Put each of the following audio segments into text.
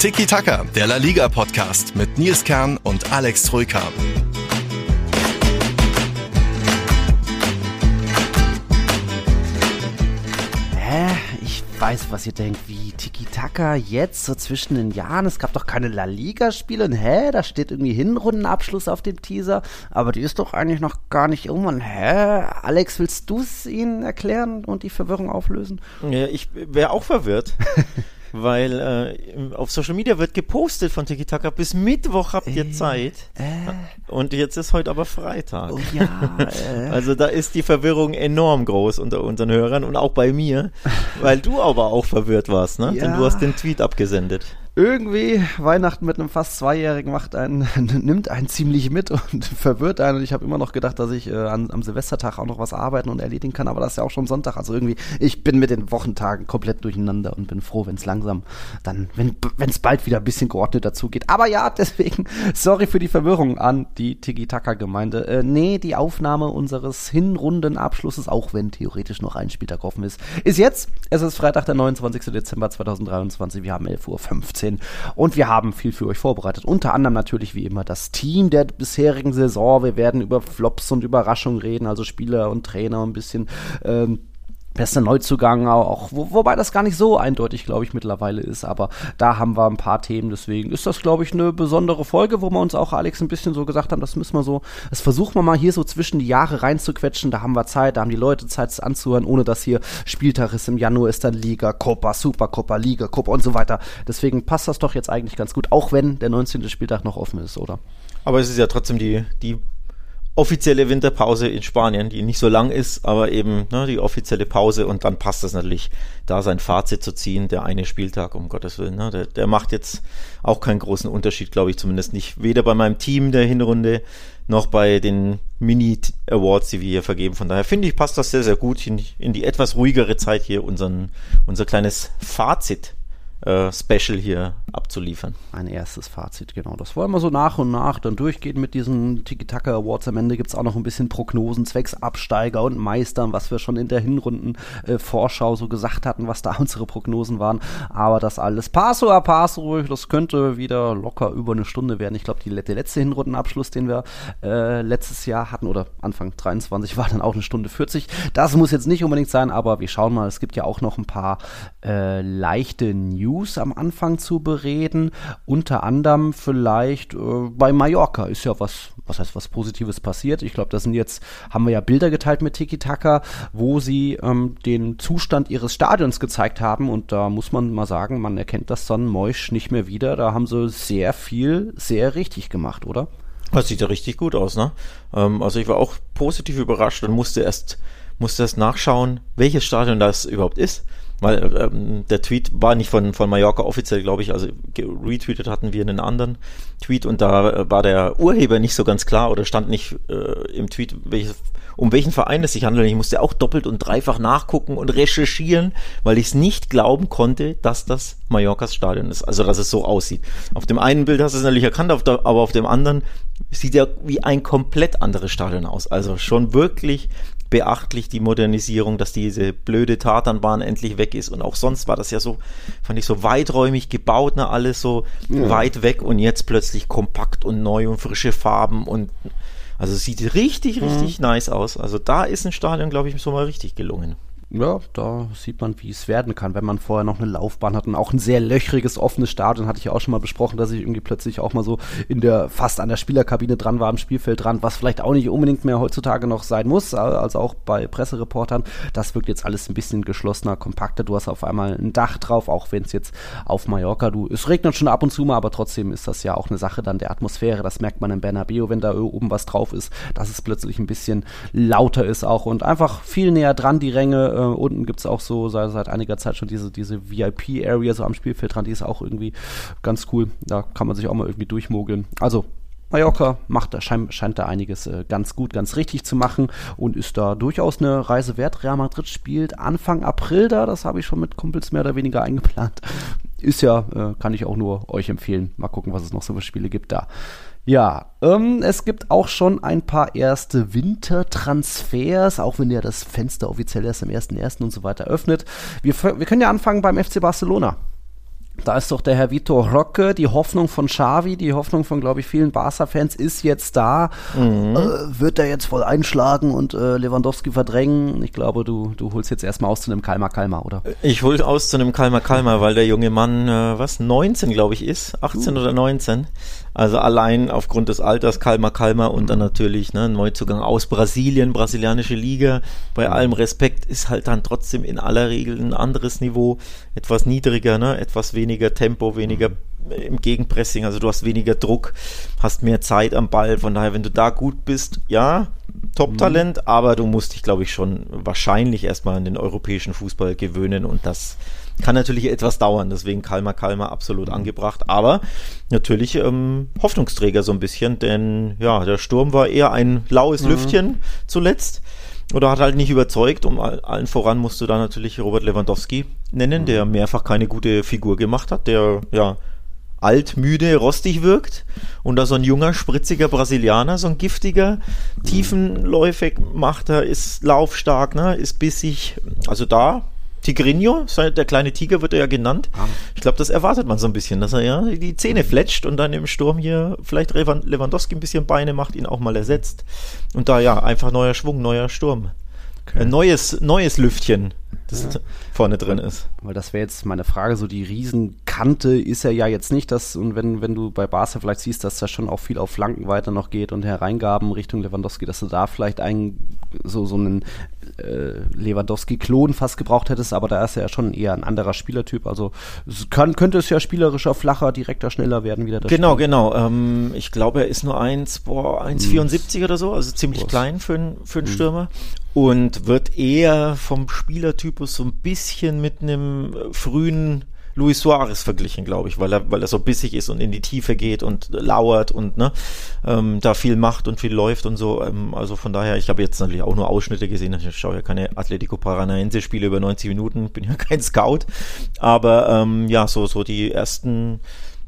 Tiki Taka, der La Liga Podcast mit Nils Kern und Alex Troika. Hä? Ich weiß, was ihr denkt. Wie Tiki-Taka jetzt, so zwischen den Jahren? Es gab doch keine La Liga-Spiele. Hä? Da steht irgendwie Hinrundenabschluss auf dem Teaser. Aber die ist doch eigentlich noch gar nicht irgendwann. Hä? Alex, willst du es ihnen erklären und die Verwirrung auflösen? Ja, ich wäre auch verwirrt. weil äh, auf Social Media wird gepostet von Tiki Taka, bis Mittwoch habt ihr äh, Zeit. Äh, und jetzt ist heute aber Freitag. Oh ja, äh. Also da ist die Verwirrung enorm groß unter unseren Hörern und auch bei mir, weil du aber auch verwirrt warst, ne? Ja. Denn du hast den Tweet abgesendet irgendwie Weihnachten mit einem fast Zweijährigen macht einen, nimmt einen ziemlich mit und verwirrt einen. Und ich habe immer noch gedacht, dass ich äh, an, am Silvestertag auch noch was arbeiten und erledigen kann, aber das ist ja auch schon Sonntag. Also irgendwie, ich bin mit den Wochentagen komplett durcheinander und bin froh, wenn es langsam dann, wenn es bald wieder ein bisschen geordnet dazu geht. Aber ja, deswegen, sorry für die Verwirrung an die Tiki-Taka-Gemeinde. Äh, nee, die Aufnahme unseres Hinrundenabschlusses, auch wenn theoretisch noch ein Spieltag offen ist, ist jetzt. Es ist Freitag, der 29. Dezember 2023. Wir haben 11.15 Uhr 2018. Und wir haben viel für euch vorbereitet. Unter anderem natürlich wie immer das Team der bisherigen Saison. Wir werden über Flops und Überraschungen reden, also Spieler und Trainer ein bisschen. Ähm, bester Neuzugang auch, wo, wobei das gar nicht so eindeutig, glaube ich, mittlerweile ist, aber da haben wir ein paar Themen, deswegen ist das, glaube ich, eine besondere Folge, wo wir uns auch Alex ein bisschen so gesagt haben, das müssen wir so, das versuchen wir mal hier so zwischen die Jahre reinzuquetschen, da haben wir Zeit, da haben die Leute Zeit, es anzuhören, ohne dass hier Spieltag ist, im Januar ist dann Liga, Copa, Supercopa, Liga, Copa und so weiter, deswegen passt das doch jetzt eigentlich ganz gut, auch wenn der 19. Spieltag noch offen ist, oder? Aber es ist ja trotzdem die, die offizielle Winterpause in Spanien, die nicht so lang ist, aber eben ne, die offizielle Pause und dann passt das natürlich, da sein Fazit zu ziehen. Der eine Spieltag, um Gottes Willen, ne, der, der macht jetzt auch keinen großen Unterschied, glaube ich zumindest nicht. Weder bei meinem Team der Hinrunde noch bei den Mini-Awards, die wir hier vergeben. Von daher finde ich, passt das sehr, sehr gut in, in die etwas ruhigere Zeit hier, unseren, unser kleines Fazit äh, hier abzuliefern. Ein erstes Fazit, genau. Das wollen wir so nach und nach dann durchgehen mit diesen Tiki-Taka Awards. Am Ende gibt es auch noch ein bisschen Prognosen, zwecks Absteiger und Meistern, was wir schon in der Hinrunden-Vorschau äh, so gesagt hatten, was da unsere Prognosen waren. Aber das alles paso a paso, das könnte wieder locker über eine Stunde werden. Ich glaube, der letzte Hinrundenabschluss, den wir äh, letztes Jahr hatten, oder Anfang 23, war dann auch eine Stunde 40. Das muss jetzt nicht unbedingt sein, aber wir schauen mal. Es gibt ja auch noch ein paar äh, leichte News am Anfang zu bereden. Unter anderem vielleicht äh, bei Mallorca ist ja was, was heißt was Positives passiert. Ich glaube, da sind jetzt, haben wir ja Bilder geteilt mit Tiki Taka, wo sie ähm, den Zustand ihres Stadions gezeigt haben. Und da muss man mal sagen, man erkennt das Son Moisch nicht mehr wieder. Da haben sie sehr viel, sehr richtig gemacht, oder? Das sieht ja richtig gut aus, ne? Ähm, also ich war auch positiv überrascht und musste erst, musste erst nachschauen, welches Stadion das überhaupt ist. Weil ähm, der Tweet war nicht von, von Mallorca offiziell, glaube ich, also retweetet hatten wir einen anderen Tweet und da äh, war der Urheber nicht so ganz klar oder stand nicht äh, im Tweet, welches, um welchen Verein es sich handelt. Ich musste auch doppelt und dreifach nachgucken und recherchieren, weil ich es nicht glauben konnte, dass das Mallorcas Stadion ist, also dass es so aussieht. Auf dem einen Bild hast du es natürlich erkannt, auf der, aber auf dem anderen sieht ja wie ein komplett anderes Stadion aus. Also schon wirklich beachtlich, die Modernisierung, dass diese blöde Tatanbahn endlich weg ist. Und auch sonst war das ja so, fand ich so weiträumig gebaut, ne, alles so ja. weit weg und jetzt plötzlich kompakt und neu und frische Farben und also sieht richtig, richtig mhm. nice aus. Also da ist ein Stadion, glaube ich, so mal richtig gelungen ja, da sieht man, wie es werden kann, wenn man vorher noch eine Laufbahn hat und auch ein sehr löchriges, offenes Stadion, hatte ich ja auch schon mal besprochen, dass ich irgendwie plötzlich auch mal so in der, fast an der Spielerkabine dran war, am Spielfeld dran, was vielleicht auch nicht unbedingt mehr heutzutage noch sein muss, also auch bei Pressereportern. Das wirkt jetzt alles ein bisschen geschlossener, kompakter. Du hast auf einmal ein Dach drauf, auch wenn es jetzt auf Mallorca, du, es regnet schon ab und zu mal, aber trotzdem ist das ja auch eine Sache dann der Atmosphäre. Das merkt man in Bernabeu, wenn da oben was drauf ist, dass es plötzlich ein bisschen lauter ist auch und einfach viel näher dran, die Ränge, äh, unten gibt es auch so seit, seit, einiger Zeit schon diese, diese VIP-Area so am Spielfeld dran, die ist auch irgendwie ganz cool. Da kann man sich auch mal irgendwie durchmogeln. Also Mallorca macht, scheint, scheint da einiges äh, ganz gut, ganz richtig zu machen und ist da durchaus eine Reise wert. Real Madrid spielt Anfang April da, das habe ich schon mit Kumpels mehr oder weniger eingeplant. Ist ja, äh, kann ich auch nur euch empfehlen. Mal gucken, was es noch so für Spiele gibt da. Ja, ähm, es gibt auch schon ein paar erste Wintertransfers, auch wenn ja das Fenster offiziell erst am 1.1. und so weiter öffnet. Wir, wir können ja anfangen beim FC Barcelona. Da ist doch der Herr Vitor Roque, die Hoffnung von Xavi, die Hoffnung von, glaube ich, vielen Barca-Fans ist jetzt da. Mhm. Äh, wird er jetzt voll einschlagen und äh, Lewandowski verdrängen? Ich glaube, du, du holst jetzt erstmal aus zu einem Kalmar Kalmar, oder? Ich hol aus zu einem Kalmar Kalmar, weil der junge Mann, äh, was, 19, glaube ich, ist, 18 uh. oder 19. Also allein aufgrund des Alters Kalmar Kalmar und dann mhm. natürlich ne, Neuzugang aus Brasilien, brasilianische Liga. Bei mhm. allem Respekt ist halt dann trotzdem in aller Regel ein anderes Niveau, etwas niedriger, ne, etwas weniger Tempo, weniger mhm. im Gegenpressing, also du hast weniger Druck, hast mehr Zeit am Ball. Von daher, wenn du da gut bist, ja, Top-Talent, aber du musst dich, glaube ich, schon wahrscheinlich erstmal an den europäischen Fußball gewöhnen und das kann natürlich etwas dauern, deswegen Kalmer Kalmer absolut mhm. angebracht, aber natürlich ähm, Hoffnungsträger so ein bisschen, denn ja, der Sturm war eher ein laues mhm. Lüftchen zuletzt oder hat halt nicht überzeugt. Um allen voran musst du da natürlich Robert Lewandowski nennen, mhm. der mehrfach keine gute Figur gemacht hat, der ja alt, müde, rostig wirkt und da so ein junger, spritziger Brasilianer, so ein giftiger, tiefenläufig macht er, ist laufstark, ne, ist bissig. Also da Tigrinho, der kleine Tiger wird er ja genannt. Ah. Ich glaube, das erwartet man so ein bisschen, dass er ja die Zähne fletscht und dann im Sturm hier vielleicht Lewandowski ein bisschen Beine macht, ihn auch mal ersetzt. Und da ja, einfach neuer Schwung, neuer Sturm. Okay. Ein neues, neues Lüftchen, das ja. vorne drin ist. Weil das wäre jetzt meine Frage, so die Riesenkante ist er ja jetzt nicht, dass, und wenn, wenn du bei Barca vielleicht siehst, dass da schon auch viel auf Flanken weiter noch geht und Hereingaben Richtung Lewandowski, dass du da vielleicht einen, so, so einen äh, Lewandowski-Klon fast gebraucht hättest, aber da ist er ja schon eher ein anderer Spielertyp. Also kann, könnte es ja spielerischer, flacher, direkter, schneller werden wieder. Genau, Spiel. genau. Ähm, ich glaube, er ist nur 1, 1,74 hm. oder so, also ziemlich Groß. klein für, ein, für einen hm. Stürmer und wird eher vom Spielertypus so ein bisschen mit einem frühen Luis Suarez verglichen, glaube ich, weil er, weil er so bissig ist und in die Tiefe geht und lauert und ne, ähm, da viel macht und viel läuft und so. Ähm, also von daher, ich habe jetzt natürlich auch nur Ausschnitte gesehen. Ich schaue ja keine Atletico Paranaense Spiele über 90 Minuten, bin ja kein Scout. Aber ähm, ja, so, so die ersten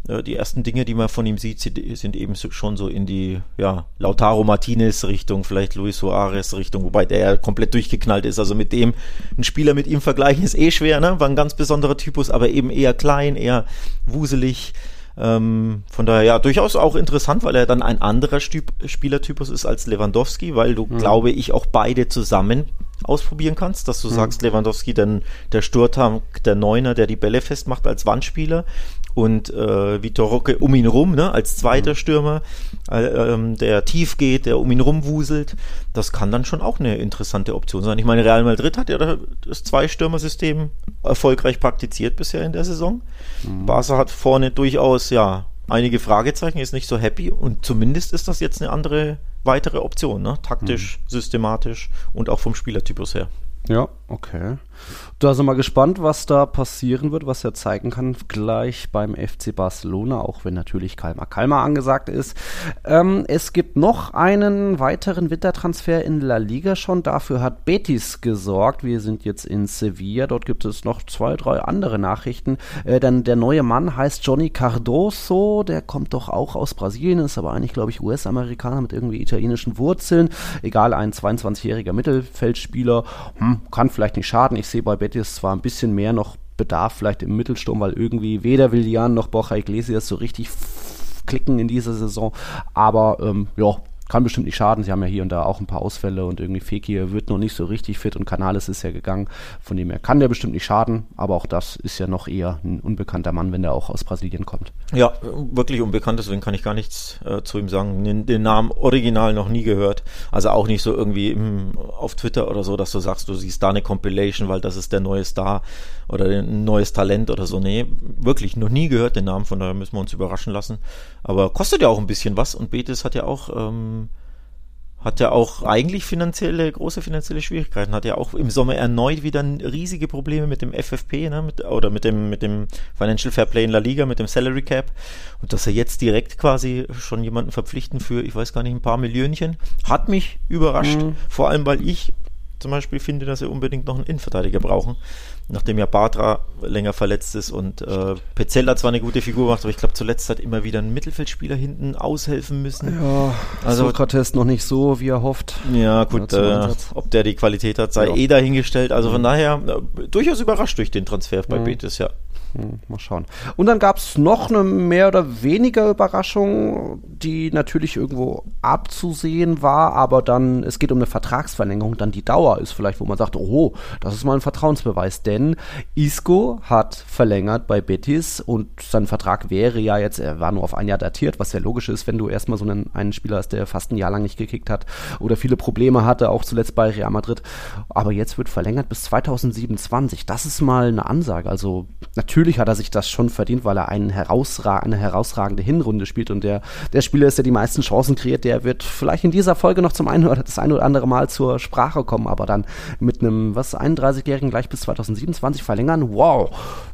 die ersten Dinge, die man von ihm sieht, sind eben schon so in die ja, Lautaro Martinez Richtung, vielleicht Luis Suarez Richtung, wobei der ja komplett durchgeknallt ist. Also mit dem, ein Spieler mit ihm vergleichen ist eh schwer, ne? War ein ganz besonderer Typus, aber eben eher klein, eher wuselig. Ähm, von daher ja durchaus auch interessant, weil er dann ein anderer Stüb Spielertypus ist als Lewandowski, weil du, mhm. glaube ich, auch beide zusammen ausprobieren kannst, dass du mhm. sagst, Lewandowski, dann der Sturtam, der Neuner, der die Bälle festmacht als Wandspieler und äh, Vitor Roque um ihn rum, ne, als zweiter mhm. Stürmer, äh, ähm, der tief geht, der um ihn rumwuselt. Das kann dann schon auch eine interessante Option sein. Ich meine, Real Madrid hat ja das Zwei-Stürmer-System erfolgreich praktiziert bisher in der Saison. Mhm. Barca hat vorne durchaus, ja, einige Fragezeichen, ist nicht so happy und zumindest ist das jetzt eine andere weitere Option, ne? taktisch, mhm. systematisch und auch vom Spielertypus her. Ja, okay. Da sind wir gespannt, was da passieren wird, was er zeigen kann, gleich beim FC Barcelona, auch wenn natürlich Kalmar Kalmar angesagt ist. Ähm, es gibt noch einen weiteren Wintertransfer in La Liga schon. Dafür hat Betis gesorgt. Wir sind jetzt in Sevilla. Dort gibt es noch zwei, drei andere Nachrichten. Äh, denn der neue Mann heißt Johnny Cardoso. Der kommt doch auch aus Brasilien, ist aber eigentlich, glaube ich, US-Amerikaner mit irgendwie italienischen Wurzeln. Egal, ein 22-jähriger Mittelfeldspieler. Hm, kann vielleicht nicht schaden. Ich sehe bei Betis zwar ein bisschen mehr noch Bedarf vielleicht im Mittelsturm, weil irgendwie weder Villan noch Borja Iglesias so richtig klicken in dieser Saison. Aber ähm, ja, kann bestimmt nicht schaden. Sie haben ja hier und da auch ein paar Ausfälle und irgendwie Fekir wird noch nicht so richtig fit und Canales ist ja gegangen. Von dem her kann der bestimmt nicht schaden, aber auch das ist ja noch eher ein unbekannter Mann, wenn der auch aus Brasilien kommt. Ja, wirklich unbekannt, deswegen kann ich gar nichts äh, zu ihm sagen. Den, den, Namen original noch nie gehört. Also auch nicht so irgendwie im, auf Twitter oder so, dass du sagst, du siehst da eine Compilation, weil das ist der neue Star oder ein neues Talent oder so. Nee, wirklich noch nie gehört den Namen, von daher müssen wir uns überraschen lassen. Aber kostet ja auch ein bisschen was und Betis hat ja auch ähm, hat ja auch eigentlich finanzielle, große finanzielle Schwierigkeiten, hat ja auch im Sommer erneut wieder riesige Probleme mit dem FFP, ne, mit, oder mit dem, mit dem Financial Fair Play in La Liga, mit dem Salary Cap. Und dass er jetzt direkt quasi schon jemanden verpflichten für, ich weiß gar nicht, ein paar Millionchen, hat mich überrascht. Mhm. Vor allem, weil ich zum Beispiel finde, dass sie unbedingt noch einen Innenverteidiger brauchen nachdem ja Bartra länger verletzt ist und äh, Pezzella zwar eine gute Figur macht, aber ich glaube zuletzt hat immer wieder ein Mittelfeldspieler hinten aushelfen müssen. Ja, also Sokrates noch nicht so, wie er hofft. Ja, gut, äh, ob der die Qualität hat, sei ja. eh dahingestellt. Also von daher äh, durchaus überrascht durch den Transfer bei mhm. Betis, ja. Hm, mal schauen. Und dann gab es noch eine mehr oder weniger Überraschung, die natürlich irgendwo abzusehen war, aber dann, es geht um eine Vertragsverlängerung, dann die Dauer ist vielleicht, wo man sagt, oh, das ist mal ein Vertrauensbeweis, denn Isco hat verlängert bei Betis und sein Vertrag wäre ja jetzt, er war nur auf ein Jahr datiert, was ja logisch ist, wenn du erstmal so einen, einen Spieler hast, der fast ein Jahr lang nicht gekickt hat oder viele Probleme hatte, auch zuletzt bei Real Madrid. Aber jetzt wird verlängert bis 2027. Das ist mal eine Ansage. Also natürlich hat er sich das schon verdient, weil er einen herausra eine herausragende Hinrunde spielt und der, der Spieler ist, der die meisten Chancen kreiert, der wird vielleicht in dieser Folge noch zum einen oder das eine oder andere Mal zur Sprache kommen, aber dann mit einem, was, 31-Jährigen gleich bis 2027 verlängern, wow,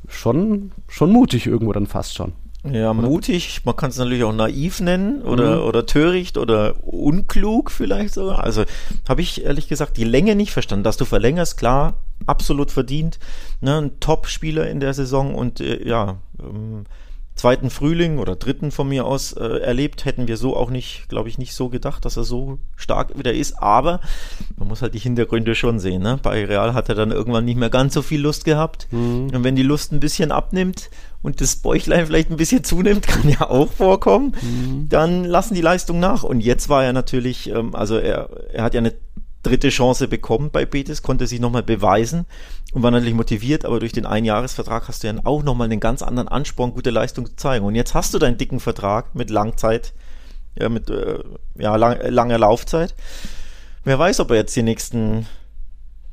schon, schon mutig irgendwo dann fast schon. Ja, mutig, man kann es natürlich auch naiv nennen oder, mhm. oder töricht oder unklug vielleicht sogar. Also habe ich ehrlich gesagt die Länge nicht verstanden. Dass du verlängerst, klar, absolut verdient. Ne, ein Top-Spieler in der Saison und äh, ja, ähm, zweiten Frühling oder dritten von mir aus äh, erlebt, hätten wir so auch nicht, glaube ich, nicht so gedacht, dass er so stark wieder ist. Aber man muss halt die Hintergründe schon sehen. Ne? Bei Real hat er dann irgendwann nicht mehr ganz so viel Lust gehabt. Mhm. Und wenn die Lust ein bisschen abnimmt und das Bäuchlein vielleicht ein bisschen zunimmt, kann ja auch vorkommen, mhm. dann lassen die Leistung nach. Und jetzt war er natürlich, ähm, also er, er hat ja eine dritte Chance bekommen bei Betis, konnte sich nochmal beweisen und war natürlich motiviert, aber durch den Einjahresvertrag hast du ja auch nochmal einen ganz anderen Ansporn, gute Leistung zu zeigen. Und jetzt hast du deinen dicken Vertrag mit Langzeit, ja, mit äh, ja, lang, langer Laufzeit. Wer weiß, ob er jetzt die nächsten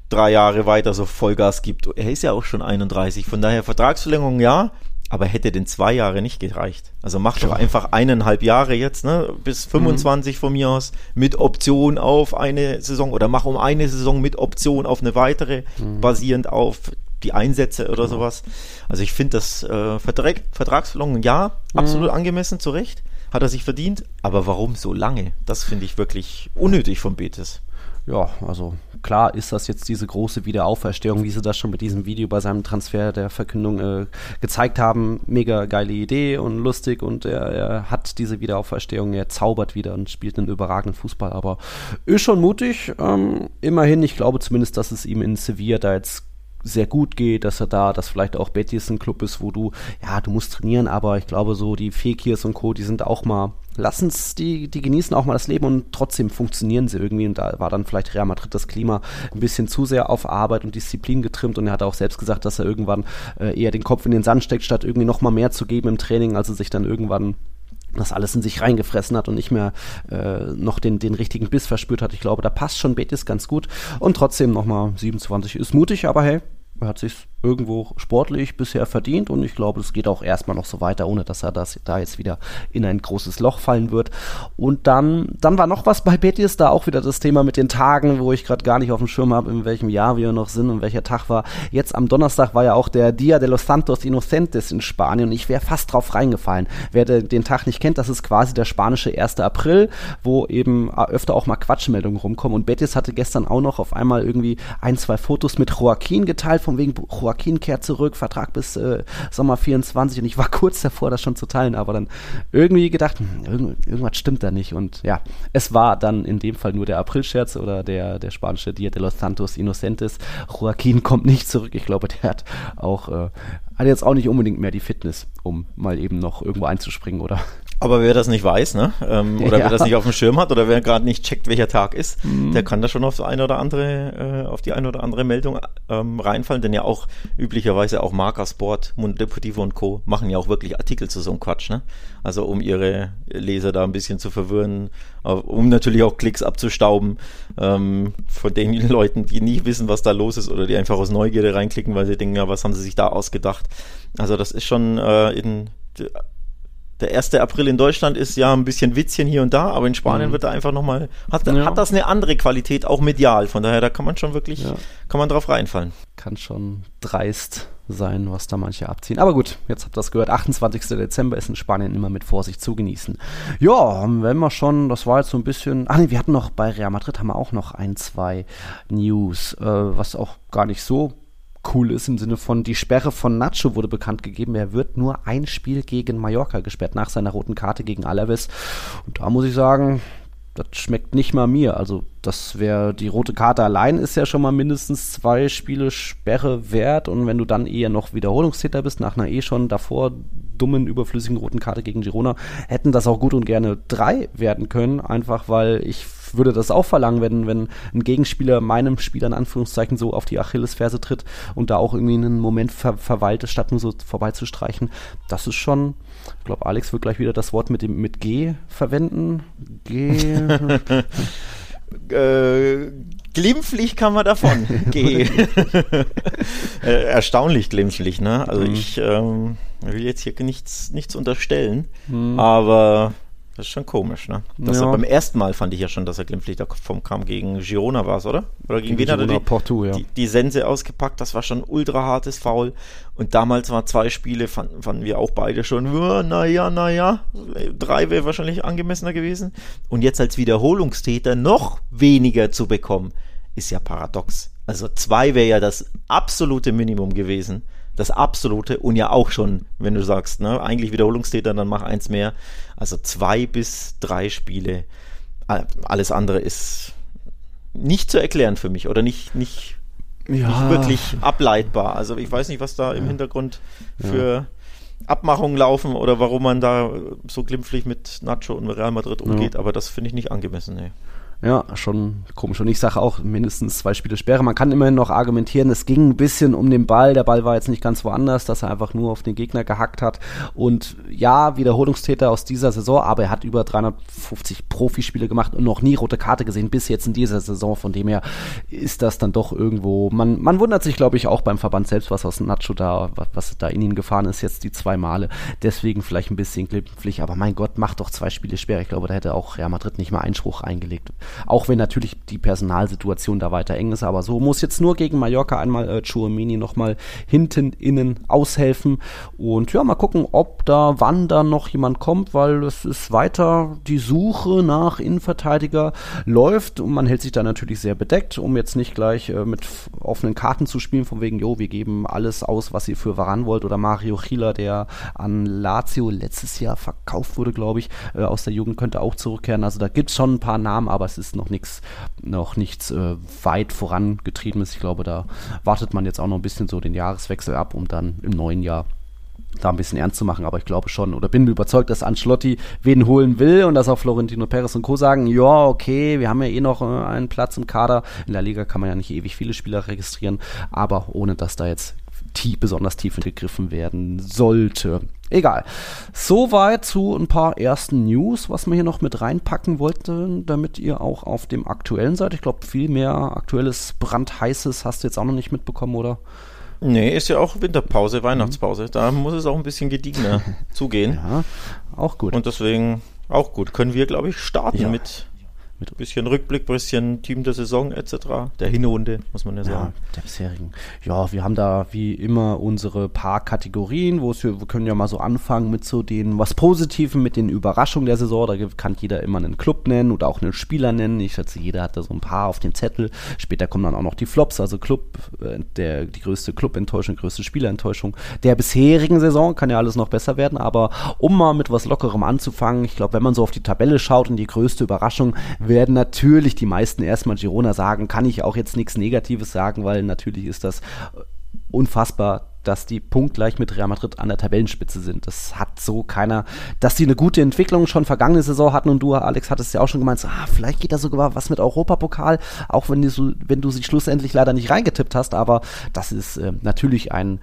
drei Jahre weiter so Vollgas gibt. Er ist ja auch schon 31, von daher Vertragsverlängerung ja, aber hätte denn zwei Jahre nicht gereicht. Also mach doch einfach eineinhalb Jahre jetzt, ne, bis 25 mhm. von mir aus, mit Option auf eine Saison oder mach um eine Saison mit Option auf eine weitere, mhm. basierend auf die Einsätze oder mhm. sowas. Also ich finde das äh, Vertrag, Vertragsverlängerung, ja, mhm. absolut angemessen, zu Recht, hat er sich verdient, aber warum so lange? Das finde ich wirklich unnötig von Betis ja, also klar ist das jetzt diese große Wiederauferstehung, wie sie das schon mit diesem Video bei seinem Transfer der Verkündung äh, gezeigt haben. Mega geile Idee und lustig und er, er, hat diese Wiederauferstehung, er zaubert wieder und spielt einen überragenden Fußball, aber ist schon mutig. Ähm, immerhin, ich glaube zumindest, dass es ihm in Sevilla da jetzt sehr gut geht, dass er da, dass vielleicht auch Betis ein Club ist, wo du, ja, du musst trainieren, aber ich glaube so die Fekirs und Co., die sind auch mal, lassen's, die, die genießen auch mal das Leben und trotzdem funktionieren sie irgendwie und da war dann vielleicht Real Madrid das Klima ein bisschen zu sehr auf Arbeit und Disziplin getrimmt und er hat auch selbst gesagt, dass er irgendwann äh, eher den Kopf in den Sand steckt, statt irgendwie noch mal mehr zu geben im Training, also sich dann irgendwann das alles in sich reingefressen hat und nicht mehr äh, noch den, den richtigen Biss verspürt hat. Ich glaube, da passt schon Betis ganz gut. Und trotzdem nochmal 27 ist mutig, aber hey, er hat sich irgendwo sportlich bisher verdient und ich glaube, es geht auch erstmal noch so weiter, ohne dass er das da jetzt wieder in ein großes Loch fallen wird. Und dann, dann war noch was bei Betis, da auch wieder das Thema mit den Tagen, wo ich gerade gar nicht auf dem Schirm habe, in welchem Jahr wir noch sind und welcher Tag war. Jetzt am Donnerstag war ja auch der Dia de los Santos Inocentes in Spanien und ich wäre fast drauf reingefallen. Wer den Tag nicht kennt, das ist quasi der spanische 1. April, wo eben öfter auch mal Quatschmeldungen rumkommen und Betis hatte gestern auch noch auf einmal irgendwie ein, zwei Fotos mit Joaquin geteilt, von wegen Joaquin Joaquin kehrt zurück, Vertrag bis äh, Sommer 24 und ich war kurz davor, das schon zu teilen, aber dann irgendwie gedacht, hm, irgend, irgendwas stimmt da nicht und ja, es war dann in dem Fall nur der Aprilscherz oder der, der spanische Dia de los Santos Inocentes. Joaquin kommt nicht zurück, ich glaube, der hat auch, äh, hat jetzt auch nicht unbedingt mehr die Fitness, um mal eben noch irgendwo einzuspringen oder aber wer das nicht weiß, ne? Ähm, oder ja. wer das nicht auf dem Schirm hat oder wer gerade nicht checkt, welcher Tag ist, mhm. der kann da schon auf eine oder andere, äh, auf die eine oder andere Meldung ähm, reinfallen, denn ja auch üblicherweise auch Marker Sport, Mundo Deportivo und Co. machen ja auch wirklich Artikel zu so einem Quatsch, ne? Also um ihre Leser da ein bisschen zu verwirren, um natürlich auch Klicks abzustauben ähm, von den Leuten, die nie wissen, was da los ist oder die einfach aus Neugierde reinklicken, weil sie denken, ja, was haben sie sich da ausgedacht? Also das ist schon äh, in der 1. April in Deutschland ist ja ein bisschen Witzchen hier und da, aber in Spanien mhm. wird da einfach nochmal, hat, ja. hat das eine andere Qualität, auch medial. Von daher, da kann man schon wirklich, ja. kann man drauf reinfallen. Kann schon dreist sein, was da manche abziehen. Aber gut, jetzt habt ihr das gehört. 28. Dezember ist in Spanien immer mit Vorsicht zu genießen. Ja, wenn wir schon, das war jetzt so ein bisschen. Ach nee, wir hatten noch bei Real Madrid haben wir auch noch ein, zwei News, äh, was auch gar nicht so cool ist im Sinne von, die Sperre von Nacho wurde bekannt gegeben. Er wird nur ein Spiel gegen Mallorca gesperrt nach seiner roten Karte gegen Alaves. Und da muss ich sagen, das schmeckt nicht mal mir. Also das wäre, die rote Karte allein ist ja schon mal mindestens zwei Spiele Sperre wert und wenn du dann eher noch Wiederholungstäter bist, nach einer eh schon davor dummen, überflüssigen roten Karte gegen Girona, hätten das auch gut und gerne drei werden können, einfach weil ich würde das auch verlangen, wenn, wenn ein Gegenspieler meinem Spieler in Anführungszeichen so auf die Achillesferse tritt und da auch irgendwie einen Moment ver verweilt, statt nur so vorbeizustreichen. Das ist schon, ich glaube, Alex wird gleich wieder das Wort mit dem mit G verwenden. G. äh, glimpflich kann man davon gehen. äh, erstaunlich glimpflich, ne? Also mhm. ich ähm, will jetzt hier nichts, nichts unterstellen, mhm. aber das ist schon komisch, ne? Das ja. beim ersten Mal fand ich ja schon, dass er glimpflich davon kam. Gegen Girona war es, oder? Oder gegen, gegen wen hat er die, Porto, ja. die, die, Sense ausgepackt? Das war schon ultra hartes Foul. Und damals waren zwei Spiele, fanden, fanden wir auch beide schon, naja, naja. Drei wäre wahrscheinlich angemessener gewesen. Und jetzt als Wiederholungstäter noch weniger zu bekommen, ist ja paradox. Also zwei wäre ja das absolute Minimum gewesen das absolute und ja auch schon, wenn du sagst, ne, eigentlich Wiederholungstäter, dann mach eins mehr. Also zwei bis drei Spiele. Alles andere ist nicht zu erklären für mich oder nicht, nicht, ja. nicht wirklich ableitbar. Also ich weiß nicht, was da im Hintergrund für ja. Abmachungen laufen oder warum man da so glimpflich mit Nacho und Real Madrid umgeht, ja. aber das finde ich nicht angemessen. Nee. Ja, schon komisch. Und ich sage auch mindestens zwei Spiele Sperre. Man kann immerhin noch argumentieren, es ging ein bisschen um den Ball. Der Ball war jetzt nicht ganz woanders, dass er einfach nur auf den Gegner gehackt hat. Und ja, Wiederholungstäter aus dieser Saison, aber er hat über 350 Profispiele gemacht und noch nie rote Karte gesehen, bis jetzt in dieser Saison. Von dem her ist das dann doch irgendwo. Man, man wundert sich, glaube ich, auch beim Verband selbst, was aus Nacho da, was, da in ihn gefahren ist, jetzt die zwei Male. Deswegen vielleicht ein bisschen glimpflich. Aber mein Gott, macht doch zwei Spiele Sperre. Ich glaube, da hätte auch Real Madrid nicht mal Einspruch eingelegt. Auch wenn natürlich die Personalsituation da weiter eng ist. Aber so muss jetzt nur gegen Mallorca einmal äh, Chouameni nochmal hinten, innen aushelfen. Und ja, mal gucken, ob da, wann da noch jemand kommt, weil es ist weiter die Suche nach Innenverteidiger läuft. Und man hält sich da natürlich sehr bedeckt, um jetzt nicht gleich äh, mit offenen Karten zu spielen, von wegen, jo, wir geben alles aus, was ihr für Varan wollt. Oder Mario Chila, der an Lazio letztes Jahr verkauft wurde, glaube ich, äh, aus der Jugend, könnte auch zurückkehren. Also da gibt es schon ein paar Namen, aber es ist noch nichts, noch nichts äh, weit vorangetrieben ist. Ich glaube, da wartet man jetzt auch noch ein bisschen so den Jahreswechsel ab, um dann im neuen Jahr da ein bisschen ernst zu machen, aber ich glaube schon oder bin überzeugt, dass Ancelotti wen holen will und dass auch Florentino Perez und Co. sagen, ja, okay, wir haben ja eh noch äh, einen Platz im Kader. In der Liga kann man ja nicht ewig viele Spieler registrieren, aber ohne dass da jetzt tief, besonders tief gegriffen werden sollte. Egal. Soweit zu ein paar ersten News, was wir hier noch mit reinpacken wollten, damit ihr auch auf dem aktuellen seid. Ich glaube, viel mehr aktuelles, brandheißes hast du jetzt auch noch nicht mitbekommen, oder? Nee, ist ja auch Winterpause, Weihnachtspause. Da muss es auch ein bisschen gediegener zugehen. Ja, auch gut. Und deswegen auch gut. Können wir, glaube ich, starten ja. mit mit ein bisschen Rückblick, bisschen Team der Saison etc. Der Hinrunde, muss man ja sagen. Ja, der bisherigen. Ja, wir haben da wie immer unsere paar Kategorien, wo wir, wir können ja mal so anfangen mit so den was Positiven, mit den Überraschungen der Saison. Da kann jeder immer einen Club nennen oder auch einen Spieler nennen. Ich schätze, jeder hat da so ein paar auf dem Zettel. Später kommen dann auch noch die Flops, also Club, äh, der, die größte Club-Enttäuschung, größte Spielenttäuschung der bisherigen Saison. Kann ja alles noch besser werden, aber um mal mit was Lockerem anzufangen, ich glaube, wenn man so auf die Tabelle schaut und die größte Überraschung werden natürlich die meisten erstmal Girona sagen. Kann ich auch jetzt nichts Negatives sagen, weil natürlich ist das unfassbar, dass die punktgleich mit Real Madrid an der Tabellenspitze sind. Das hat so keiner, dass die eine gute Entwicklung schon vergangene Saison hatten und du, Alex, hattest ja auch schon gemeint, so, ah, vielleicht geht da sogar was mit Europapokal, auch wenn du, wenn du sie schlussendlich leider nicht reingetippt hast, aber das ist äh, natürlich ein,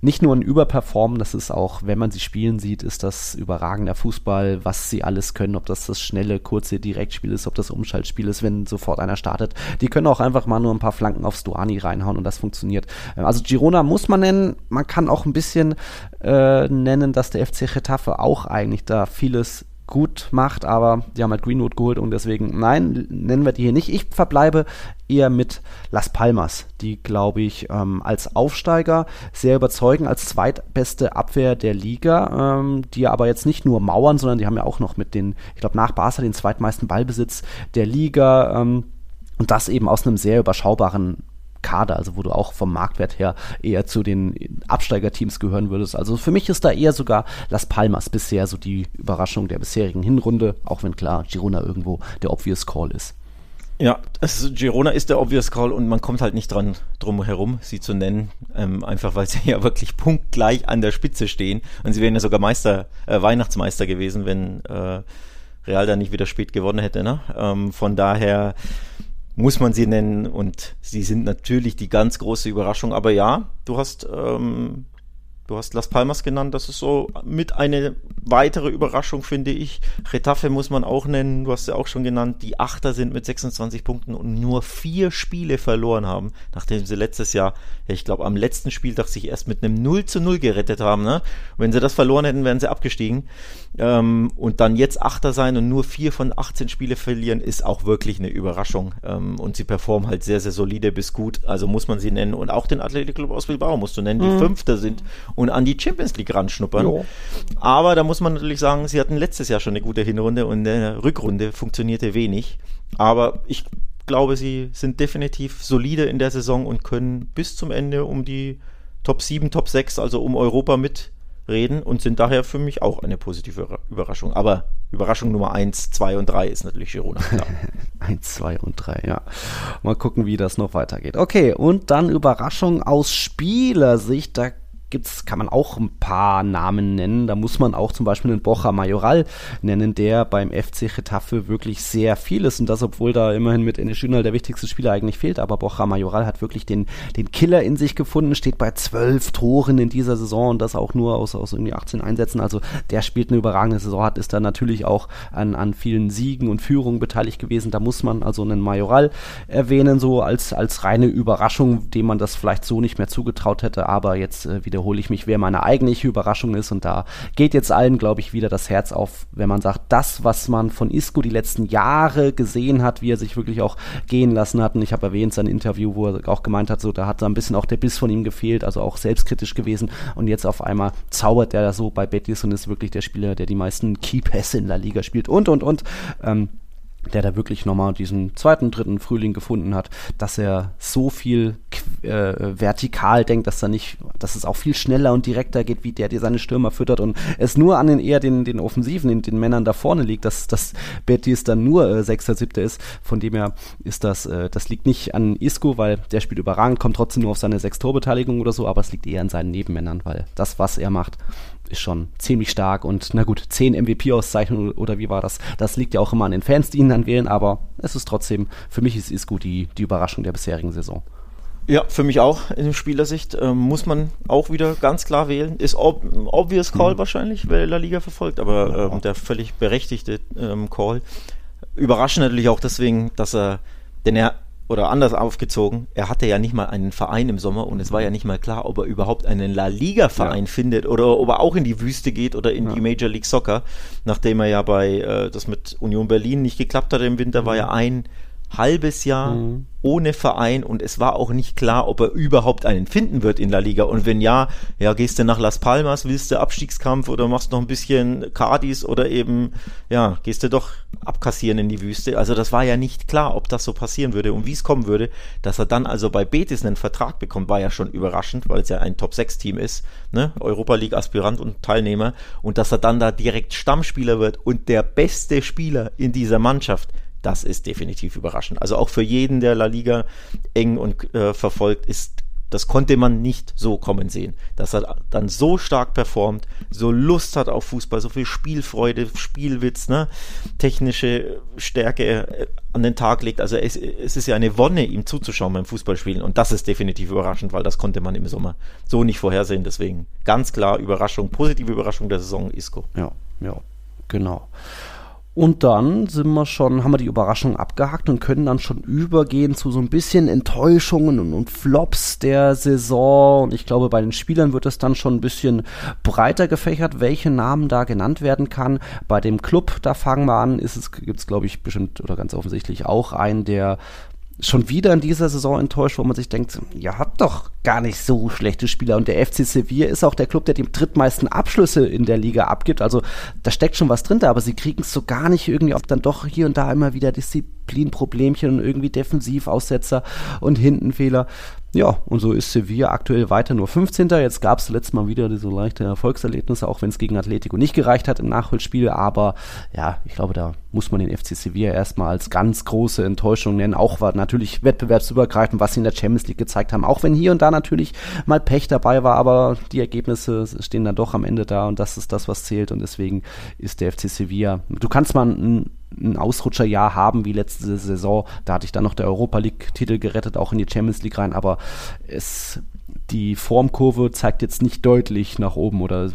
nicht nur ein Überperformen, das ist auch, wenn man sie spielen sieht, ist das überragender Fußball, was sie alles können, ob das das schnelle, kurze Direktspiel ist, ob das Umschaltspiel ist, wenn sofort einer startet. Die können auch einfach mal nur ein paar Flanken aufs Duani reinhauen und das funktioniert. Also Girona muss man nennen, man kann auch ein bisschen äh, nennen, dass der FC Getafe auch eigentlich da vieles gut macht, aber die haben halt Greenwood geholt und deswegen, nein, nennen wir die hier nicht. Ich verbleibe eher mit Las Palmas, die, glaube ich, ähm, als Aufsteiger sehr überzeugen, als zweitbeste Abwehr der Liga, ähm, die aber jetzt nicht nur mauern, sondern die haben ja auch noch mit den, ich glaube, nach Barca den zweitmeisten Ballbesitz der Liga ähm, und das eben aus einem sehr überschaubaren Kader, also wo du auch vom Marktwert her eher zu den Absteigerteams gehören würdest. Also für mich ist da eher sogar Las Palmas bisher so die Überraschung der bisherigen Hinrunde, auch wenn klar Girona irgendwo der obvious Call ist. Ja, also Girona ist der obvious Call und man kommt halt nicht dran drum herum, sie zu nennen, ähm, einfach weil sie ja wirklich punktgleich an der Spitze stehen und sie wären ja sogar Meister, äh, Weihnachtsmeister gewesen, wenn äh, Real da nicht wieder spät gewonnen hätte. Ne? Ähm, von daher muss man sie nennen und sie sind natürlich die ganz große Überraschung. Aber ja, du hast ähm, Du hast Las Palmas genannt, das ist so mit eine weitere Überraschung, finde ich. Retafe muss man auch nennen, du hast ja auch schon genannt, die Achter sind mit 26 Punkten und nur vier Spiele verloren haben, nachdem sie letztes Jahr, ja, ich glaube, am letzten Spieltag sich erst mit einem 0 zu 0 gerettet haben. Ne? Wenn sie das verloren hätten, wären sie abgestiegen. Ähm, und dann jetzt Achter sein und nur vier von 18 Spiele verlieren, ist auch wirklich eine Überraschung. Ähm, und sie performen halt sehr, sehr solide bis gut, also muss man sie nennen. Und auch den Athletic Club aus Bilbao musst du nennen, die mhm. Fünfter sind und an die Champions League ranschnuppern. Jo. Aber da muss man natürlich sagen, sie hatten letztes Jahr schon eine gute Hinrunde und eine Rückrunde funktionierte wenig. Aber ich glaube, sie sind definitiv solide in der Saison und können bis zum Ende um die Top 7, Top 6, also um Europa mitreden und sind daher für mich auch eine positive Überraschung. Aber Überraschung Nummer 1, 2 und 3 ist natürlich Girona. 1, 2 und 3, ja. Mal gucken, wie das noch weitergeht. Okay, und dann Überraschung aus Spielersicht. Da gibt's, kann man auch ein paar Namen nennen. Da muss man auch zum Beispiel den Bocha Majoral nennen, der beim FC Getafe wirklich sehr viel ist. Und das, obwohl da immerhin mit Enes der wichtigste Spieler eigentlich fehlt. Aber Bocha Majoral hat wirklich den, den Killer in sich gefunden, steht bei zwölf Toren in dieser Saison und das auch nur aus, aus irgendwie 18 Einsätzen. Also der spielt eine überragende Saison, hat ist da natürlich auch an, an vielen Siegen und Führungen beteiligt gewesen. Da muss man also einen Majoral erwähnen, so als, als reine Überraschung, dem man das vielleicht so nicht mehr zugetraut hätte. Aber jetzt äh, wieder wiederhole ich mich, wer meine eigentliche Überraschung ist. Und da geht jetzt allen, glaube ich, wieder das Herz auf, wenn man sagt, das, was man von Isco die letzten Jahre gesehen hat, wie er sich wirklich auch gehen lassen hat. Und ich habe erwähnt sein Interview, wo er auch gemeint hat, so da hat da ein bisschen auch der Biss von ihm gefehlt, also auch selbstkritisch gewesen. Und jetzt auf einmal zaubert er so bei Betis und ist wirklich der Spieler, der die meisten Key-Pässe in der Liga spielt und, und, und. Ähm, der da wirklich nochmal diesen zweiten, dritten Frühling gefunden hat, dass er so viel äh, vertikal denkt, dass er nicht, dass es auch viel schneller und direkter geht, wie der, der seine Stürmer füttert und es nur an den eher den, den Offensiven, den, den Männern da vorne liegt, dass, dass Betis dann nur äh, Sechster, Siebter ist. Von dem her ist das, äh, das liegt nicht an Isco, weil der spielt überragend, kommt trotzdem nur auf seine sechs Torbeteiligung oder so, aber es liegt eher an seinen Nebenmännern, weil das, was er macht, ist schon ziemlich stark und na gut, 10 MVP-Auszeichnungen oder wie war das? Das liegt ja auch immer an den Fans, die ihn dann wählen, aber es ist trotzdem, für mich ist Isco die, die Überraschung der bisherigen Saison. Ja, für mich auch in Spielersicht ähm, muss man auch wieder ganz klar wählen. Ist ob, obvious Call mhm. wahrscheinlich, wer La Liga verfolgt, aber ähm, der völlig berechtigte ähm, Call. Überraschend natürlich auch deswegen, dass er, denn er oder anders aufgezogen, er hatte ja nicht mal einen Verein im Sommer und es war ja nicht mal klar, ob er überhaupt einen La Liga-Verein ja. findet oder ob er auch in die Wüste geht oder in ja. die Major League Soccer. Nachdem er ja bei äh, das mit Union Berlin nicht geklappt hat im Winter, war ja ein halbes Jahr mhm. ohne Verein und es war auch nicht klar, ob er überhaupt einen finden wird in La Liga. Und wenn ja, ja, gehst du nach Las Palmas, willst du Abstiegskampf oder machst noch ein bisschen Cardis oder eben, ja, gehst du doch abkassieren in die Wüste. Also das war ja nicht klar, ob das so passieren würde und wie es kommen würde. Dass er dann also bei Betis einen Vertrag bekommt, war ja schon überraschend, weil es ja ein Top-6-Team ist, ne? Europa League-Aspirant und Teilnehmer. Und dass er dann da direkt Stammspieler wird und der beste Spieler in dieser Mannschaft das ist definitiv überraschend. Also auch für jeden, der La Liga eng und äh, verfolgt, ist das konnte man nicht so kommen sehen, dass er dann so stark performt, so Lust hat auf Fußball, so viel Spielfreude, Spielwitz, ne, technische Stärke äh, an den Tag legt. Also es, es ist ja eine Wonne, ihm zuzuschauen beim Fußballspielen und das ist definitiv überraschend, weil das konnte man im Sommer so nicht vorhersehen. Deswegen ganz klar Überraschung, positive Überraschung der Saison Isco. Ja, ja, genau. Und dann sind wir schon, haben wir die Überraschung abgehakt und können dann schon übergehen zu so ein bisschen Enttäuschungen und, und, Flops der Saison. Und ich glaube, bei den Spielern wird es dann schon ein bisschen breiter gefächert, welche Namen da genannt werden kann. Bei dem Club, da fangen wir an, ist es, gibt es, glaube ich, bestimmt oder ganz offensichtlich auch einen, der schon wieder in dieser Saison enttäuscht, wo man sich denkt, ihr habt doch gar nicht so schlechte Spieler. Und der FC Sevilla ist auch der Club, der die drittmeisten Abschlüsse in der Liga abgibt. Also da steckt schon was drin da, aber sie kriegen es so gar nicht irgendwie auf dann doch hier und da immer wieder Disziplinproblemchen und irgendwie Defensivaussetzer und Hintenfehler. Ja, und so ist Sevilla aktuell weiter nur 15. Jetzt gab es letztes Mal wieder so leichte Erfolgserlebnisse, auch wenn es gegen Atletico nicht gereicht hat im Nachholspiel. Aber ja, ich glaube, da muss man den FC Sevilla erstmal als ganz große Enttäuschung nennen. Auch war natürlich wettbewerbsübergreifend, was sie in der Champions League gezeigt haben. Auch wenn hier und da natürlich mal Pech dabei war, aber die Ergebnisse stehen dann doch am Ende da und das ist das, was zählt. Und deswegen ist der FC Sevilla. Du kannst mal ein ein Ausrutscherjahr haben wie letzte Saison. Da hatte ich dann noch der Europa League-Titel gerettet, auch in die Champions League rein, aber es, die Formkurve zeigt jetzt nicht deutlich nach oben oder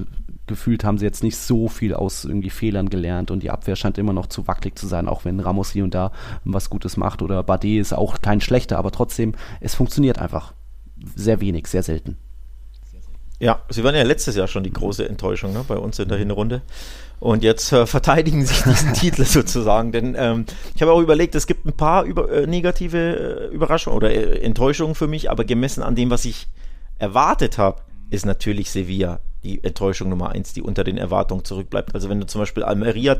gefühlt haben sie jetzt nicht so viel aus irgendwie Fehlern gelernt und die Abwehr scheint immer noch zu wackelig zu sein, auch wenn Ramos hier und da was Gutes macht oder Bardet ist auch kein schlechter, aber trotzdem, es funktioniert einfach sehr wenig, sehr selten. Ja, sie waren ja letztes Jahr schon die große Enttäuschung ne, bei uns in der Hinrunde. Und jetzt äh, verteidigen sich diesen Titel sozusagen. Denn ähm, ich habe auch überlegt, es gibt ein paar über, äh, negative äh, Überraschungen oder äh, Enttäuschungen für mich, aber gemessen an dem, was ich erwartet habe, ist natürlich Sevilla die Enttäuschung Nummer eins, die unter den Erwartungen zurückbleibt. Also wenn du zum Beispiel Almeria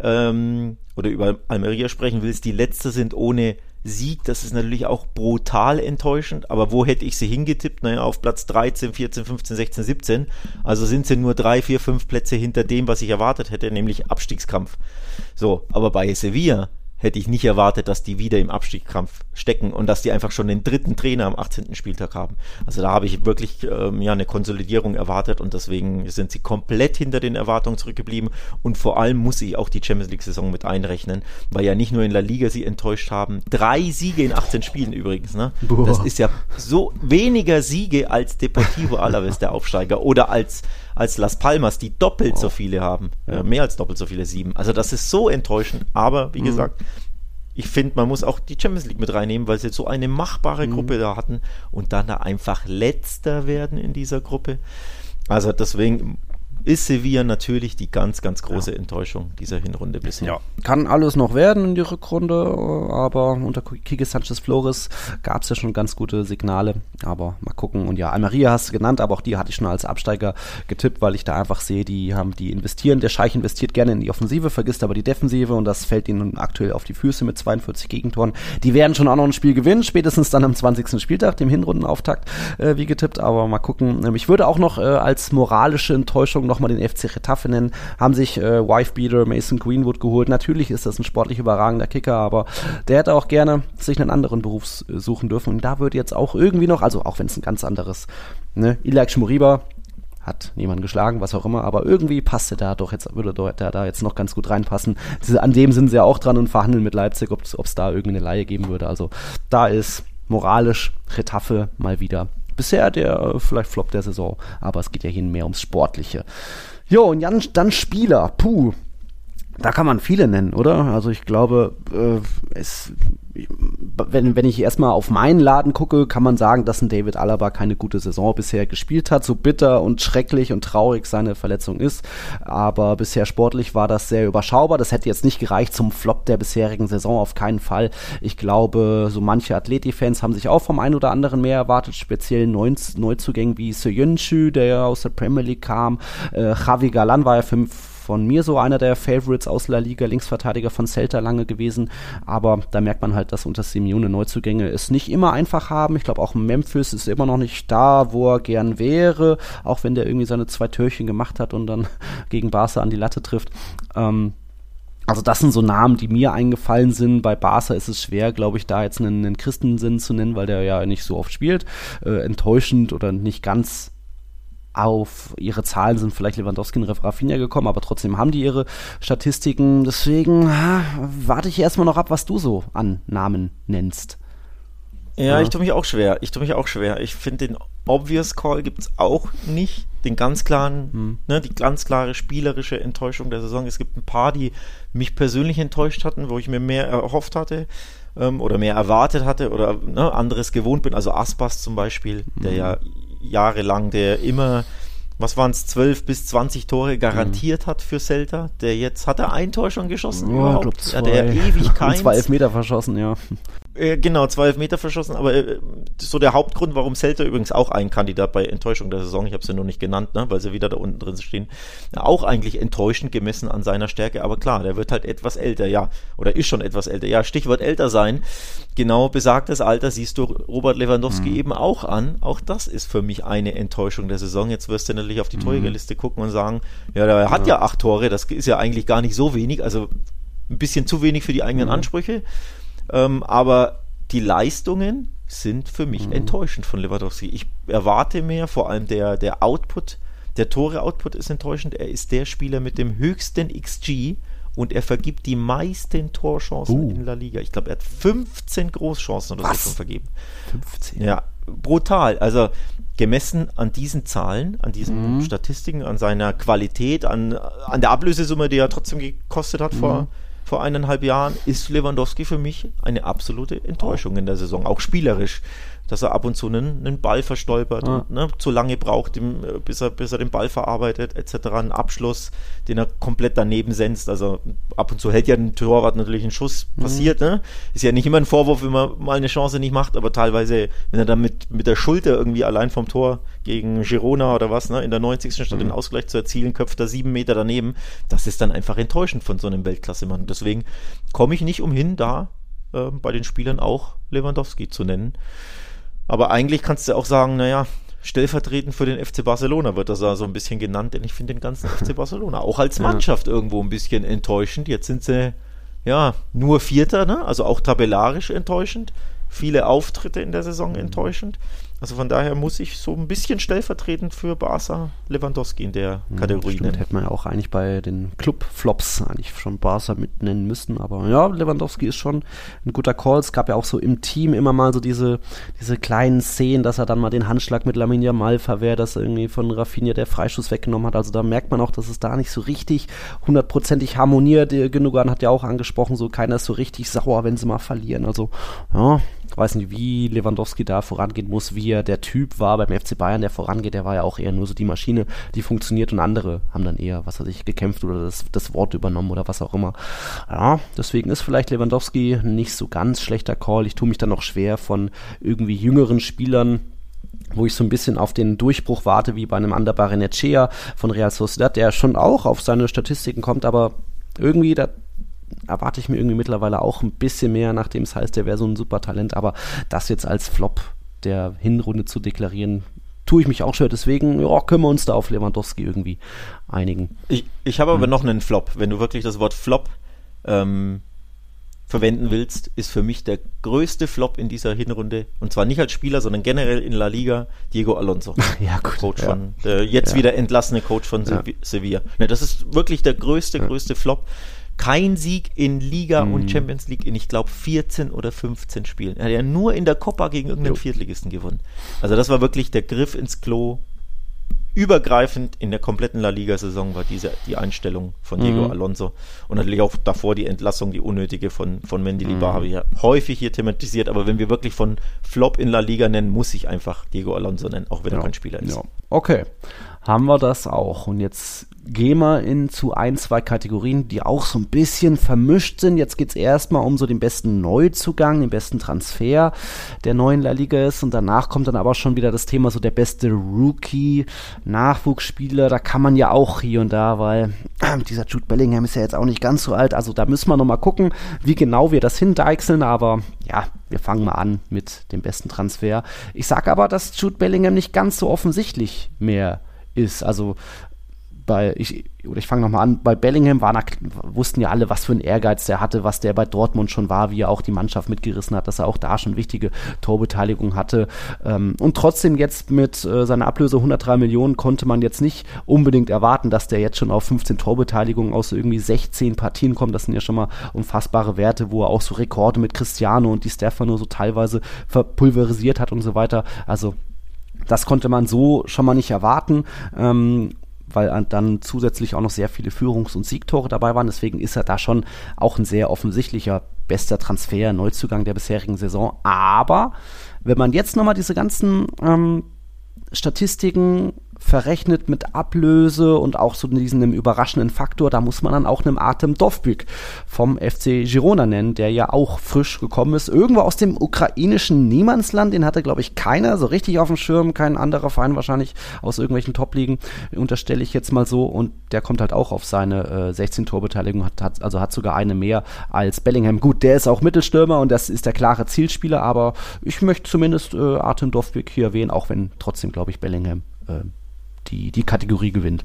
ähm, oder über Almeria sprechen willst, die letzte sind ohne Sieg, das ist natürlich auch brutal enttäuschend, aber wo hätte ich sie hingetippt? Naja, auf Platz 13, 14, 15, 16, 17. Also sind sie nur drei, vier, fünf Plätze hinter dem, was ich erwartet hätte, nämlich Abstiegskampf. So, aber bei Sevilla hätte ich nicht erwartet, dass die wieder im Abstiegskampf stecken und dass die einfach schon den dritten Trainer am 18. Spieltag haben. Also da habe ich wirklich ähm, ja eine Konsolidierung erwartet und deswegen sind sie komplett hinter den Erwartungen zurückgeblieben und vor allem muss ich auch die Champions League Saison mit einrechnen, weil ja nicht nur in La Liga sie enttäuscht haben, drei Siege in 18 Spielen übrigens, ne? Boah. Das ist ja so weniger Siege als Deportivo Alaves der Aufsteiger oder als als Las Palmas, die doppelt wow. so viele haben. Ja. Mehr als doppelt so viele, sieben. Also das ist so enttäuschend. Aber wie mhm. gesagt, ich finde, man muss auch die Champions League mit reinnehmen, weil sie so eine machbare mhm. Gruppe da hatten und dann da einfach letzter werden in dieser Gruppe. Also deswegen ist Sevilla natürlich die ganz, ganz große ja. Enttäuschung dieser Hinrunde bisher. Ja, kann alles noch werden in die Rückrunde, aber unter Kike Sanchez Flores gab es ja schon ganz gute Signale, aber mal gucken. Und ja, Almeria hast du genannt, aber auch die hatte ich schon als Absteiger getippt, weil ich da einfach sehe, die haben, die investieren, der Scheich investiert gerne in die Offensive, vergisst aber die Defensive und das fällt ihnen aktuell auf die Füße mit 42 Gegentoren. Die werden schon auch noch ein Spiel gewinnen, spätestens dann am 20. Spieltag, dem Hinrundenauftakt, äh, wie getippt, aber mal gucken. Ähm, ich würde auch noch äh, als moralische Enttäuschung nochmal den FC Retafe nennen, haben sich äh, Wifebeater Mason Greenwood geholt. Natürlich ist das ein sportlich überragender Kicker, aber der hätte auch gerne sich einen anderen Beruf suchen dürfen. Und da würde jetzt auch irgendwie noch, also auch wenn es ein ganz anderes, ne, Ilak Schmoriba, hat niemand geschlagen, was auch immer, aber irgendwie passte da doch jetzt, würde da, da jetzt noch ganz gut reinpassen. An dem sind sie ja auch dran und verhandeln mit Leipzig, ob es da irgendwie eine Laie geben würde. Also da ist moralisch Retafe mal wieder bisher der äh, vielleicht Flop der Saison, aber es geht ja hier mehr ums Sportliche. Jo, und dann, dann Spieler. Puh. Da kann man viele nennen, oder? Also ich glaube, äh, es, wenn, wenn ich erstmal auf meinen Laden gucke, kann man sagen, dass ein David Alaba keine gute Saison bisher gespielt hat. So bitter und schrecklich und traurig seine Verletzung ist. Aber bisher sportlich war das sehr überschaubar. Das hätte jetzt nicht gereicht zum Flop der bisherigen Saison, auf keinen Fall. Ich glaube, so manche Athleti-Fans haben sich auch vom einen oder anderen mehr erwartet, speziell Neuzugängen wie Soyuncu, der ja aus der Premier League kam. Äh, Javi Galan war ja für von mir so einer der Favorites aus La Liga, Linksverteidiger von Celta lange gewesen. Aber da merkt man halt, dass unter Simeone Neuzugänge es nicht immer einfach haben. Ich glaube, auch Memphis ist immer noch nicht da, wo er gern wäre, auch wenn der irgendwie seine zwei Türchen gemacht hat und dann gegen Barca an die Latte trifft. Ähm, also das sind so Namen, die mir eingefallen sind. Bei Barca ist es schwer, glaube ich, da jetzt einen, einen Christensinn zu nennen, weil der ja nicht so oft spielt. Äh, enttäuschend oder nicht ganz auf ihre Zahlen sind vielleicht Lewandowski und Rafinha gekommen, aber trotzdem haben die ihre Statistiken. Deswegen ha, warte ich erstmal noch ab, was du so an Namen nennst. Ja, ja. ich tue mich auch schwer. Ich tue mich auch schwer. Ich finde den Obvious Call gibt es auch nicht. Den ganz klaren, hm. ne, die ganz klare spielerische Enttäuschung der Saison. Es gibt ein paar, die mich persönlich enttäuscht hatten, wo ich mir mehr erhofft hatte ähm, oder mehr erwartet hatte oder ne, anderes gewohnt bin. Also Aspas zum Beispiel, der hm. ja jahrelang, der immer, was waren es, 12 bis 20 Tore garantiert mhm. hat für Celta. Der jetzt, hat er ein Tor schon geschossen ja, überhaupt? Glaub, zwei. Ja, der ewig keins. zwei Elfmeter verschossen, ja. Äh, genau, zwei Meter verschossen, aber äh, so der Hauptgrund, warum Celta übrigens auch ein Kandidat bei Enttäuschung der Saison, ich habe sie nur nicht genannt, ne, weil sie wieder da unten drin stehen, auch eigentlich enttäuschend gemessen an seiner Stärke, aber klar, der wird halt etwas älter, ja, oder ist schon etwas älter, ja, Stichwort älter sein, genau besagtes Alter siehst du Robert Lewandowski mhm. eben auch an, auch das ist für mich eine Enttäuschung der Saison, jetzt wirst du natürlich auf die mhm. Torjägerliste gucken und sagen, ja, der hat ja. ja acht Tore, das ist ja eigentlich gar nicht so wenig, also ein bisschen zu wenig für die eigenen mhm. Ansprüche, ähm, aber die Leistungen sind für mich mhm. enttäuschend von Lewandowski. Ich erwarte mehr, vor allem der, der Output, der Tore-Output ist enttäuschend. Er ist der Spieler mit dem höchsten XG und er vergibt die meisten Torchancen uh. in La Liga. Ich glaube, er hat 15 Großchancen oder Was? so schon vergeben. 15? Ja, brutal. Also gemessen an diesen Zahlen, an diesen mhm. Statistiken, an seiner Qualität, an, an der Ablösesumme, die er trotzdem gekostet hat mhm. vor vor eineinhalb Jahren ist Lewandowski für mich eine absolute Enttäuschung in der Saison, auch spielerisch dass er ab und zu einen, einen Ball verstolpert ja. und ne, zu lange braucht, bis er, bis er den Ball verarbeitet, etc. Ein Abschluss, den er komplett daneben senzt. Also ab und zu hält ja ein Torwart natürlich einen Schuss mhm. passiert. Ne? Ist ja nicht immer ein Vorwurf, wenn man mal eine Chance nicht macht, aber teilweise, wenn er dann mit, mit der Schulter irgendwie allein vom Tor gegen Girona oder was, ne, in der 90. statt mhm. den Ausgleich zu erzielen, köpft er sieben Meter daneben. Das ist dann einfach enttäuschend von so einem Weltklasse-Mann. Deswegen komme ich nicht umhin, da äh, bei den Spielern auch Lewandowski zu nennen. Aber eigentlich kannst du auch sagen, naja, stellvertretend für den FC Barcelona wird das da so ein bisschen genannt, denn ich finde den ganzen FC Barcelona auch als Mannschaft ja. irgendwo ein bisschen enttäuschend. Jetzt sind sie ja nur Vierter, ne? also auch tabellarisch enttäuschend. Viele Auftritte in der Saison enttäuschend. Also von daher muss ich so ein bisschen stellvertretend für Barca Lewandowski in der Kategorie ja, nennen. Hätte man ja auch eigentlich bei den Club-Flops eigentlich schon Barca mitnennen müssen. Aber ja, Lewandowski ist schon ein guter Call. Es gab ja auch so im Team immer mal so diese, diese kleinen Szenen, dass er dann mal den Handschlag mit Lamin Yamal verwehrt, dass irgendwie von Rafinha der Freischuss weggenommen hat. Also da merkt man auch, dass es da nicht so richtig hundertprozentig harmoniert. Gündogan hat ja auch angesprochen, so keiner ist so richtig sauer, wenn sie mal verlieren. Also ja, weiß nicht, wie Lewandowski da vorangehen muss, wie er der Typ war beim FC Bayern, der vorangeht. Der war ja auch eher nur so die Maschine, die funktioniert und andere haben dann eher, was weiß ich, gekämpft oder das, das Wort übernommen oder was auch immer. Ja, deswegen ist vielleicht Lewandowski nicht so ganz schlechter Call. Ich tue mich dann noch schwer von irgendwie jüngeren Spielern wo ich so ein bisschen auf den Durchbruch warte, wie bei einem Ander Barenechea von Real Sociedad, der schon auch auf seine Statistiken kommt, aber irgendwie, da erwarte ich mir irgendwie mittlerweile auch ein bisschen mehr, nachdem es heißt, der wäre so ein super Talent. Aber das jetzt als Flop der Hinrunde zu deklarieren, tue ich mich auch schwer. Deswegen ja, können wir uns da auf Lewandowski irgendwie einigen. Ich, ich habe aber hm. noch einen Flop. Wenn du wirklich das Wort Flop ähm, verwenden willst, ist für mich der größte Flop in dieser Hinrunde, und zwar nicht als Spieler, sondern generell in La Liga, Diego Alonso. ja, gut. Coach ja. von, der jetzt ja. wieder entlassene Coach von ja. Sevilla. Ne, das ist wirklich der größte, größte Flop kein Sieg in Liga mhm. und Champions League in, ich glaube, 14 oder 15 Spielen. Er hat ja nur in der Copa gegen irgendeinen jo. Viertligisten gewonnen. Also das war wirklich der Griff ins Klo. Übergreifend in der kompletten La Liga-Saison war diese die Einstellung von Diego mhm. Alonso und natürlich auch davor die Entlassung, die unnötige von, von Mendilibar, mhm. habe ich ja häufig hier thematisiert, aber wenn wir wirklich von Flop in La Liga nennen, muss ich einfach Diego Alonso nennen, auch wenn ja. er kein Spieler ist. Ja. Okay, haben wir das auch. Und jetzt gehen wir in zu ein, zwei Kategorien, die auch so ein bisschen vermischt sind. Jetzt geht es erstmal um so den besten Neuzugang, den besten Transfer der neuen La Liga ist. Und danach kommt dann aber schon wieder das Thema so der beste Rookie, Nachwuchsspieler. Da kann man ja auch hier und da, weil dieser Jude Bellingham ist ja jetzt auch nicht ganz so alt. Also da müssen wir nochmal gucken, wie genau wir das hindeichseln. Aber ja, wir fangen mal an mit dem besten Transfer. Ich sage aber, dass Jude Bellingham nicht ganz so offensichtlich mehr ist. Also bei, ich, oder ich fange nochmal an, bei Bellingham war, wussten ja alle, was für ein Ehrgeiz der hatte, was der bei Dortmund schon war, wie er auch die Mannschaft mitgerissen hat, dass er auch da schon wichtige Torbeteiligung hatte. Ähm, und trotzdem jetzt mit äh, seiner Ablöse 103 Millionen konnte man jetzt nicht unbedingt erwarten, dass der jetzt schon auf 15 Torbeteiligungen aus irgendwie 16 Partien kommt. Das sind ja schon mal unfassbare Werte, wo er auch so Rekorde mit Cristiano und die Stefano so teilweise verpulverisiert hat und so weiter. Also das konnte man so schon mal nicht erwarten. Ähm, weil dann zusätzlich auch noch sehr viele Führungs- und Siegtore dabei waren. Deswegen ist er da schon auch ein sehr offensichtlicher bester Transfer, Neuzugang der bisherigen Saison. Aber wenn man jetzt nochmal diese ganzen ähm, Statistiken verrechnet mit Ablöse und auch so diesen überraschenden Faktor, da muss man dann auch einen Artem Dovbyk vom FC Girona nennen, der ja auch frisch gekommen ist, irgendwo aus dem ukrainischen Niemandsland, den hatte glaube ich keiner so richtig auf dem Schirm, kein anderer Verein wahrscheinlich aus irgendwelchen Top-Ligen, unterstelle ich jetzt mal so. Und der kommt halt auch auf seine äh, 16 Torbeteiligung, hat, hat, also hat sogar eine mehr als Bellingham. Gut, der ist auch Mittelstürmer und das ist der klare Zielspieler, aber ich möchte zumindest äh, Artem Dovbyk hier erwähnen, auch wenn trotzdem glaube ich Bellingham äh, die, die Kategorie gewinnt.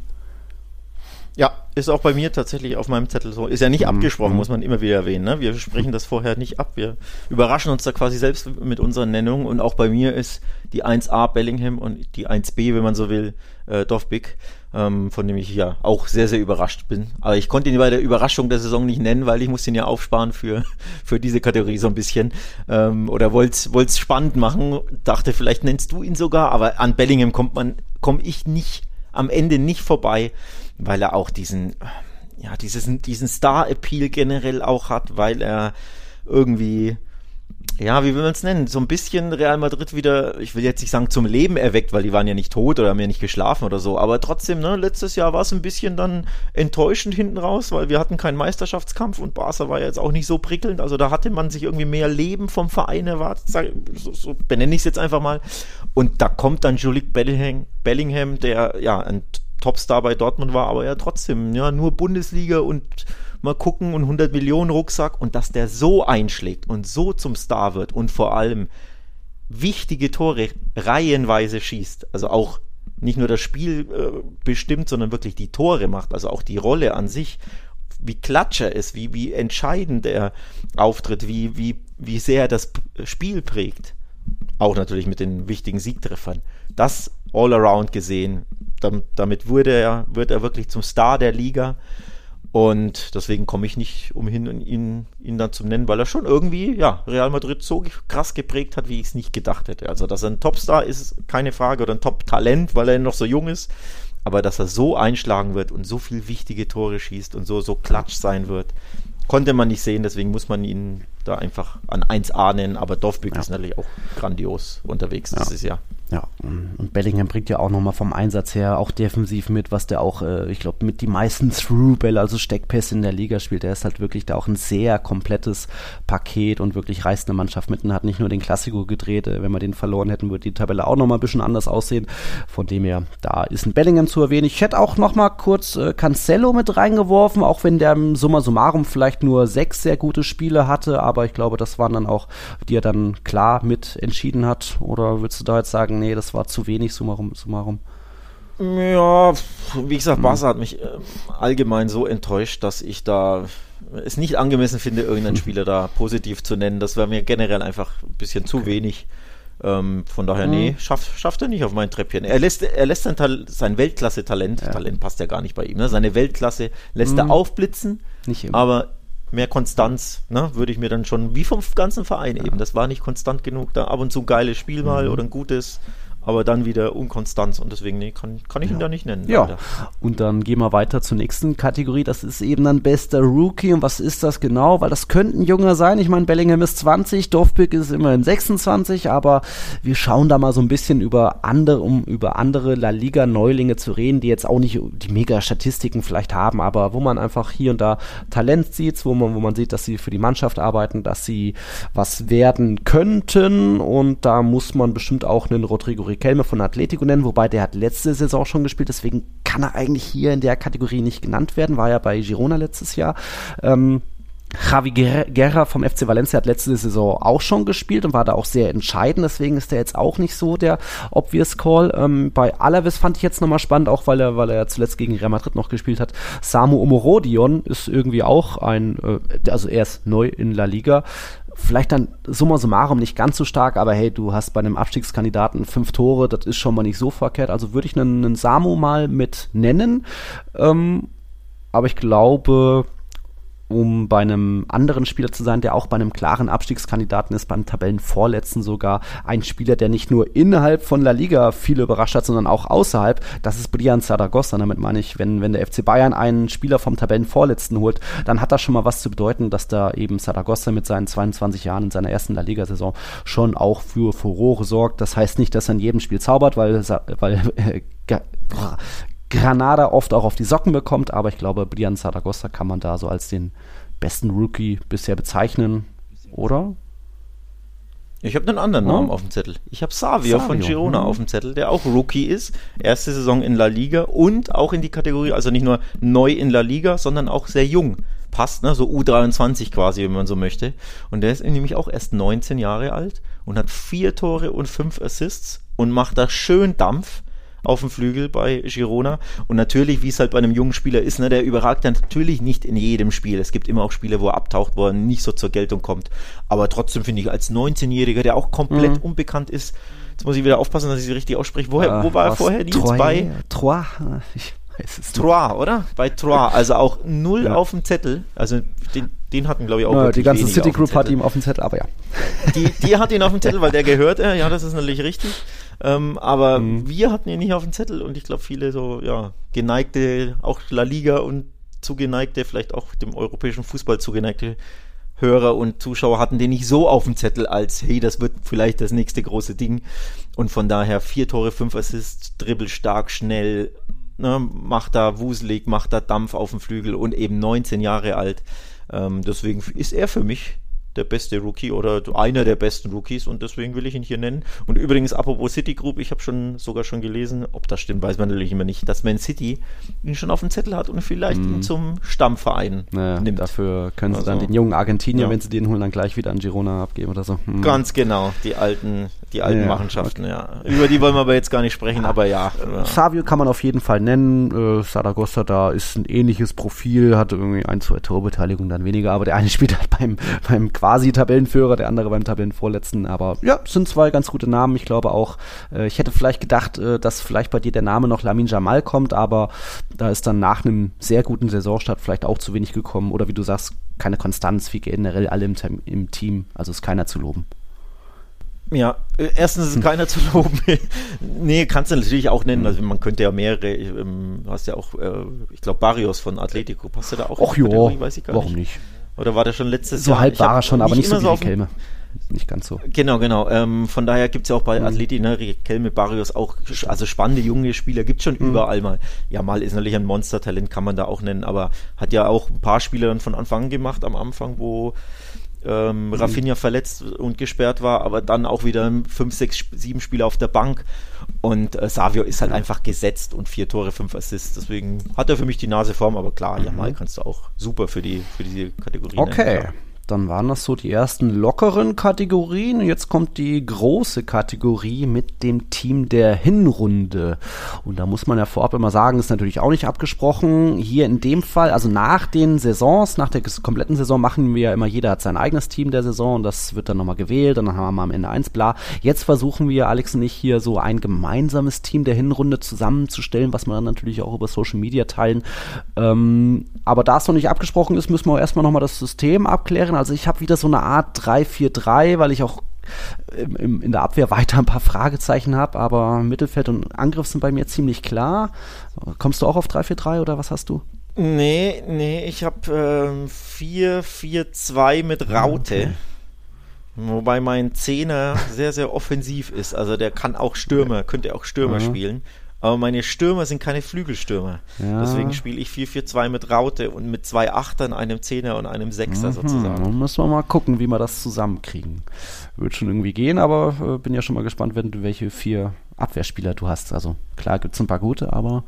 Ja, ist auch bei mir tatsächlich auf meinem Zettel so. Ist ja nicht mhm. abgesprochen, muss man immer wieder erwähnen. Ne? Wir sprechen das vorher nicht ab. Wir überraschen uns da quasi selbst mit unseren Nennungen. Und auch bei mir ist die 1a Bellingham und die 1b, wenn man so will, äh, Dovbik, ähm, von dem ich ja auch sehr, sehr überrascht bin. Aber ich konnte ihn bei der Überraschung der Saison nicht nennen, weil ich musste ihn ja aufsparen für, für diese Kategorie so ein bisschen. Ähm, oder wollte es spannend machen. Dachte, vielleicht nennst du ihn sogar. Aber an Bellingham kommt man, komme ich nicht am Ende nicht vorbei weil er auch diesen, ja, dieses, diesen Star-Appeal generell auch hat, weil er irgendwie, ja, wie will man es nennen, so ein bisschen Real Madrid wieder, ich will jetzt nicht sagen zum Leben erweckt, weil die waren ja nicht tot oder haben ja nicht geschlafen oder so, aber trotzdem, ne, letztes Jahr war es ein bisschen dann enttäuschend hinten raus, weil wir hatten keinen Meisterschaftskampf und Barca war jetzt auch nicht so prickelnd, also da hatte man sich irgendwie mehr Leben vom Verein erwartet, so, so benenne ich es jetzt einfach mal. Und da kommt dann Julik Bellingham, Bellingham der ja ein Topstar bei Dortmund war, aber ja trotzdem, ja, nur Bundesliga und mal gucken und 100 Millionen Rucksack und dass der so einschlägt und so zum Star wird und vor allem wichtige Tore reihenweise schießt, also auch nicht nur das Spiel äh, bestimmt, sondern wirklich die Tore macht, also auch die Rolle an sich, wie klatsch er ist, wie, wie entscheidend er auftritt, wie, wie, wie sehr er das Spiel prägt. Auch natürlich mit den wichtigen Siegtreffern. Das all around gesehen damit wurde er, wird er wirklich zum Star der Liga. Und deswegen komme ich nicht umhin, ihn, ihn dann zu nennen, weil er schon irgendwie, ja, Real Madrid so krass geprägt hat, wie ich es nicht gedacht hätte. Also, dass er ein Topstar ist, keine Frage, oder ein Top-Talent, weil er noch so jung ist. Aber dass er so einschlagen wird und so viel wichtige Tore schießt und so, so klatsch sein wird, konnte man nicht sehen. Deswegen muss man ihn da einfach an 1A nennen. Aber Dovbyk ja. ist natürlich auch grandios unterwegs ja. dieses Jahr. Ja, und Bellingham bringt ja auch nochmal vom Einsatz her auch defensiv mit, was der auch, äh, ich glaube, mit die meisten Through-Bälle, also Steckpässe in der Liga spielt. Der ist halt wirklich da auch ein sehr komplettes Paket und wirklich reißt eine Mannschaft mitten. Hat nicht nur den Klassiko gedreht, äh, wenn wir den verloren hätten, würde die Tabelle auch nochmal ein bisschen anders aussehen. Von dem her, da ist ein Bellingham zu erwähnen. Ich hätte auch nochmal kurz äh, Cancelo mit reingeworfen, auch wenn der im Summa summarum vielleicht nur sechs sehr gute Spiele hatte, aber ich glaube, das waren dann auch, die er dann klar mit entschieden hat. Oder würdest du da jetzt sagen, nee, das war zu wenig, summarum, summarum. Ja, wie gesagt, Barca hm. hat mich äh, allgemein so enttäuscht, dass ich da es nicht angemessen finde, irgendeinen hm. Spieler da positiv zu nennen. Das wäre mir generell einfach ein bisschen zu wenig. Ähm, von daher, hm. nee, schafft, schafft er nicht auf mein Treppchen. Er lässt, er lässt sein, Tal sein Weltklasse-Talent, ja. Talent passt ja gar nicht bei ihm, ne? seine Weltklasse lässt hm. er aufblitzen, aber mehr Konstanz, ne, würde ich mir dann schon, wie vom ganzen Verein ja. eben, das war nicht konstant genug, da ab und zu ein geiles Spiel mal mhm. oder ein gutes, aber dann wieder Unkonstanz und deswegen nee, kann, kann ich ja. ihn da nicht nennen. Ja, leider. und dann gehen wir weiter zur nächsten Kategorie, das ist eben dann bester Rookie und was ist das genau, weil das könnte ein Junger sein, ich meine Bellingham ist 20, Dorfpick ist immerhin 26, aber wir schauen da mal so ein bisschen über andere, um über andere La Liga Neulinge zu reden, die jetzt auch nicht die mega Statistiken vielleicht haben, aber wo man einfach hier und da Talent sieht, wo man, wo man sieht, dass sie für die Mannschaft arbeiten, dass sie was werden könnten und da muss man bestimmt auch einen Rodrigo Riquelme von Atletico nennen, wobei der hat letzte Saison schon gespielt, deswegen kann er eigentlich hier in der Kategorie nicht genannt werden, war ja bei Girona letztes Jahr. Ähm, Javi Guerra vom FC Valencia hat letzte Saison auch schon gespielt und war da auch sehr entscheidend, deswegen ist er jetzt auch nicht so der obvious Call. Ähm, bei Alaves fand ich jetzt nochmal spannend, auch weil er, weil er zuletzt gegen Real Madrid noch gespielt hat. Samu Omorodion ist irgendwie auch ein, äh, also er ist neu in La Liga, vielleicht dann summa summarum nicht ganz so stark, aber hey, du hast bei einem Abstiegskandidaten fünf Tore, das ist schon mal nicht so verkehrt. Also würde ich einen, einen Samu mal mit nennen. Ähm, aber ich glaube, um bei einem anderen Spieler zu sein, der auch bei einem klaren Abstiegskandidaten ist, beim Tabellenvorletzten sogar. Ein Spieler, der nicht nur innerhalb von La Liga viele überrascht hat, sondern auch außerhalb. Das ist Brian Zaragoza. Damit meine ich, wenn, wenn der FC Bayern einen Spieler vom Tabellenvorletzten holt, dann hat das schon mal was zu bedeuten, dass da eben Zaragoza mit seinen 22 Jahren in seiner ersten La Liga-Saison schon auch für Furore sorgt. Das heißt nicht, dass er in jedem Spiel zaubert, weil, weil Granada oft auch auf die Socken bekommt, aber ich glaube, Brian Zaragoza kann man da so als den besten Rookie bisher bezeichnen, oder? Ich habe einen anderen Namen auf dem Zettel. Ich habe Savio, Savio, von Girona mhm. auf dem Zettel, der auch Rookie ist. Erste Saison in La Liga und auch in die Kategorie, also nicht nur neu in La Liga, sondern auch sehr jung. Passt, ne? So U23 quasi, wenn man so möchte. Und der ist nämlich auch erst 19 Jahre alt und hat vier Tore und fünf Assists und macht da schön Dampf auf dem Flügel bei Girona. Und natürlich, wie es halt bei einem jungen Spieler ist, ne, der überragt dann natürlich nicht in jedem Spiel. Es gibt immer auch Spiele, wo er abtaucht, wo er nicht so zur Geltung kommt. Aber trotzdem finde ich, als 19-Jähriger, der auch komplett mhm. unbekannt ist, jetzt muss ich wieder aufpassen, dass ich sie richtig ausspreche. Woher, wo war er vorher? Die Troyes? bei Troyes? Ich weiß es Troyes, oder? Bei Troyes. Also auch null ja. auf dem Zettel. Also den, den hatten, glaube ich, auch ja, Die ganze City Group hat ihm auf dem Zettel, aber ja. Die, die hat ihn auf dem Zettel, weil der gehört er. Ja, das ist natürlich richtig. Ähm, aber mhm. wir hatten ihn nicht auf dem Zettel und ich glaube, viele so, ja, geneigte, auch La Liga und zugeneigte, vielleicht auch dem europäischen Fußball zugeneigte Hörer und Zuschauer hatten den nicht so auf dem Zettel als, hey, das wird vielleicht das nächste große Ding. Und von daher vier Tore, fünf Assists, dribbel stark, schnell, ne, macht da wuselig, macht da Dampf auf dem Flügel und eben 19 Jahre alt. Ähm, deswegen ist er für mich der beste Rookie oder einer der besten Rookies und deswegen will ich ihn hier nennen. Und übrigens, apropos City Group, ich habe schon sogar schon gelesen, ob das stimmt, weiß man natürlich immer nicht, dass Man City ihn schon auf dem Zettel hat und vielleicht mm. ihn zum Stammverein naja, nimmt. Dafür können sie also, dann den jungen Argentinier, ja. wenn sie den holen, dann gleich wieder an Girona abgeben oder so. Hm. Ganz genau, die alten, die alten ja, Machenschaften, okay. ja. Über die wollen wir aber jetzt gar nicht sprechen, aber ja. Savio kann man auf jeden Fall nennen. Äh, Saragossa da ist ein ähnliches Profil, hat irgendwie ein, zwei Torbeteiligungen dann weniger, aber der eine spielt halt beim, beim quasi Tabellenführer, der andere beim Tabellenvorletzten. Aber ja, sind zwei ganz gute Namen. Ich glaube auch, äh, ich hätte vielleicht gedacht, äh, dass vielleicht bei dir der Name noch Lamin Jamal kommt, aber da ist dann nach einem sehr guten Saisonstart vielleicht auch zu wenig gekommen. Oder wie du sagst, keine Konstanz, wie generell alle im, im Team. Also ist keiner zu loben. Ja, äh, erstens ist keiner zu loben. nee, kannst du natürlich auch nennen. Also man könnte ja mehrere, ähm, du hast ja auch, äh, ich glaube, Barrios von Atletico. Passt du da auch? Ach ja, warum nicht? nicht? Oder war der schon letztes so Jahr? So halb war er schon, aber nicht so wie Kelme. Nicht ganz so. Genau, genau. Ähm, von daher gibt es ja auch bei mhm. Athleti, ne, Kelme, Barrios auch, also spannende junge Spieler gibt es schon mhm. überall mal. Ja, mal ist natürlich ein Monster-Talent, kann man da auch nennen, aber hat ja auch ein paar Spieler dann von Anfang an gemacht, am Anfang, wo ähm, mhm. Rafinha verletzt und gesperrt war, aber dann auch wieder fünf, sechs, sieben Spieler auf der Bank. Und äh, Savio ist halt einfach gesetzt und vier Tore, fünf Assists. Deswegen hat er für mich die Nase vorn, aber klar, mhm. Jamal kannst du auch super für die für diese Kategorie. Okay. Nennen, dann waren das so die ersten lockeren Kategorien. Jetzt kommt die große Kategorie mit dem Team der Hinrunde. Und da muss man ja vorab immer sagen, ist natürlich auch nicht abgesprochen. Hier in dem Fall, also nach den Saisons, nach der kompletten Saison machen wir ja immer, jeder hat sein eigenes Team der Saison und das wird dann nochmal gewählt. Dann haben wir am Ende eins, bla. Jetzt versuchen wir, Alex und ich, hier so ein gemeinsames Team der Hinrunde zusammenzustellen, was wir dann natürlich auch über Social Media teilen. Ähm, aber da es noch nicht abgesprochen ist, müssen wir erstmal nochmal das System abklären. Also ich habe wieder so eine Art 3-4-3, weil ich auch im, im, in der Abwehr weiter ein paar Fragezeichen habe, aber Mittelfeld und Angriff sind bei mir ziemlich klar. Kommst du auch auf 3-4-3 oder was hast du? Nee, nee, ich habe ähm, 4-4-2 mit Raute. Okay. Wobei mein Zehner sehr, sehr offensiv ist. Also der kann auch Stürmer, könnte auch Stürmer mhm. spielen. Aber meine Stürmer sind keine Flügelstürmer. Ja. Deswegen spiele ich 4-4-2 mit Raute und mit zwei Achtern, einem Zehner und einem Sechser mhm. sozusagen. Dann müssen wir mal gucken, wie wir das zusammenkriegen. Wird schon irgendwie gehen, aber äh, bin ja schon mal gespannt, wenn welche vier Abwehrspieler du hast. Also klar gibt es ein paar gute, aber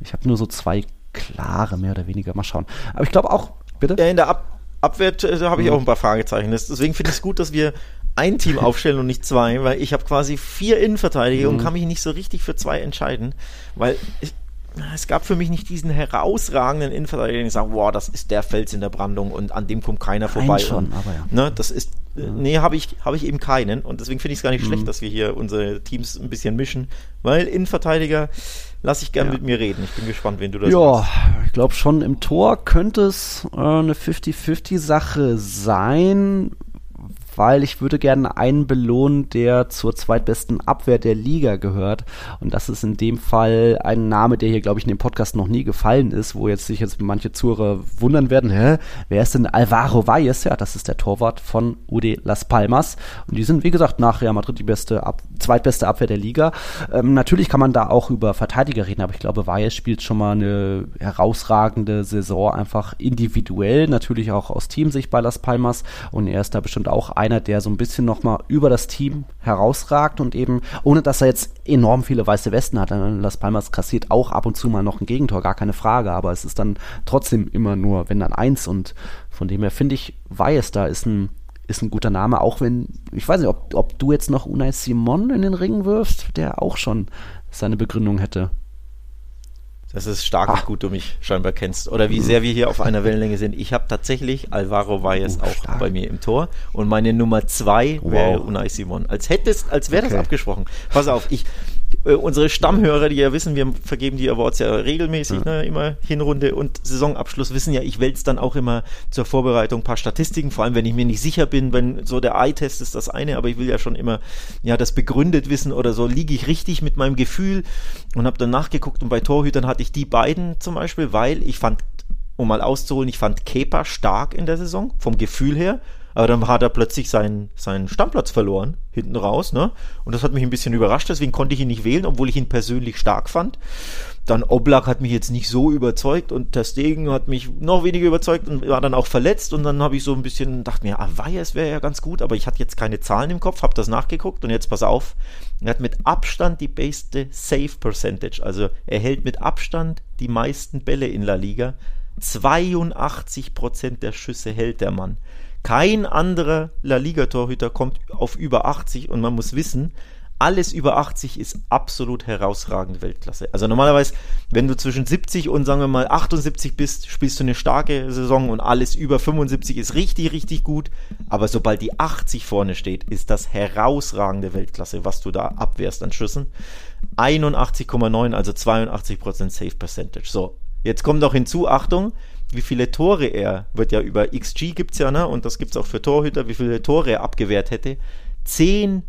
ich habe nur so zwei klare, mehr oder weniger. Mal schauen. Aber ich glaube auch, bitte? Ja, in der Ab Abwehr äh, habe ich mhm. auch ein paar Fragezeichen. Deswegen finde ich es gut, dass wir ein Team aufstellen und nicht zwei, weil ich habe quasi vier Innenverteidiger mhm. und kann mich nicht so richtig für zwei entscheiden, weil ich, es gab für mich nicht diesen herausragenden Innenverteidiger, den ich sage, wow, das ist der Fels in der Brandung und an dem kommt keiner vorbei. schon, und, aber ja. Ne, das ist, ja. nee, habe ich, hab ich eben keinen und deswegen finde ich es gar nicht mhm. schlecht, dass wir hier unsere Teams ein bisschen mischen, weil Innenverteidiger lasse ich gern ja. mit mir reden. Ich bin gespannt, wen du das Ja, machst. ich glaube schon im Tor könnte es äh, eine 50-50 Sache sein weil ich würde gerne einen belohnen, der zur zweitbesten Abwehr der Liga gehört. Und das ist in dem Fall ein Name, der hier, glaube ich, in dem Podcast noch nie gefallen ist, wo jetzt sich jetzt manche Zuhörer wundern werden, hä, wer ist denn Alvaro Valles? Ja, das ist der Torwart von UD Las Palmas. Und die sind, wie gesagt, nach Real Madrid die beste, ab, zweitbeste Abwehr der Liga. Ähm, natürlich kann man da auch über Verteidiger reden, aber ich glaube, Valles spielt schon mal eine herausragende Saison, einfach individuell, natürlich auch aus Teamsicht bei Las Palmas. Und er ist da bestimmt auch einer, der so ein bisschen nochmal über das Team herausragt und eben, ohne dass er jetzt enorm viele weiße Westen hat. Las Palmas kassiert auch ab und zu mal noch ein Gegentor, gar keine Frage, aber es ist dann trotzdem immer nur, wenn dann eins und von dem her finde ich, Weiß da ist ein ist ein guter Name, auch wenn, ich weiß nicht, ob, ob du jetzt noch Unai Simon in den Ring wirfst, der auch schon seine Begründung hätte. Das ist stark, wie gut du mich scheinbar kennst. Oder wie sehr wir hier auf einer Wellenlänge sind. Ich habe tatsächlich Alvaro Valles oh, auch stark. bei mir im Tor. Und meine Nummer zwei wow. wäre Unai Simon. Als hättest, als wäre okay. das abgesprochen. Pass auf, ich, äh, unsere Stammhörer, die ja wissen, wir vergeben die Awards ja regelmäßig, ja. Ne, immer Hinrunde und Saisonabschluss, wissen ja, ich wälze dann auch immer zur Vorbereitung ein paar Statistiken, vor allem wenn ich mir nicht sicher bin, wenn so der Eye-Test ist das eine, aber ich will ja schon immer ja das begründet wissen oder so, liege ich richtig mit meinem Gefühl und habe dann nachgeguckt und bei Torhütern hatte ich die beiden zum Beispiel, weil ich fand, um mal auszuholen, ich fand Kepa stark in der Saison, vom Gefühl her aber dann hat er plötzlich seinen, seinen Stammplatz verloren, hinten raus, ne? Und das hat mich ein bisschen überrascht, deswegen konnte ich ihn nicht wählen, obwohl ich ihn persönlich stark fand. Dann Oblak hat mich jetzt nicht so überzeugt und Ter Stegen hat mich noch weniger überzeugt und war dann auch verletzt und dann habe ich so ein bisschen dachte mir, ah, es wäre ja ganz gut, aber ich hatte jetzt keine Zahlen im Kopf, habe das nachgeguckt und jetzt pass auf, er hat mit Abstand die beste Save Percentage, also er hält mit Abstand die meisten Bälle in La Liga. 82 Prozent der Schüsse hält der Mann. Kein anderer La Liga-Torhüter kommt auf über 80 und man muss wissen, alles über 80 ist absolut herausragende Weltklasse. Also normalerweise, wenn du zwischen 70 und sagen wir mal 78 bist, spielst du eine starke Saison und alles über 75 ist richtig, richtig gut. Aber sobald die 80 vorne steht, ist das herausragende Weltklasse, was du da abwehrst an Schüssen. 81,9, also 82% Safe Percentage. So, jetzt kommt noch hinzu, Achtung, wie viele Tore er, wird ja über XG gibt's ja, ne? Und das gibt's auch für Torhüter, wie viele Tore er abgewehrt hätte. Zehn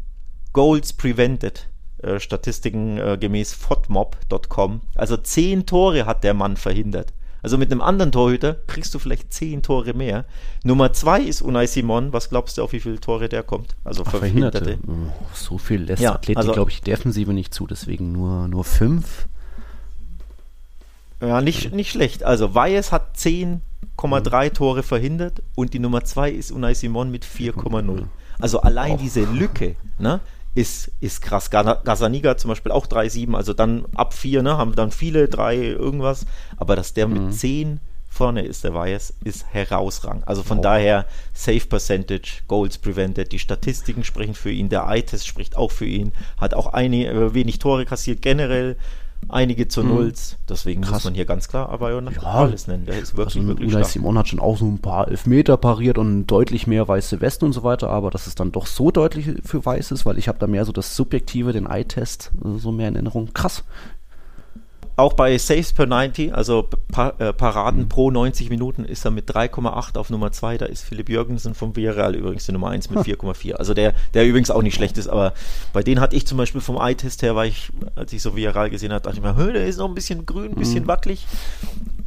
Goals prevented. Äh, Statistiken äh, gemäß fotmob.com. Also zehn Tore hat der Mann verhindert. Also mit einem anderen Torhüter kriegst du vielleicht zehn Tore mehr. Nummer zwei ist Unai Simon. Was glaubst du, auf wie viele Tore der kommt? Also Ach, verhinderte. Oh, so viel lässt ja, Athletik, also, glaube ich, Defensive nicht zu. Deswegen nur, nur fünf. Ja, nicht, nicht schlecht. Also Valles hat 10,3 mhm. Tore verhindert und die Nummer 2 ist Unai Simon mit 4,0. Also allein oh. diese Lücke ne, ist, ist krass. Gazaniga zum Beispiel auch 3,7, also dann ab 4, ne, haben dann viele 3 irgendwas, aber dass der mhm. mit 10 vorne ist, der Valles, ist herausragend. Also von oh. daher Safe Percentage, Goals Prevented, die Statistiken sprechen für ihn, der Eye-Test spricht auch für ihn, hat auch eine, äh, wenig Tore kassiert generell, einige zu mhm. Nulls. Deswegen Krass. muss man hier ganz klar aber ja, alles nennen. Der ist wirklich, also, wirklich Unai Simon hat schon auch so ein paar Elfmeter pariert und deutlich mehr weiße Westen und so weiter, aber dass es dann doch so deutlich für weiß ist, weil ich habe da mehr so das Subjektive, den Eye-Test, äh, so mehr in Erinnerung. Krass auch bei Saves per 90, also pa äh, Paraden mhm. pro 90 Minuten, ist er mit 3,8 auf Nummer 2. Da ist Philipp Jürgensen vom Villarreal übrigens die Nummer 1 mit 4,4. Also der, der übrigens auch nicht schlecht ist, aber bei denen hatte ich zum Beispiel vom Eye-Test her, weil ich, als ich so Villarreal gesehen habe, dachte ich mir, der ist noch ein bisschen grün, ein bisschen mhm. wackelig.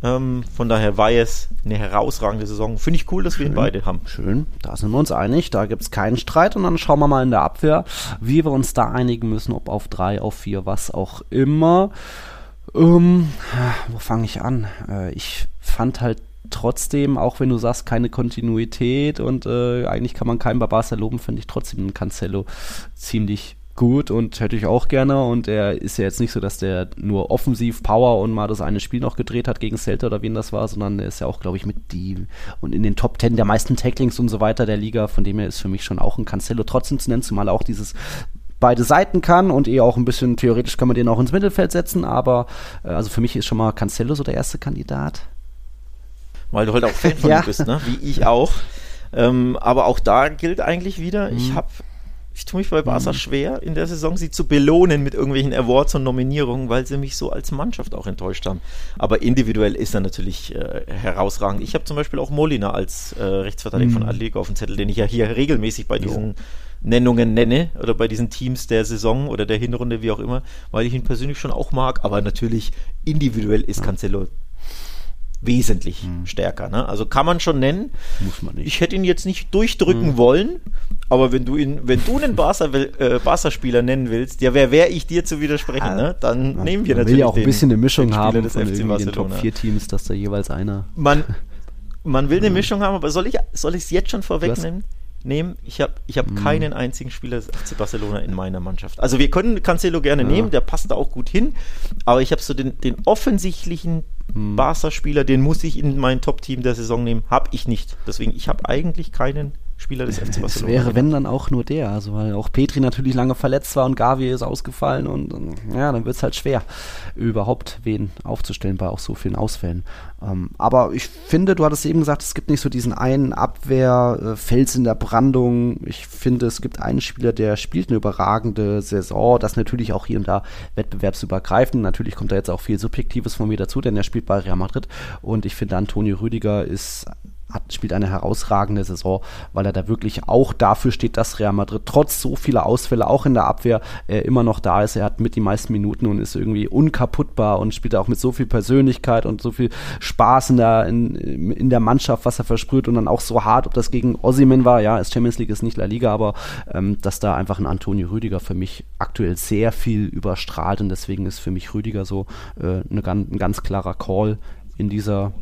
Ähm, von daher war es eine herausragende Saison. Finde ich cool, dass Schön. wir ihn beide haben. Schön, da sind wir uns einig. Da gibt es keinen Streit. Und dann schauen wir mal in der Abwehr, wie wir uns da einigen müssen, ob auf drei, auf vier, was auch immer. Ähm, wo fange ich an? Äh, ich fand halt trotzdem, auch wenn du sagst, keine Kontinuität und äh, eigentlich kann man keinen Barbaza loben, finde ich trotzdem einen Cancelo ziemlich gut und hätte ich auch gerne. Und er ist ja jetzt nicht so, dass der nur offensiv Power und mal das eine Spiel noch gedreht hat gegen Celta oder wen das war, sondern er ist ja auch, glaube ich, mit die und in den Top Ten der meisten Tacklings und so weiter der Liga. Von dem her ist für mich schon auch ein Cancelo trotzdem zu nennen, zumal auch dieses beide Seiten kann und eh auch ein bisschen theoretisch kann man den auch ins Mittelfeld setzen, aber äh, also für mich ist schon mal Cancelo so der erste Kandidat. Weil du halt auch Fan von ja. ihm bist, ne? wie ich auch. Ähm, aber auch da gilt eigentlich wieder, mhm. ich habe ich tue mich bei Barca mhm. schwer in der Saison, sie zu belohnen mit irgendwelchen Awards und Nominierungen, weil sie mich so als Mannschaft auch enttäuscht haben. Aber individuell ist er natürlich äh, herausragend. Ich habe zum Beispiel auch Molina als äh, Rechtsverteidiger mhm. von Atletico auf dem Zettel, den ich ja hier regelmäßig bei diesen jo. Nennungen nenne oder bei diesen Teams der Saison oder der Hinrunde, wie auch immer, weil ich ihn persönlich schon auch mag. Aber natürlich individuell ist. Cancelo wesentlich hm. stärker. Ne? Also kann man schon nennen. Muss man nicht. Ich hätte ihn jetzt nicht durchdrücken hm. wollen, aber wenn du ihn, wenn du einen Barca-Spieler äh, Barca nennen willst, ja, wer wäre ich dir zu widersprechen, ah, ne? dann ja, nehmen wir natürlich. will ja auch ein bisschen eine Mischung haben des von FC den Top 4 Teams, dass da jeweils einer. Man, man will eine Mischung haben, aber soll ich soll ich es jetzt schon vorwegnehmen? Nehmen. Ich habe ich hab mhm. keinen einzigen Spieler des FC Barcelona in meiner Mannschaft. Also wir können Cancelo gerne ja. nehmen, der passt da auch gut hin, aber ich habe so den, den offensichtlichen mhm. Barca-Spieler, den muss ich in mein Top-Team der Saison nehmen, habe ich nicht. Deswegen, ich habe eigentlich keinen Spieler des FC Barcelona. Es wäre, wenn dann auch nur der, also weil auch Petri natürlich lange verletzt war und Gavi ist ausgefallen und, ja, dann wird es halt schwer, überhaupt wen aufzustellen bei auch so vielen Ausfällen. Ähm, aber ich finde, du hattest eben gesagt, es gibt nicht so diesen einen Abwehrfels in der Brandung. Ich finde, es gibt einen Spieler, der spielt eine überragende Saison, das natürlich auch hier und da wettbewerbsübergreifend. Natürlich kommt da jetzt auch viel Subjektives von mir dazu, denn er spielt bei Real Madrid und ich finde, Antonio Rüdiger ist hat, spielt eine herausragende Saison, weil er da wirklich auch dafür steht, dass Real Madrid trotz so vieler Ausfälle auch in der Abwehr äh, immer noch da ist. Er hat mit die meisten Minuten und ist irgendwie unkaputtbar und spielt auch mit so viel Persönlichkeit und so viel Spaß in der, in, in der Mannschaft, was er versprüht und dann auch so hart, ob das gegen Ossiman war, ja, ist Champions League ist nicht La Liga, aber ähm, dass da einfach ein Antonio Rüdiger für mich aktuell sehr viel überstrahlt und deswegen ist für mich Rüdiger so äh, eine, ein ganz klarer Call in dieser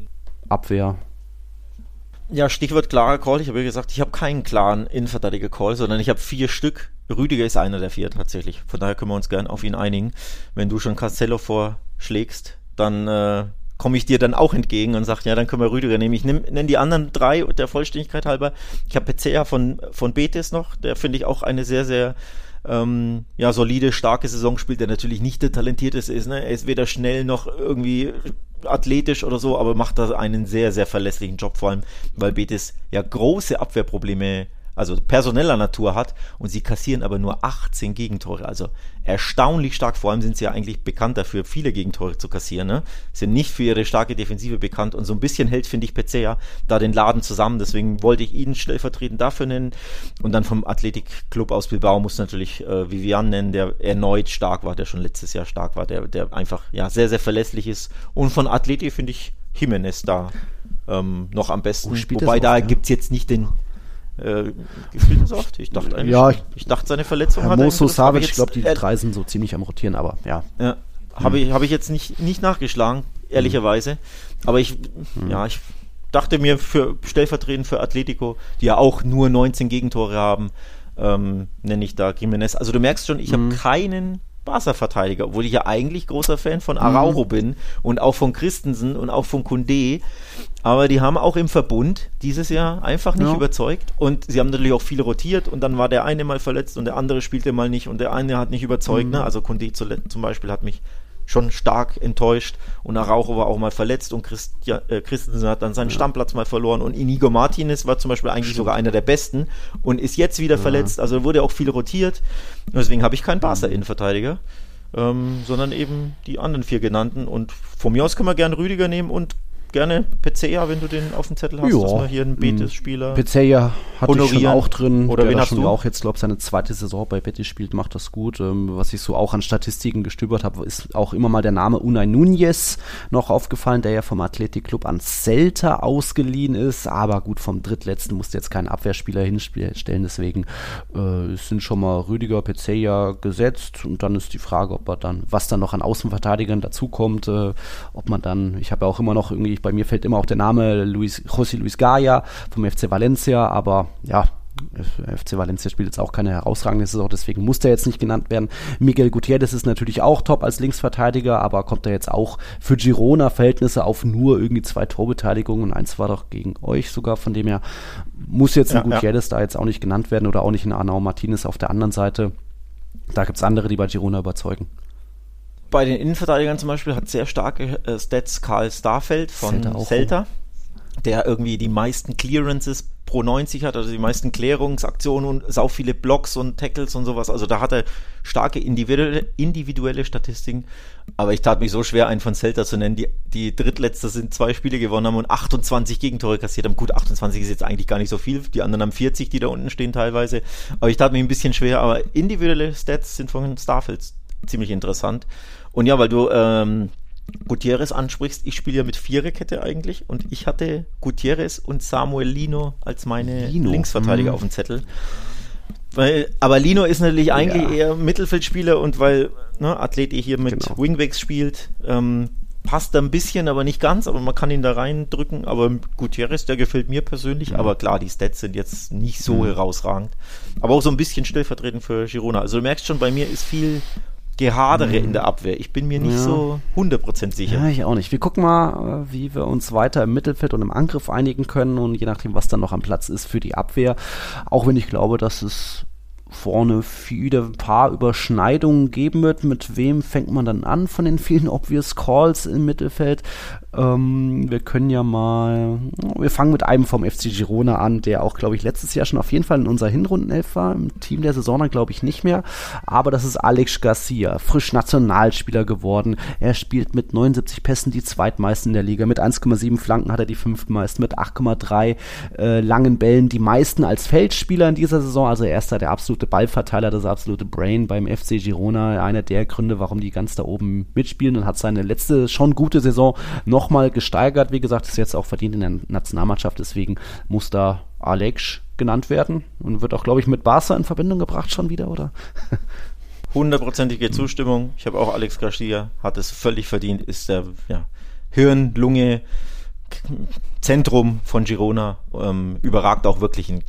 Abwehr ja, Stichwort klarer Call. Ich habe ja gesagt, ich habe keinen klaren Innenverteidiger-Call, sondern ich habe vier Stück. Rüdiger ist einer der vier tatsächlich. Von daher können wir uns gern auf ihn einigen. Wenn du schon Castello vorschlägst, dann äh, komme ich dir dann auch entgegen und sage, ja, dann können wir Rüdiger nehmen. Ich nenne die anderen drei der Vollständigkeit halber. Ich habe Pezea von, von Betis noch, der finde ich auch eine sehr, sehr ähm, ja, solide, starke Saison spielt, der natürlich nicht der talentierteste ist. Ne? Er ist weder schnell noch irgendwie athletisch oder so, aber macht da einen sehr, sehr verlässlichen Job, vor allem, weil Betis ja große Abwehrprobleme also personeller Natur hat und sie kassieren aber nur 18 Gegentore. Also erstaunlich stark. Vor allem sind sie ja eigentlich bekannt dafür, viele Gegentore zu kassieren. Ne? Sind nicht für ihre starke Defensive bekannt und so ein bisschen hält, finde ich, Pezea da den Laden zusammen. Deswegen wollte ich ihn stellvertretend dafür nennen. Und dann vom Athletikclub aus Bilbao muss natürlich äh, Vivian nennen, der erneut stark war, der schon letztes Jahr stark war, der, der einfach ja sehr, sehr verlässlich ist. Und von Athletik finde ich Jimenez da ähm, noch am besten. Wobei da ja? gibt es jetzt nicht den äh, gespielt ist oft. Ich dachte eigentlich, ja, ich, ich dachte, seine Verletzung hat Moso Savic, ich glaube, die äh, drei sind so ziemlich am Rotieren, aber ja. ja Habe ich, hab ich jetzt nicht, nicht nachgeschlagen, ehrlicherweise. Mhm. Aber ich, mhm. ja, ich dachte mir für stellvertretend für Atletico, die ja auch nur 19 Gegentore haben, ähm, nenne ich da Jimenez. Also du merkst schon, ich mhm. habe keinen Barca-Verteidiger, obwohl ich ja eigentlich großer Fan von Araujo mhm. bin und auch von Christensen und auch von Kunde. Aber die haben auch im Verbund dieses Jahr einfach nicht ja. überzeugt. Und sie haben natürlich auch viel rotiert und dann war der eine mal verletzt und der andere spielte mal nicht und der eine hat nicht überzeugt. Mhm. Ne? Also Kunde zum Beispiel hat mich schon stark enttäuscht und Araujo war auch mal verletzt und Christian, äh, Christensen hat dann seinen ja. Stammplatz mal verloren und Inigo Martinez war zum Beispiel eigentlich Stimmt. sogar einer der besten und ist jetzt wieder ja. verletzt, also wurde auch viel rotiert und deswegen habe ich keinen Barca-Innenverteidiger, ähm, sondern eben die anderen vier genannten und von mir aus können wir gerne Rüdiger nehmen und gerne Pezea, wenn du den auf dem Zettel hast, ja. dass wir hier einen Betis-Spieler Pezea hatte ich schon auch drin. Oder wen hast schon du? auch jetzt, glaube ich, seine zweite Saison bei Betis spielt, macht das gut. Ähm, was ich so auch an Statistiken gestöbert habe, ist auch immer mal der Name Unai Nunez noch aufgefallen, der ja vom Athletic Club an Celta ausgeliehen ist. Aber gut, vom drittletzten musste jetzt keinen Abwehrspieler hinstellen. Deswegen äh, sind schon mal Rüdiger, Pezea gesetzt. Und dann ist die Frage, ob er dann, was dann noch an Außenverteidigern dazukommt, äh, ob man dann, ich habe ja auch immer noch irgendwie, bei mir fällt immer auch der Name Luis, José Luis Gaia vom FC Valencia, aber ja, FC Valencia spielt jetzt auch keine herausragende Saison, deswegen muss der jetzt nicht genannt werden. Miguel Gutierrez ist natürlich auch top als Linksverteidiger, aber kommt er jetzt auch für Girona-Verhältnisse auf nur irgendwie zwei Torbeteiligungen und eins war doch gegen euch sogar, von dem her muss jetzt ein ja, Gutierrez ja. da jetzt auch nicht genannt werden oder auch nicht ein Arnau Martinez auf der anderen Seite. Da gibt es andere, die bei Girona überzeugen bei den Innenverteidigern zum Beispiel hat sehr starke äh, Stats Karl Starfeld von Celta. Der irgendwie die meisten Clearances pro 90 hat, also die meisten Klärungsaktionen und sau viele Blocks und Tackles und sowas. Also da hat er starke individuelle, individuelle Statistiken. Aber ich tat mich so schwer, einen von Celta zu nennen, die, die drittletzte sind zwei Spiele gewonnen haben und 28 Gegentore kassiert haben. Gut, 28 ist jetzt eigentlich gar nicht so viel. Die anderen haben 40, die da unten stehen teilweise. Aber ich tat mich ein bisschen schwer. Aber individuelle Stats sind von Starfields ziemlich interessant. Und ja, weil du ähm, Gutierrez ansprichst, ich spiele ja mit Viererkette eigentlich und ich hatte Gutierrez und Samuel Lino als meine Lino. Linksverteidiger hm. auf dem Zettel. Weil, aber Lino ist natürlich eigentlich ja. eher Mittelfeldspieler und weil ne, Athlet hier mit genau. Wingbacks spielt, ähm, passt da ein bisschen, aber nicht ganz, aber man kann ihn da reindrücken. Aber Gutierrez, der gefällt mir persönlich, mhm. aber klar, die Stats sind jetzt nicht so mhm. herausragend. Aber auch so ein bisschen stellvertretend für Girona. Also du merkst schon, bei mir ist viel Gehadere in der Abwehr. Ich bin mir nicht ja. so 100% sicher. Ja, ich auch nicht. Wir gucken mal, äh, wie wir uns weiter im Mittelfeld und im Angriff einigen können und je nachdem, was dann noch am Platz ist für die Abwehr. Auch wenn ich glaube, dass es vorne wieder ein paar Überschneidungen geben wird. Mit wem fängt man dann an von den vielen Obvious Calls im Mittelfeld? Ähm, wir können ja mal, wir fangen mit einem vom FC Girona an, der auch, glaube ich, letztes Jahr schon auf jeden Fall in unserer Hinrundenelf war. Im Team der Saison dann, glaube ich, nicht mehr. Aber das ist Alex Garcia, frisch Nationalspieler geworden. Er spielt mit 79 Pässen die zweitmeisten in der Liga. Mit 1,7 Flanken hat er die fünftmeisten. Mit 8,3 äh, langen Bällen die meisten als Feldspieler in dieser Saison. Also er ist da der absolute Ballverteiler, das absolute Brain beim FC Girona. Einer der Gründe, warum die ganz da oben mitspielen und hat seine letzte schon gute Saison noch nochmal gesteigert. Wie gesagt, ist jetzt auch verdient in der Nationalmannschaft, deswegen muss da Alex genannt werden und wird auch, glaube ich, mit Barca in Verbindung gebracht schon wieder, oder? Hundertprozentige Zustimmung. Ich habe auch Alex Garcia, hat es völlig verdient, ist der ja, Hirn, Lunge, Zentrum von Girona, ähm, überragt auch wirklich in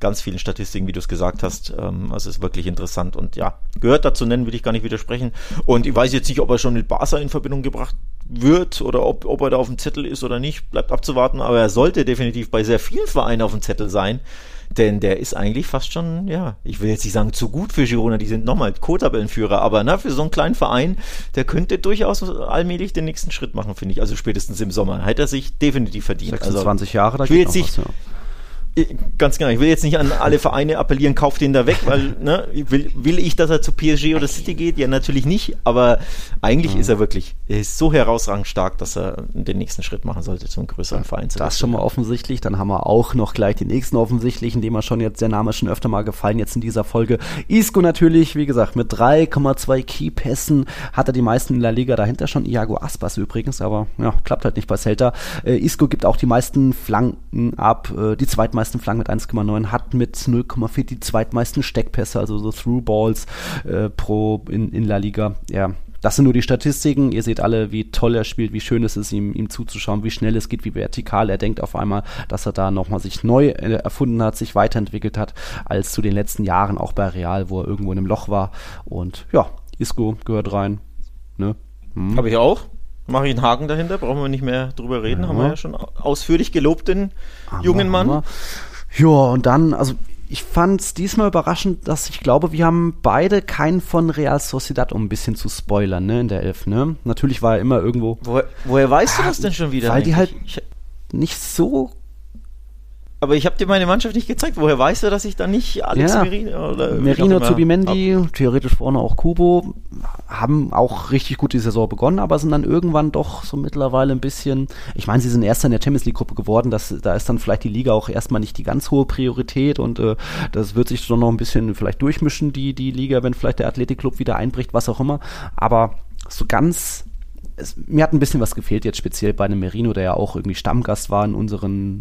ganz vielen Statistiken, wie du es gesagt hast. Ähm, also ist wirklich interessant und ja, gehört dazu nennen, will ich gar nicht widersprechen. Und ich weiß jetzt nicht, ob er schon mit Barca in Verbindung gebracht wird oder ob, ob er da auf dem Zettel ist oder nicht, bleibt abzuwarten, aber er sollte definitiv bei sehr vielen Vereinen auf dem Zettel sein. Denn der ist eigentlich fast schon, ja, ich will jetzt nicht sagen zu gut für Girona, die sind nochmal Co-Tabellenführer, aber na, für so einen kleinen Verein, der könnte durchaus allmählich den nächsten Schritt machen, finde ich. Also spätestens im Sommer. Hätte er sich definitiv verdient. 26 also, Jahre, da ich will jetzt nicht, was, ja. Ganz genau. Ich will jetzt nicht an alle Vereine appellieren, kauft den da weg, weil ne, will, will ich, dass er zu PSG oder City geht? Ja, natürlich nicht. Aber eigentlich ja. ist er wirklich, er ist so herausragend stark, dass er den nächsten Schritt machen sollte zum größeren Verein. Zu das schon mal offensichtlich. Dann haben wir auch noch gleich den nächsten offensichtlichen, dem wir schon jetzt, der Name ist schon öfter mal gefallen, jetzt in dieser Folge. Isco natürlich, wie gesagt, mit 3,2 Keypässen hat er die meisten in der Liga. Dahinter schon Iago Aspas übrigens, aber ja, klappt halt nicht bei Celta. Äh, Isco gibt auch die meisten Flanken ab, äh, die zweitmeisten zweitmeisten Flanken mit 1,9, hat mit 0,4 die zweitmeisten Steckpässe, also so Through-Balls äh, pro in, in La Liga. Ja, das sind nur die Statistiken. Ihr seht alle, wie toll er spielt, wie schön es ist, ihm, ihm zuzuschauen, wie schnell es geht, wie vertikal. Er denkt auf einmal, dass er da nochmal sich neu äh, erfunden hat, sich weiterentwickelt hat, als zu den letzten Jahren auch bei Real, wo er irgendwo in einem Loch war. Und ja, Isco gehört rein. Ne? Hm. Habe ich auch mache ich einen Haken dahinter, brauchen wir nicht mehr drüber reden, ja. haben wir ja schon ausführlich gelobt, den Hammer, jungen Mann. Ja, und dann, also ich fand es diesmal überraschend, dass ich glaube, wir haben beide keinen von Real Sociedad, um ein bisschen zu spoilern, ne, in der Elf, ne? Natürlich war er immer irgendwo. Woher, woher weißt du das denn schon wieder? Weil eigentlich? die halt ich, nicht so aber ich habe dir meine Mannschaft nicht gezeigt. Woher weißt du, dass ich da nicht Alex ja. Merino oder Merino Zubimendi, ab. theoretisch vorne auch Kubo, haben auch richtig gut die Saison begonnen, aber sind dann irgendwann doch so mittlerweile ein bisschen. Ich meine, sie sind erster in der Champions League Gruppe geworden. Das, da ist dann vielleicht die Liga auch erstmal nicht die ganz hohe Priorität und äh, das wird sich schon noch ein bisschen vielleicht durchmischen die die Liga, wenn vielleicht der Athletikclub wieder einbricht, was auch immer. Aber so ganz es, mir hat ein bisschen was gefehlt jetzt speziell bei einem Merino, der ja auch irgendwie Stammgast war in unserem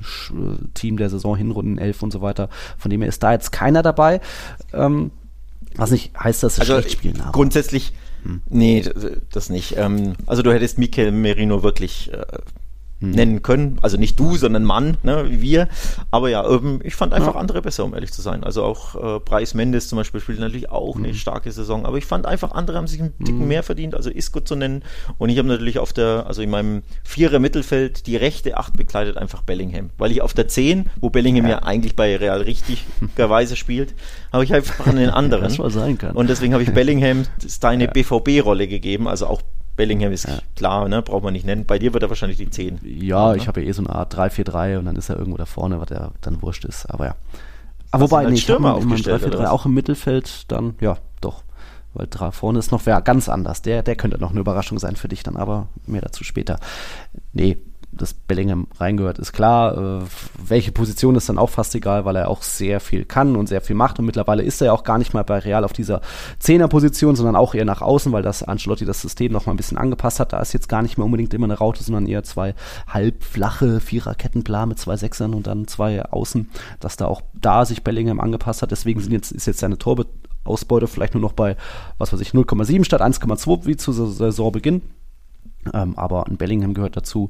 Team der Saison Hinrunden 11 und so weiter. Von dem her ist da jetzt keiner dabei. Ähm, was nicht heißt, dass sie also schlecht spielen. Aber. Grundsätzlich, hm. nee, das nicht. Ähm, also du hättest Mikel Merino wirklich äh. Nennen können. Also nicht du, sondern Mann, ne, wie wir. Aber ja, ähm, ich fand einfach ja. andere besser, um ehrlich zu sein. Also auch äh, Preis Mendes zum Beispiel spielt natürlich auch hm. eine starke Saison. Aber ich fand einfach, andere haben sich einen Ticken hm. mehr verdient, also Isco zu nennen. Und ich habe natürlich auf der, also in meinem Vierer Mittelfeld die rechte Acht bekleidet einfach Bellingham. Weil ich auf der Zehn, wo Bellingham ja, ja eigentlich bei Real richtigerweise spielt, habe ich einfach einen anderen. Das mal sein kann. Und deswegen habe ich Bellingham deine ja. BVB-Rolle gegeben, also auch Bellingham ist ja. klar, ne? braucht man nicht nennen. Bei dir wird er wahrscheinlich die 10. Ja, ich habe ja eh so eine Art 3-4-3 und dann ist er irgendwo da vorne, was er dann wurscht ist. Aber ja. Aber wobei, nicht Stürmer aufgestellt, 3-4-3 auch im Mittelfeld, dann, ja, doch. Weil da vorne ist noch wer ganz anders. Der, der könnte noch eine Überraschung sein für dich dann, aber mehr dazu später. Nee, dass Bellingham reingehört, ist klar. Äh, welche Position ist dann auch fast egal, weil er auch sehr viel kann und sehr viel macht. Und mittlerweile ist er ja auch gar nicht mal bei Real auf dieser Zehner-Position, sondern auch eher nach außen, weil das Ancelotti das System noch mal ein bisschen angepasst hat. Da ist jetzt gar nicht mehr unbedingt immer eine Raute, sondern eher zwei halbflache Vierer-Kettenplan mit zwei Sechsern und dann zwei Außen, dass da auch da sich Bellingham angepasst hat. Deswegen sind jetzt, ist jetzt seine Torausbeute vielleicht nur noch bei, was weiß ich, 0,7 statt 1,2 wie zu Saisonbeginn. Ähm, aber ein Bellingham gehört dazu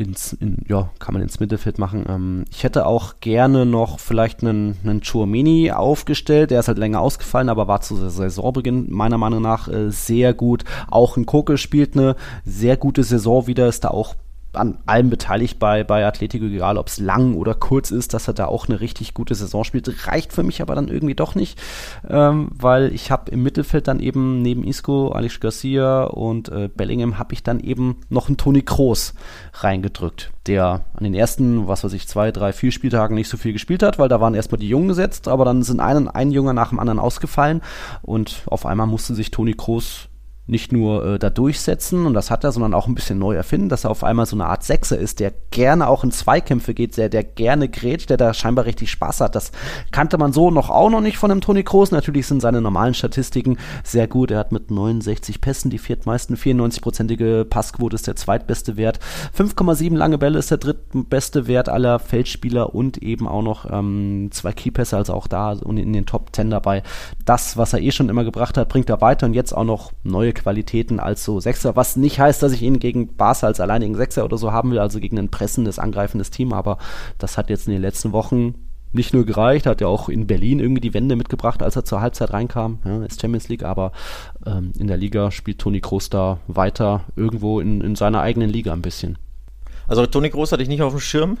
ins, in, ja, kann man ins Mittelfeld machen. Ähm, ich hätte auch gerne noch vielleicht einen, einen Chouameni aufgestellt. Der ist halt länger ausgefallen, aber war zu Saisonbeginn meiner Meinung nach äh, sehr gut. Auch ein Koke spielt eine sehr gute Saison wieder, ist da auch an allem beteiligt bei, bei Atletico, egal ob es lang oder kurz ist, dass er da auch eine richtig gute Saison spielt. Reicht für mich aber dann irgendwie doch nicht, ähm, weil ich habe im Mittelfeld dann eben neben Isco, Alex Garcia und äh, Bellingham habe ich dann eben noch einen Toni Kroos reingedrückt, der an den ersten, was weiß ich, zwei, drei, vier Spieltagen nicht so viel gespielt hat, weil da waren erstmal die Jungen gesetzt, aber dann sind einen, ein Junger nach dem anderen ausgefallen und auf einmal musste sich Toni Kroos nicht nur äh, da durchsetzen und das hat er, sondern auch ein bisschen neu erfinden, dass er auf einmal so eine Art Sechser ist, der gerne auch in Zweikämpfe geht, der, der gerne grätscht, der da scheinbar richtig Spaß hat. Das kannte man so noch auch noch nicht von dem Toni Kroos. Natürlich sind seine normalen Statistiken sehr gut. Er hat mit 69 Pässen die viertmeisten, 94-prozentige Passquote ist der zweitbeste Wert. 5,7 lange Bälle ist der drittbeste Wert aller Feldspieler und eben auch noch ähm, zwei Keypässe, also auch da in den Top 10 dabei. Das, was er eh schon immer gebracht hat, bringt er weiter und jetzt auch noch neue Qualitäten als so Sechser, was nicht heißt, dass ich ihn gegen Barca als alleinigen Sechser oder so haben will, also gegen ein pressendes, angreifendes Team, aber das hat jetzt in den letzten Wochen nicht nur gereicht, hat ja auch in Berlin irgendwie die Wende mitgebracht, als er zur Halbzeit reinkam, ja, ist Champions League, aber ähm, in der Liga spielt Toni Kroos da weiter irgendwo in, in seiner eigenen Liga ein bisschen. Also Toni Kroos hatte ich nicht auf dem Schirm,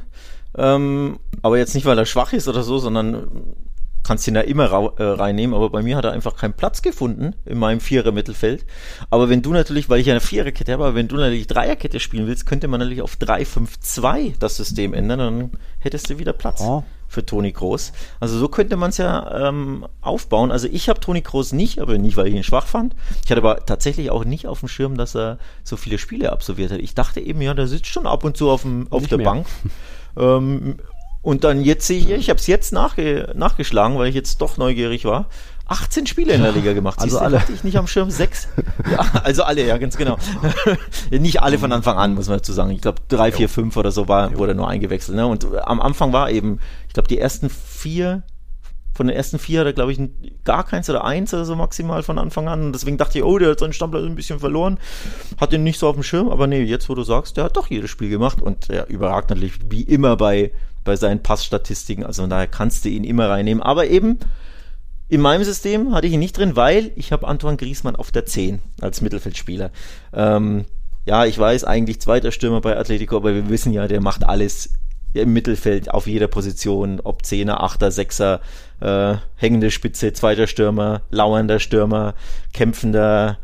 ähm, aber jetzt nicht, weil er schwach ist oder so, sondern kannst ihn da immer äh, reinnehmen, aber bei mir hat er einfach keinen Platz gefunden in meinem Vierer-Mittelfeld. Aber wenn du natürlich, weil ich eine Viererkette habe, aber wenn du natürlich Dreierkette spielen willst, könnte man natürlich auf 3-5-2 das System ändern, dann hättest du wieder Platz. Oh. Für Toni Groß. Also so könnte man es ja ähm, aufbauen. Also ich habe Toni Groß nicht, aber nicht, weil ich ihn schwach fand. Ich hatte aber tatsächlich auch nicht auf dem Schirm, dass er so viele Spiele absolviert hat. Ich dachte eben, ja, der sitzt schon ab und zu auf, dem, auf der mehr. Bank. Ähm, und dann jetzt sehe ich, ich habe es jetzt nachge nachgeschlagen, weil ich jetzt doch neugierig war. 18 Spiele in der Liga gemacht. Also Siehst alle. Hatte ich nicht am Schirm. Sechs. Ja, also alle, ja, ganz genau. nicht alle von Anfang an, muss man dazu sagen. Ich glaube, drei, vier, fünf oder so war, wurde nur eingewechselt. Ne? Und am Anfang war eben, ich glaube, die ersten vier, von den ersten vier hat er, glaube ich, gar keins oder eins oder so maximal von Anfang an. Und deswegen dachte ich, oh, der hat seinen Stammplatz ein bisschen verloren. Hat ihn nicht so auf dem Schirm. Aber nee, jetzt, wo du sagst, der hat doch jedes Spiel gemacht. Und er überragt natürlich wie immer bei bei seinen Passstatistiken. Also daher kannst du ihn immer reinnehmen. Aber eben in meinem System hatte ich ihn nicht drin, weil ich habe Antoine Griesmann auf der 10 als Mittelfeldspieler. Ähm, ja, ich weiß, eigentlich zweiter Stürmer bei Atletico, aber wir wissen ja, der macht alles im Mittelfeld auf jeder Position, ob Zehner, Achter, Sechser, äh, hängende Spitze, zweiter Stürmer, lauernder Stürmer, kämpfender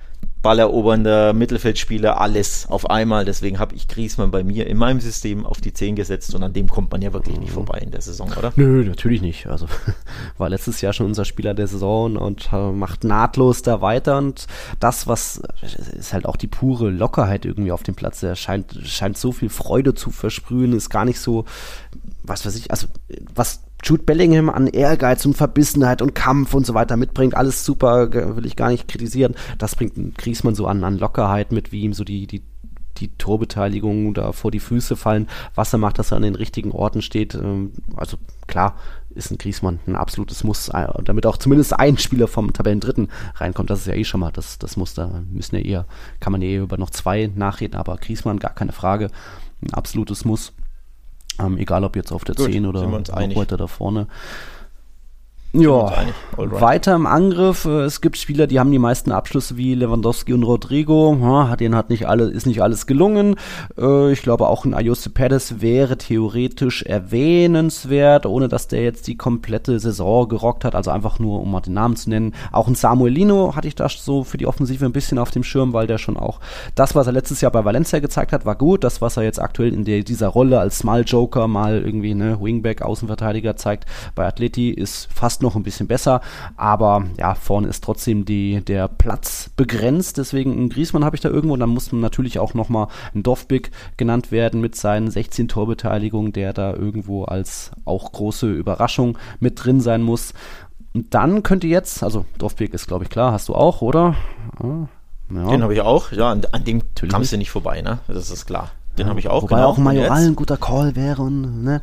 ballerobernder Mittelfeldspieler, alles auf einmal. Deswegen habe ich Griesmann bei mir in meinem System auf die 10 gesetzt und an dem kommt man ja wirklich nicht vorbei in der Saison, oder? Nö, natürlich nicht. Also war letztes Jahr schon unser Spieler der Saison und äh, macht nahtlos da weiter und das, was ist halt auch die pure Lockerheit irgendwie auf dem Platz. Er scheint, scheint so viel Freude zu versprühen, ist gar nicht so, was weiß ich, also was Jude Bellingham an Ehrgeiz und Verbissenheit und Kampf und so weiter mitbringt, alles super, will ich gar nicht kritisieren. Das bringt Griesmann so an, an Lockerheit mit, wie ihm so die, die, die Torbeteiligung da vor die Füße fallen, was er macht, dass er an den richtigen Orten steht. Ähm, also klar, ist ein Griesmann ein absolutes Muss, äh, damit auch zumindest ein Spieler vom Tabellendritten reinkommt. Das ist ja eh schon mal das, das Muss. Da müssen ja eher, kann man ja eher über noch zwei nachreden, aber Griesmann gar keine Frage. Ein absolutes Muss. Ähm, egal ob jetzt auf der Gut, 10 oder noch weiter da vorne. Ja, weiter im Angriff. Äh, es gibt Spieler, die haben die meisten Abschlüsse wie Lewandowski und Rodrigo. Ja, denen hat nicht alle, ist nicht alles gelungen. Äh, ich glaube, auch ein Ayose Perez wäre theoretisch erwähnenswert, ohne dass der jetzt die komplette Saison gerockt hat. Also einfach nur, um mal den Namen zu nennen. Auch ein Samuelino hatte ich da so für die Offensive ein bisschen auf dem Schirm, weil der schon auch das, was er letztes Jahr bei Valencia gezeigt hat, war gut. Das, was er jetzt aktuell in der, dieser Rolle als Small Joker, mal irgendwie ne Wingback, Außenverteidiger zeigt bei Atleti, ist fast noch ein bisschen besser. Aber ja, vorne ist trotzdem die, der Platz begrenzt. Deswegen ein Griesmann habe ich da irgendwo. Und dann muss man natürlich auch nochmal ein Dorfbig genannt werden mit seinen 16 Torbeteiligungen, der da irgendwo als auch große Überraschung mit drin sein muss. Und dann könnte jetzt, also Dorfbeek ist glaube ich klar, hast du auch, oder? Ja. Den habe ich auch, ja, an, an dem kamst du nicht vorbei, ne? Das ist klar. Den ja, habe ich auch. Wobei genau. auch Majoral ein guter Call wäre. Und, ne?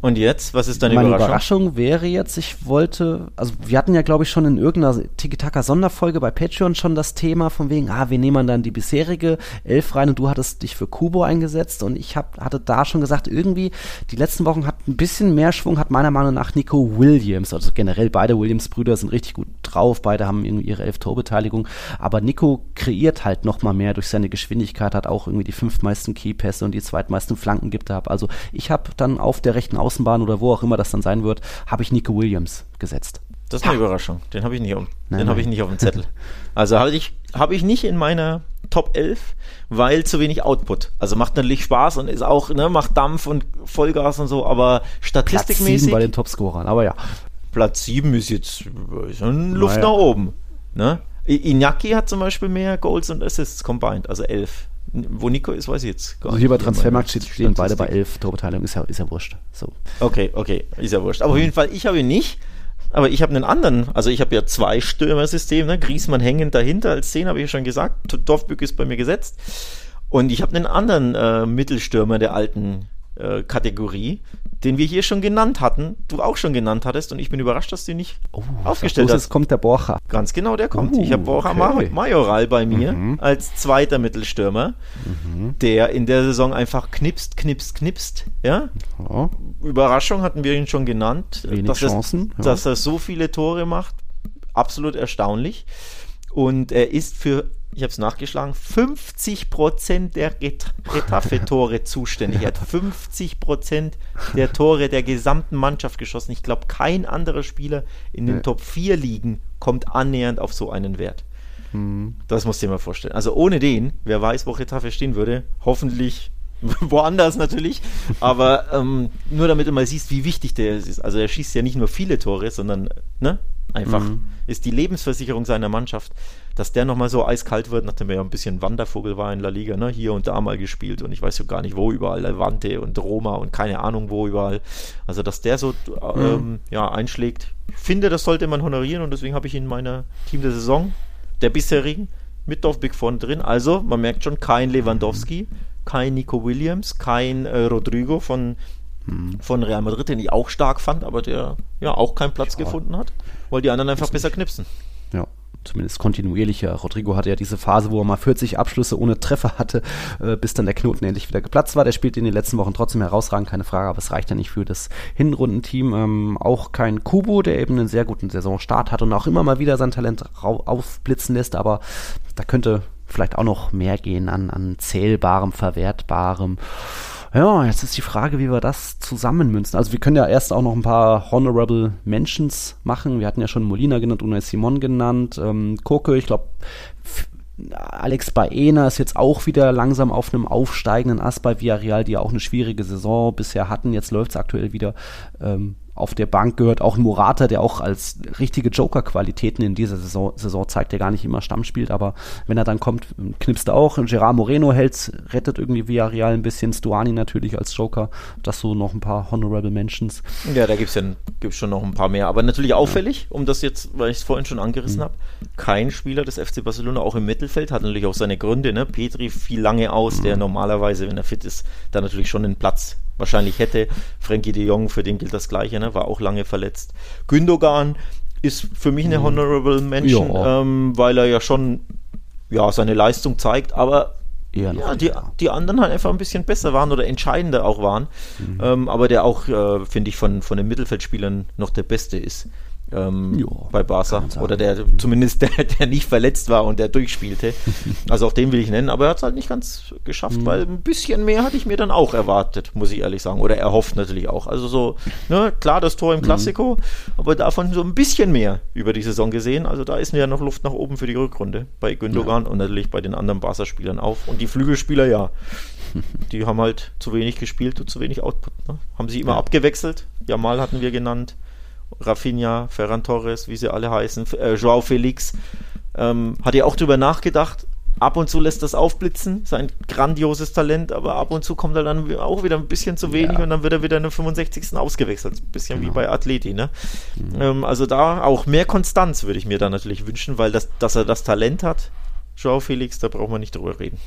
und jetzt, was ist deine Meine Überraschung? Überraschung wäre jetzt, ich wollte, also wir hatten ja, glaube ich, schon in irgendeiner Tiki-Taka-Sonderfolge bei Patreon schon das Thema von wegen, ah, wir nehmen dann die bisherige Elf rein und du hattest dich für Kubo eingesetzt und ich hab, hatte da schon gesagt, irgendwie, die letzten Wochen hat ein bisschen mehr Schwung, hat meiner Meinung nach Nico Williams, also generell beide Williams-Brüder sind richtig gut drauf, beide haben irgendwie ihre elf Torbeteiligung, aber Nico kreiert halt noch mal mehr durch seine Geschwindigkeit, hat auch irgendwie die fünf meisten Keep Pässe und die zweitmeisten Flanken gibt habe. Also ich habe dann auf der rechten Außenbahn oder wo auch immer das dann sein wird, habe ich Nico Williams gesetzt. Das ist eine ja. Überraschung. Den habe ich nicht auf, den habe ich nicht auf dem Zettel. Also habe ich, habe ich nicht in meiner Top 11, weil zu wenig Output. Also macht natürlich Spaß und ist auch, ne, macht Dampf und Vollgas und so, aber statistikmäßig. Platz bei den Topscorern, aber ja. Platz 7 ist jetzt ist Luft naja. nach oben. Ne? Iñaki hat zum Beispiel mehr Goals und Assists combined, also 11. Wo Nico ist, weiß ich jetzt gar also hier bei Transfermarkt stehen beide bei 11 Torbeteiligung, ist ja, ist ja wurscht. So. Okay, okay, ist ja wurscht. Aber auf jeden Fall, ich habe ihn nicht. Aber ich habe einen anderen, also ich habe ja zwei Stürmersysteme, ne? Griesmann hängend dahinter als 10, habe ich ja schon gesagt. Dorfbück ist bei mir gesetzt. Und ich habe einen anderen äh, Mittelstürmer der alten äh, Kategorie, den wir hier schon genannt hatten, du auch schon genannt hattest und ich bin überrascht, dass du nicht oh, aufgestellt hast. Jetzt kommt der Borcha. Ganz genau, der kommt. Uh, ich habe Borcha okay. Majoral bei mir mhm. als zweiter Mittelstürmer, mhm. der in der Saison einfach knipst, knipst, knipst. Ja? ja. Überraschung hatten wir ihn schon genannt, Wenig dass, Chancen, es, ja. dass er so viele Tore macht. Absolut erstaunlich. Und er ist für ich habe es nachgeschlagen, 50% der Retafe-Tore zuständig. Er hat 50% der Tore der gesamten Mannschaft geschossen. Ich glaube, kein anderer Spieler in den nee. Top 4 Ligen kommt annähernd auf so einen Wert. Mhm. Das musst du dir mal vorstellen. Also ohne den, wer weiß, wo Retafe stehen würde, hoffentlich woanders natürlich, aber ähm, nur damit du mal siehst, wie wichtig der ist. Also er schießt ja nicht nur viele Tore, sondern ne, einfach mhm. ist die Lebensversicherung seiner Mannschaft dass der nochmal so eiskalt wird, nachdem er ja ein bisschen Wandervogel war in La Liga, ne? hier und da mal gespielt und ich weiß so gar nicht wo überall, Levante und Roma und keine Ahnung wo überall. Also, dass der so mhm. ähm, ja, einschlägt, ich finde, das sollte man honorieren und deswegen habe ich ihn in meiner Team der Saison, der bisherigen, mit Dorf Big vorne drin. Also, man merkt schon, kein Lewandowski, kein Nico Williams, kein äh, Rodrigo von, mhm. von Real Madrid, den ich auch stark fand, aber der ja auch keinen Platz ja. gefunden hat, weil die anderen einfach besser knipsen. Ja, zumindest kontinuierlicher. Rodrigo hatte ja diese Phase, wo er mal 40 Abschlüsse ohne Treffer hatte, äh, bis dann der Knoten endlich wieder geplatzt war. Der spielt in den letzten Wochen trotzdem herausragend, keine Frage, aber es reicht ja nicht für das Hinrundenteam. Ähm, auch kein Kubo, der eben einen sehr guten Saisonstart hat und auch immer mal wieder sein Talent aufblitzen lässt, aber da könnte vielleicht auch noch mehr gehen an, an zählbarem, verwertbarem. Ja, jetzt ist die Frage, wie wir das zusammenmünzen. Also wir können ja erst auch noch ein paar Honorable Mentions machen. Wir hatten ja schon Molina genannt, Unai Simon genannt, ähm, Koke, ich glaube Alex Baena ist jetzt auch wieder langsam auf einem aufsteigenden Ast bei Villarreal, die ja auch eine schwierige Saison bisher hatten. Jetzt läuft es aktuell wieder. Ähm, auf der Bank gehört auch ein Morata, der auch als richtige Joker-Qualitäten in dieser Saison, Saison zeigt, der gar nicht immer Stamm spielt, aber wenn er dann kommt, knipst er auch. Gerard Moreno hält, rettet irgendwie Villarreal ein bisschen, Stuani natürlich als Joker. Das so noch ein paar Honorable Mentions. Ja, da gibt es ja gibt's schon noch ein paar mehr. Aber natürlich auffällig, um das jetzt, weil ich es vorhin schon angerissen mhm. habe, kein Spieler des FC Barcelona, auch im Mittelfeld, hat natürlich auch seine Gründe. Ne? Petri fiel lange aus, mhm. der normalerweise, wenn er fit ist, da natürlich schon einen Platz wahrscheinlich hätte. Frankie de Jong, für den gilt das Gleiche, ne? war auch lange verletzt. Gündogan ist für mich eine mhm. Honorable Mention, ähm, weil er ja schon ja, seine Leistung zeigt, aber ja, die, die anderen halt einfach ein bisschen besser waren oder entscheidender auch waren. Mhm. Ähm, aber der auch, äh, finde ich, von, von den Mittelfeldspielern noch der Beste ist. Ähm, bei Barca. Oder der zumindest der, der nicht verletzt war und der durchspielte. also auch den will ich nennen, aber er hat es halt nicht ganz geschafft, mhm. weil ein bisschen mehr hatte ich mir dann auch erwartet, muss ich ehrlich sagen. Oder erhofft natürlich auch. Also so, ne, klar, das Tor im Klassiko, mhm. aber davon so ein bisschen mehr über die Saison gesehen. Also da ist ja noch Luft nach oben für die Rückrunde bei Gündogan ja. und natürlich bei den anderen Barca-Spielern auch. Und die Flügelspieler ja. Die haben halt zu wenig gespielt und zu wenig Output. Ne? Haben sie immer ja. abgewechselt. Jamal hatten wir genannt. Rafinha, Ferran Torres, wie sie alle heißen, äh, Joao Felix, ähm, hat ja auch drüber nachgedacht. Ab und zu lässt das aufblitzen, sein grandioses Talent, aber ab und zu kommt er dann auch wieder ein bisschen zu wenig ja. und dann wird er wieder in der 65. ausgewechselt. Ein bisschen genau. wie bei Atleti, ne? Mhm. Ähm, also da auch mehr Konstanz würde ich mir da natürlich wünschen, weil das, dass er das Talent hat, Joao Felix, da braucht man nicht drüber reden.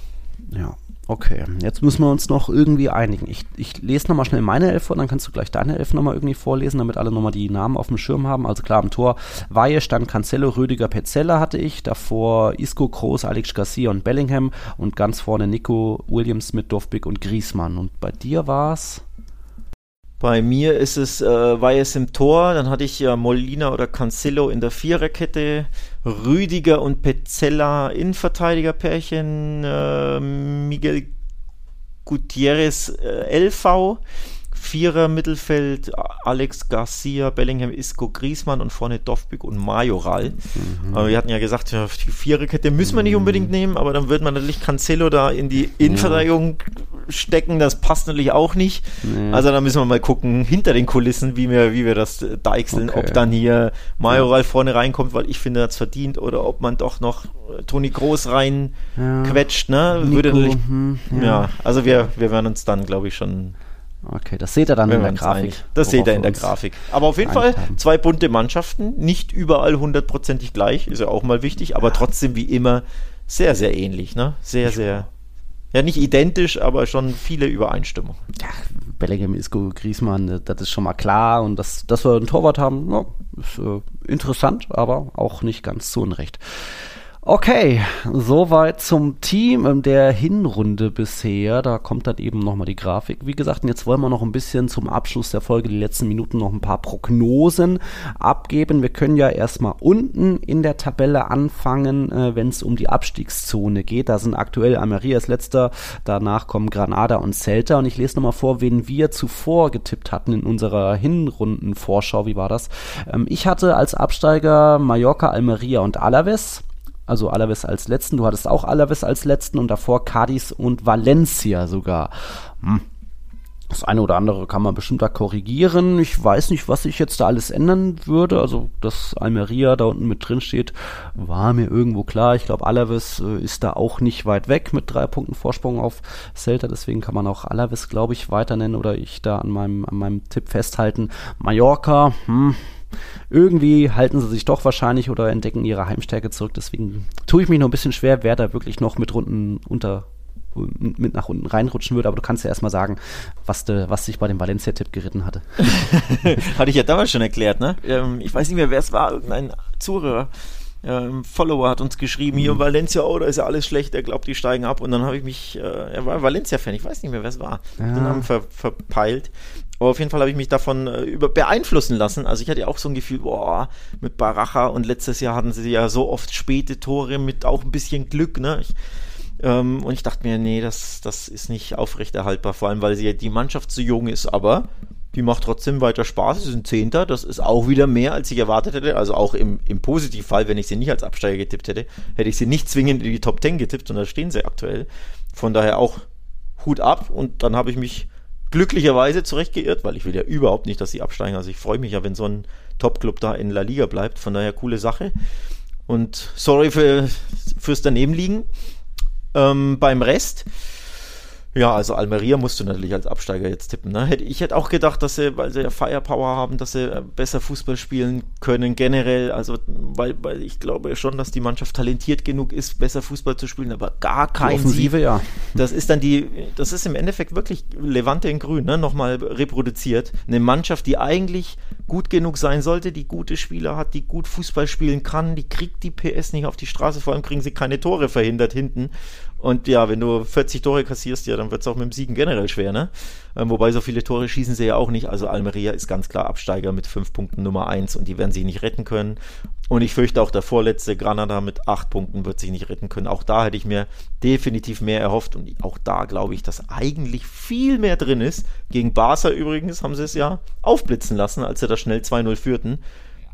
Ja, Okay, jetzt müssen wir uns noch irgendwie einigen. Ich, ich lese nochmal schnell meine Elf vor, dann kannst du gleich deine Elf nochmal irgendwie vorlesen, damit alle nochmal die Namen auf dem Schirm haben. Also klar, am Tor Weihe stand Cancelo, Rüdiger, Pezzella hatte ich, davor Isco, Kroos, Alex Garcia und Bellingham und ganz vorne Nico, Williams mit Dovbik und Griesmann. Und bei dir war's? Bei mir ist es, äh, war es im Tor, dann hatte ich ja Molina oder Cancelo in der Viererkette, Rüdiger und Pezzella Innenverteidigerpärchen, äh, Miguel Gutierrez äh, LV, Vierer Mittelfeld, Alex Garcia, Bellingham, Isco, Griesmann und vorne Dovbik und Majoral. Mhm. Aber wir hatten ja gesagt, die Viererkette müssen wir nicht mhm. unbedingt nehmen, aber dann wird man natürlich Cancelo da in die Innenverteidigung ja. stecken. Das passt natürlich auch nicht. Nee. Also da müssen wir mal gucken, hinter den Kulissen, wie wir, wie wir das deichseln, okay. ob dann hier Majoral ja. vorne reinkommt, weil ich finde, er es verdient, oder ob man doch noch Toni Groß rein ja. quetscht, ne? Nico, Würde, hm, ja. ja, also wir, wir werden uns dann, glaube ich, schon Okay, das seht ihr dann in der Grafik. Das seht ihr in der Grafik. Aber auf jeden Fall haben. zwei bunte Mannschaften, nicht überall hundertprozentig gleich, ist ja auch mal wichtig, aber ja. trotzdem wie immer sehr, sehr ähnlich, ne? Sehr, sehr. Ja, nicht identisch, aber schon viele Übereinstimmungen. Ja, Bellingham, Isco, Griezmann, das ist schon mal klar. Und dass, dass wir einen Torwart haben, ja, ist äh, interessant, aber auch nicht ganz zu Unrecht. Okay, soweit zum Team der Hinrunde bisher. Da kommt dann eben nochmal die Grafik. Wie gesagt, jetzt wollen wir noch ein bisschen zum Abschluss der Folge, die letzten Minuten, noch ein paar Prognosen abgeben. Wir können ja erstmal unten in der Tabelle anfangen, äh, wenn es um die Abstiegszone geht. Da sind aktuell Almerias letzter, danach kommen Granada und Celta. Und ich lese nochmal vor, wen wir zuvor getippt hatten in unserer Hinrundenvorschau. Wie war das? Ähm, ich hatte als Absteiger Mallorca, Almeria und Alaves also Alaves als letzten. Du hattest auch Alaves als letzten und davor Cadiz und Valencia sogar. Hm. Das eine oder andere kann man bestimmt da korrigieren. Ich weiß nicht, was sich jetzt da alles ändern würde. Also, dass Almeria da unten mit drin steht, war mir irgendwo klar. Ich glaube, Alaves äh, ist da auch nicht weit weg mit drei Punkten Vorsprung auf Celta. Deswegen kann man auch Alaves, glaube ich, weiter nennen oder ich da an meinem, an meinem Tipp festhalten. Mallorca, hm, irgendwie halten sie sich doch wahrscheinlich oder entdecken ihre Heimstärke zurück. Deswegen tue ich mich noch ein bisschen schwer, wer da wirklich noch mit Runden unter mit nach unten reinrutschen würde, aber du kannst ja erstmal sagen, was, de, was sich bei dem Valencia-Tipp geritten hatte. hatte ich ja damals schon erklärt, ne? Ähm, ich weiß nicht mehr, wer es war, irgendein Zuhörer ähm, Follower hat uns geschrieben, hier mhm. Valencia, oh, da ist ja alles schlecht, er glaubt, die steigen ab. Und dann habe ich mich, äh, er war Valencia-Fan, ich weiß nicht mehr, wer es war, ja. den Namen ver, verpeilt. Aber auf jeden Fall habe ich mich davon äh, über, beeinflussen lassen. Also ich hatte auch so ein Gefühl, boah, mit Baracha und letztes Jahr hatten sie ja so oft späte Tore mit auch ein bisschen Glück, ne? Ich, ähm, und ich dachte mir, nee, das, das ist nicht aufrechterhaltbar, vor allem weil sie ja die Mannschaft zu jung ist, aber die macht trotzdem weiter Spaß. Sie sind Zehnter. Das ist auch wieder mehr, als ich erwartet hätte. Also auch im, im Positivfall, wenn ich sie nicht als Absteiger getippt hätte, hätte ich sie nicht zwingend in die Top Ten getippt, sondern da stehen sie aktuell. Von daher auch Hut ab. Und dann habe ich mich glücklicherweise zurechtgeirrt, weil ich will ja überhaupt nicht, dass sie absteigen. Also ich freue mich ja, wenn so ein Top-Club da in La Liga bleibt. Von daher coole Sache. Und sorry für, fürs Danebenliegen. Ähm, beim Rest ja, also Almeria musst du natürlich als Absteiger jetzt tippen. Ne? Ich hätte auch gedacht, dass sie, weil sie ja Firepower haben, dass sie äh, besser Fußball spielen können generell. Also, weil, weil ich glaube schon, dass die Mannschaft talentiert genug ist, besser Fußball zu spielen, aber gar kein Sieg. ja. Das ist dann die, das ist im Endeffekt wirklich Levante in Grün, ne? nochmal reproduziert. Eine Mannschaft, die eigentlich gut genug sein sollte, die gute Spieler hat, die gut Fußball spielen kann, die kriegt die PS nicht auf die Straße, vor allem kriegen sie keine Tore verhindert hinten. Und ja, wenn du 40 Tore kassierst, ja, dann wird es auch mit dem Siegen generell schwer, ne? Ähm, wobei so viele Tore schießen sie ja auch nicht. Also Almeria ist ganz klar Absteiger mit fünf Punkten Nummer eins und die werden sich nicht retten können. Und ich fürchte auch der vorletzte Granada mit acht Punkten wird sich nicht retten können. Auch da hätte ich mir definitiv mehr erhofft und auch da glaube ich, dass eigentlich viel mehr drin ist. Gegen Barca übrigens haben sie es ja aufblitzen lassen, als sie da schnell 2-0 führten.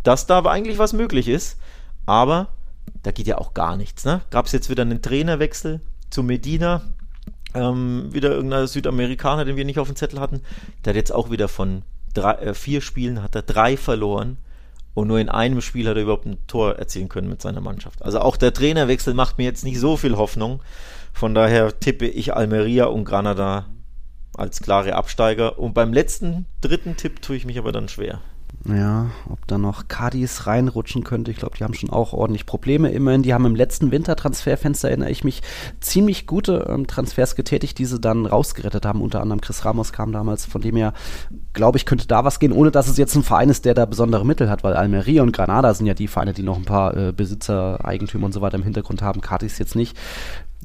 Dass da aber eigentlich was möglich ist. Aber da geht ja auch gar nichts. Ne? Gab es jetzt wieder einen Trainerwechsel zu Medina? Ähm, wieder irgendein Südamerikaner, den wir nicht auf dem Zettel hatten. Der hat jetzt auch wieder von drei, äh, vier Spielen hat er drei verloren. Und nur in einem Spiel hat er überhaupt ein Tor erzielen können mit seiner Mannschaft. Also auch der Trainerwechsel macht mir jetzt nicht so viel Hoffnung. Von daher tippe ich Almeria und Granada als klare Absteiger. Und beim letzten, dritten Tipp tue ich mich aber dann schwer. Ja, ob da noch Cardis reinrutschen könnte. Ich glaube, die haben schon auch ordentlich Probleme. Immerhin, die haben im letzten Wintertransferfenster, erinnere ich mich, ziemlich gute ähm, Transfers getätigt, die sie dann rausgerettet haben. Unter anderem Chris Ramos kam damals. Von dem her, glaube ich, könnte da was gehen, ohne dass es jetzt ein Verein ist, der da besondere Mittel hat, weil Almeria und Granada sind ja die Vereine, die noch ein paar äh, Besitzer, Eigentümer und so weiter im Hintergrund haben. Cardis jetzt nicht.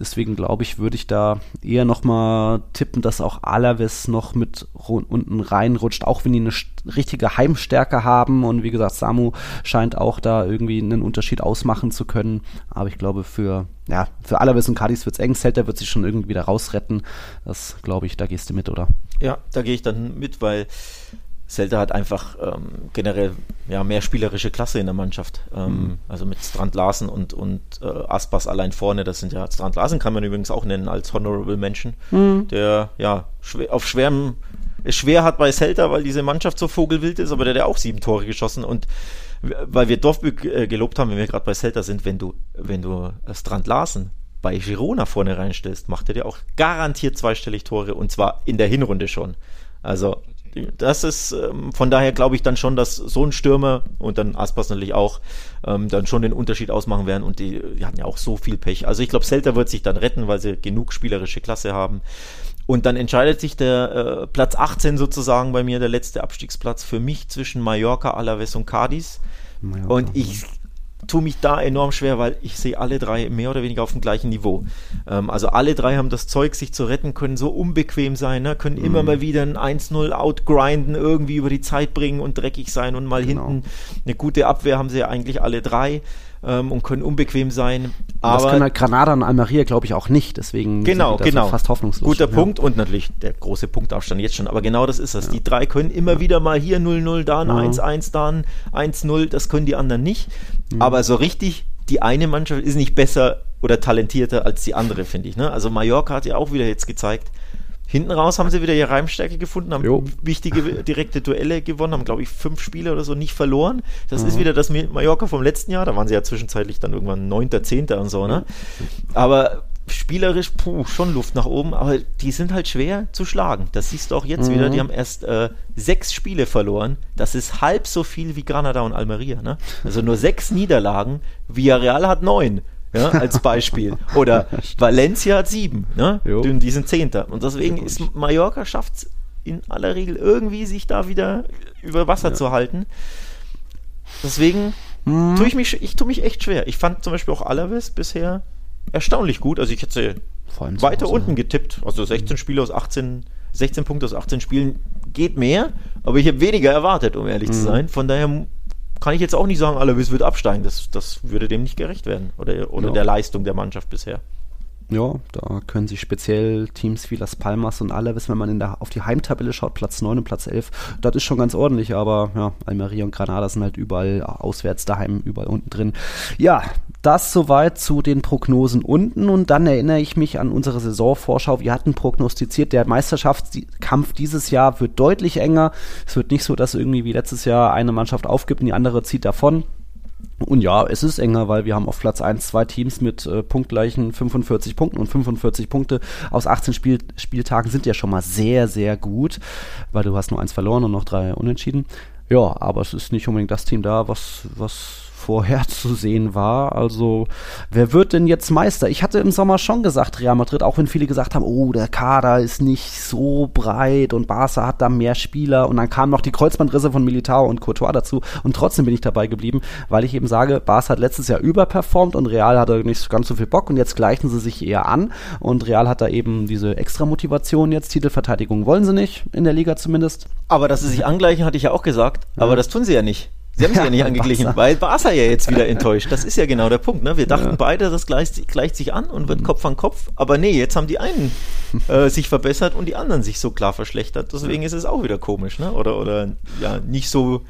Deswegen glaube ich, würde ich da eher nochmal tippen, dass auch Alaves noch mit unten reinrutscht, auch wenn die eine richtige Heimstärke haben. Und wie gesagt, Samu scheint auch da irgendwie einen Unterschied ausmachen zu können. Aber ich glaube, für, ja, für Alaves und Cadiz wird es eng. Celta wird sich schon irgendwie wieder rausretten. Das glaube ich, da gehst du mit, oder? Ja, da gehe ich dann mit, weil Celta hat einfach ähm, generell ja, mehr spielerische Klasse in der Mannschaft. Ähm, mhm. Also mit Strand Larsen und, und äh, Aspas allein vorne, das sind ja, Strand Larsen kann man übrigens auch nennen als Honorable Mention, mhm. der ja schwer, auf schwerem, es schwer hat bei Celta, weil diese Mannschaft so vogelwild ist, aber der hat ja auch sieben Tore geschossen und weil wir Dorfbück äh, gelobt haben, wenn wir gerade bei Celta sind, wenn du, wenn du Strand Larsen bei Girona vorne reinstellst, macht er dir auch garantiert zweistellig Tore und zwar in der Hinrunde schon. Also das ist ähm, von daher glaube ich dann schon, dass so ein Stürmer und dann Aspas natürlich auch ähm, dann schon den Unterschied ausmachen werden und die, die hatten ja auch so viel Pech. Also ich glaube, Celta wird sich dann retten, weil sie genug spielerische Klasse haben. Und dann entscheidet sich der äh, Platz 18 sozusagen bei mir, der letzte Abstiegsplatz für mich zwischen Mallorca, Alaves und Cadiz. Mallorca, und ich tue mich da enorm schwer, weil ich sehe alle drei mehr oder weniger auf dem gleichen Niveau. Ähm, also alle drei haben das Zeug, sich zu retten, können so unbequem sein, ne? können mhm. immer mal wieder ein 1-0 outgrinden, irgendwie über die Zeit bringen und dreckig sein und mal genau. hinten eine gute Abwehr haben sie ja eigentlich alle drei ähm, und können unbequem sein. Aber das können halt Granada und Almeria, glaube ich, auch nicht. Deswegen genau, genau. So fast hoffnungslos. Guter ja. Punkt und natürlich der große Punktaufstand jetzt schon. Aber genau das ist das. Ja. Die drei können immer ja. wieder mal hier 0-0, da ein 1-1, da ein 1-0. Das können die anderen nicht. Aber so richtig, die eine Mannschaft ist nicht besser oder talentierter als die andere, finde ich. Ne? Also Mallorca hat ja auch wieder jetzt gezeigt, Hinten raus haben sie wieder ihre Reimstärke gefunden, haben jo. wichtige direkte Duelle gewonnen, haben, glaube ich, fünf Spiele oder so nicht verloren. Das mhm. ist wieder das Mallorca vom letzten Jahr, da waren sie ja zwischenzeitlich dann irgendwann neunter, zehnter und so, ne? Aber spielerisch, puh, schon Luft nach oben, aber die sind halt schwer zu schlagen. Das siehst du auch jetzt mhm. wieder. Die haben erst äh, sechs Spiele verloren. Das ist halb so viel wie Granada und Almeria. Ne? Also nur sechs Niederlagen. Villarreal hat neun ja, als Beispiel. Oder Valencia hat sieben, ne? die sind Zehnter. Und deswegen ist Mallorca schafft es in aller Regel irgendwie, sich da wieder über Wasser ja. zu halten. Deswegen hm. tue ich mich, ich tue mich echt schwer. Ich fand zum Beispiel auch Alaves bisher erstaunlich gut. Also ich hätte weiter unten getippt. Also 16 Spiele aus 18, 16 Punkte aus 18 Spielen geht mehr, aber ich habe weniger erwartet, um ehrlich mhm. zu sein. Von daher kann ich jetzt auch nicht sagen, Alaves wird absteigen. Das, das würde dem nicht gerecht werden oder, oder ja. der Leistung der Mannschaft bisher. Ja, da können sich speziell Teams wie Las Palmas und Alaves, wenn man in der, auf die Heimtabelle schaut, Platz 9 und Platz 11, das ist schon ganz ordentlich, aber ja, Almeria und Granada sind halt überall auswärts daheim, überall unten drin. Ja, das soweit zu den Prognosen unten und dann erinnere ich mich an unsere Saisonvorschau. Wir hatten prognostiziert, der Meisterschaftskampf dieses Jahr wird deutlich enger. Es wird nicht so, dass irgendwie wie letztes Jahr eine Mannschaft aufgibt und die andere zieht davon. Und ja, es ist enger, weil wir haben auf Platz 1 zwei Teams mit äh, punktgleichen 45 Punkten und 45 Punkte aus 18 Spiel Spieltagen sind ja schon mal sehr, sehr gut, weil du hast nur eins verloren und noch drei unentschieden. Ja, aber es ist nicht unbedingt das Team da, was, was vorherzusehen war. Also, wer wird denn jetzt Meister? Ich hatte im Sommer schon gesagt, Real Madrid, auch wenn viele gesagt haben, oh, der Kader ist nicht so breit und Barca hat da mehr Spieler und dann kamen noch die Kreuzbandrisse von Militao und Courtois dazu und trotzdem bin ich dabei geblieben, weil ich eben sage, Barca hat letztes Jahr überperformt und Real hatte nicht ganz so viel Bock und jetzt gleichen sie sich eher an und Real hat da eben diese extra Motivation jetzt, Titelverteidigung wollen sie nicht, in der Liga zumindest. Aber dass sie sich angleichen, hatte ich ja auch gesagt, aber das tun sie ja nicht. Sie haben es ja, ja nicht angeglichen, Barca. weil Barca ja jetzt wieder enttäuscht. Das ist ja genau der Punkt. Ne? Wir dachten ja. beide, das gleicht, gleicht, sich an und wird mhm. Kopf an Kopf. Aber nee, jetzt haben die einen äh, sich verbessert und die anderen sich so klar verschlechtert. Deswegen ist es auch wieder komisch, ne? Oder, oder ja, nicht so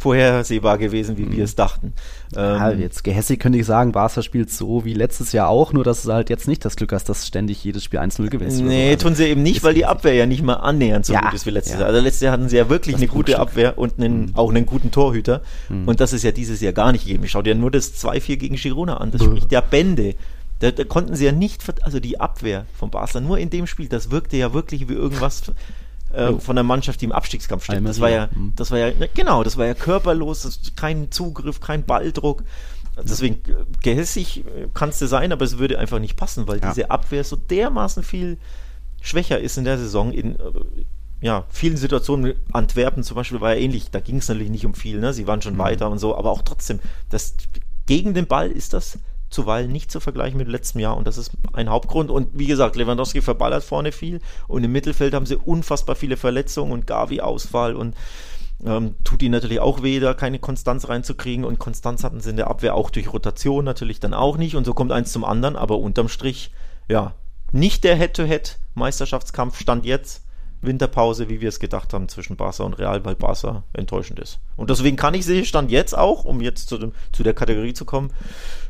vorhersehbar gewesen, wie mhm. wir es dachten. Ja, ähm, jetzt gehässig könnte ich sagen, Barca spielt so wie letztes Jahr auch, nur dass du halt jetzt nicht das Glück hast, dass ständig jedes Spiel 1-0 gewesen wird. Nee, also, tun sie eben nicht, weil die Abwehr ja nicht mal annähernd so ja, gut ist wie letztes ja. Jahr. Also letztes Jahr hatten sie ja wirklich das eine gute Abwehr und einen, mhm. auch einen guten Torhüter. Mhm. Und das ist ja dieses Jahr gar nicht gegeben. Schau dir nur das 2-4 gegen Girona an. Das spricht ja Bände. Da, da, konnten sie ja nicht, also die Abwehr von Barca, nur in dem Spiel, das wirkte ja wirklich wie irgendwas äh, von der Mannschaft, die im Abstiegskampf steht. Das war ja, mhm. das war ja, genau, das war ja körperlos, kein Zugriff, kein Balldruck. Deswegen äh, gehässig äh, kannst du sein, aber es würde einfach nicht passen, weil ja. diese Abwehr so dermaßen viel schwächer ist in der Saison. In ja, vielen Situationen, Antwerpen zum Beispiel war ja ähnlich, da ging es natürlich nicht um viel, ne? sie waren schon mhm. weiter und so, aber auch trotzdem, das, gegen den Ball ist das zuweilen nicht zu vergleichen mit letztem Jahr und das ist ein Hauptgrund. Und wie gesagt, Lewandowski verballert vorne viel und im Mittelfeld haben sie unfassbar viele Verletzungen und Gavi-Ausfall und ähm, tut ihnen natürlich auch weh, da keine Konstanz reinzukriegen und Konstanz hatten sie in der Abwehr auch durch Rotation natürlich dann auch nicht und so kommt eins zum anderen, aber unterm Strich, ja, nicht der Head-to-Head-Meisterschaftskampf stand jetzt Winterpause, wie wir es gedacht haben, zwischen Barca und Real, weil Barca enttäuschend ist. Und deswegen kann ich sie Stand jetzt auch, um jetzt zu, dem, zu der Kategorie zu kommen,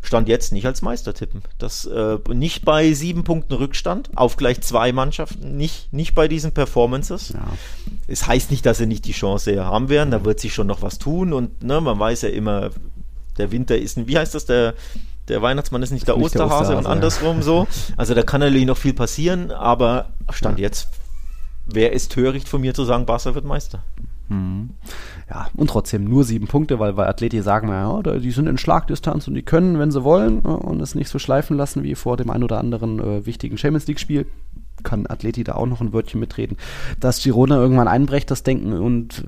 Stand jetzt nicht als Meister tippen. Das äh, nicht bei sieben Punkten Rückstand auf gleich zwei Mannschaften, nicht, nicht bei diesen Performances. Ja. Es heißt nicht, dass sie nicht die Chance haben werden, da wird sich schon noch was tun und ne, man weiß ja immer, der Winter ist ein, wie heißt das, der der Weihnachtsmann ist nicht der, nicht Osterhase, der Osterhase, und andersrum ja. so. Also da kann natürlich noch viel passieren, aber Stand ja. jetzt wäre es töricht von mir zu sagen, Barca wird Meister. Mhm. Ja, und trotzdem nur sieben Punkte, weil bei Athleti sagen wir, ja, die sind in Schlagdistanz und die können, wenn sie wollen, äh, und es nicht so schleifen lassen wie vor dem ein oder anderen äh, wichtigen Champions League-Spiel kann Athleti da auch noch ein Wörtchen mitreden. Dass Girona irgendwann einbrecht, das denken und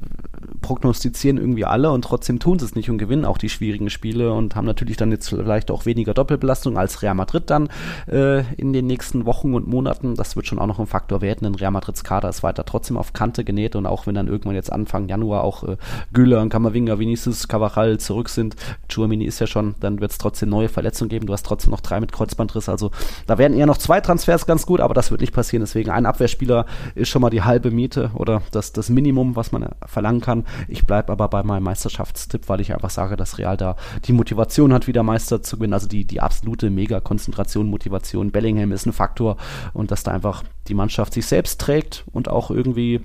prognostizieren irgendwie alle und trotzdem tun sie es nicht und gewinnen auch die schwierigen Spiele und haben natürlich dann jetzt vielleicht auch weniger Doppelbelastung als Real Madrid dann äh, in den nächsten Wochen und Monaten. Das wird schon auch noch ein Faktor werden, denn Real Madrids Kader ist weiter trotzdem auf Kante genäht und auch wenn dann irgendwann jetzt Anfang Januar auch äh, Güler und Kamavinga, Vinicius, Cavachal zurück sind, Chuamini ist ja schon, dann wird es trotzdem neue Verletzungen geben. Du hast trotzdem noch drei mit Kreuzbandriss, also da werden eher noch zwei Transfers ganz gut, aber das wird nicht passieren. Deswegen ein Abwehrspieler ist schon mal die halbe Miete oder das, das Minimum, was man verlangen kann. Ich bleibe aber bei meinem Meisterschaftstipp, weil ich einfach sage, dass Real da die Motivation hat, wieder Meister zu gewinnen. Also die, die absolute Mega-Konzentration, Motivation. Bellingham ist ein Faktor und dass da einfach die Mannschaft sich selbst trägt und auch irgendwie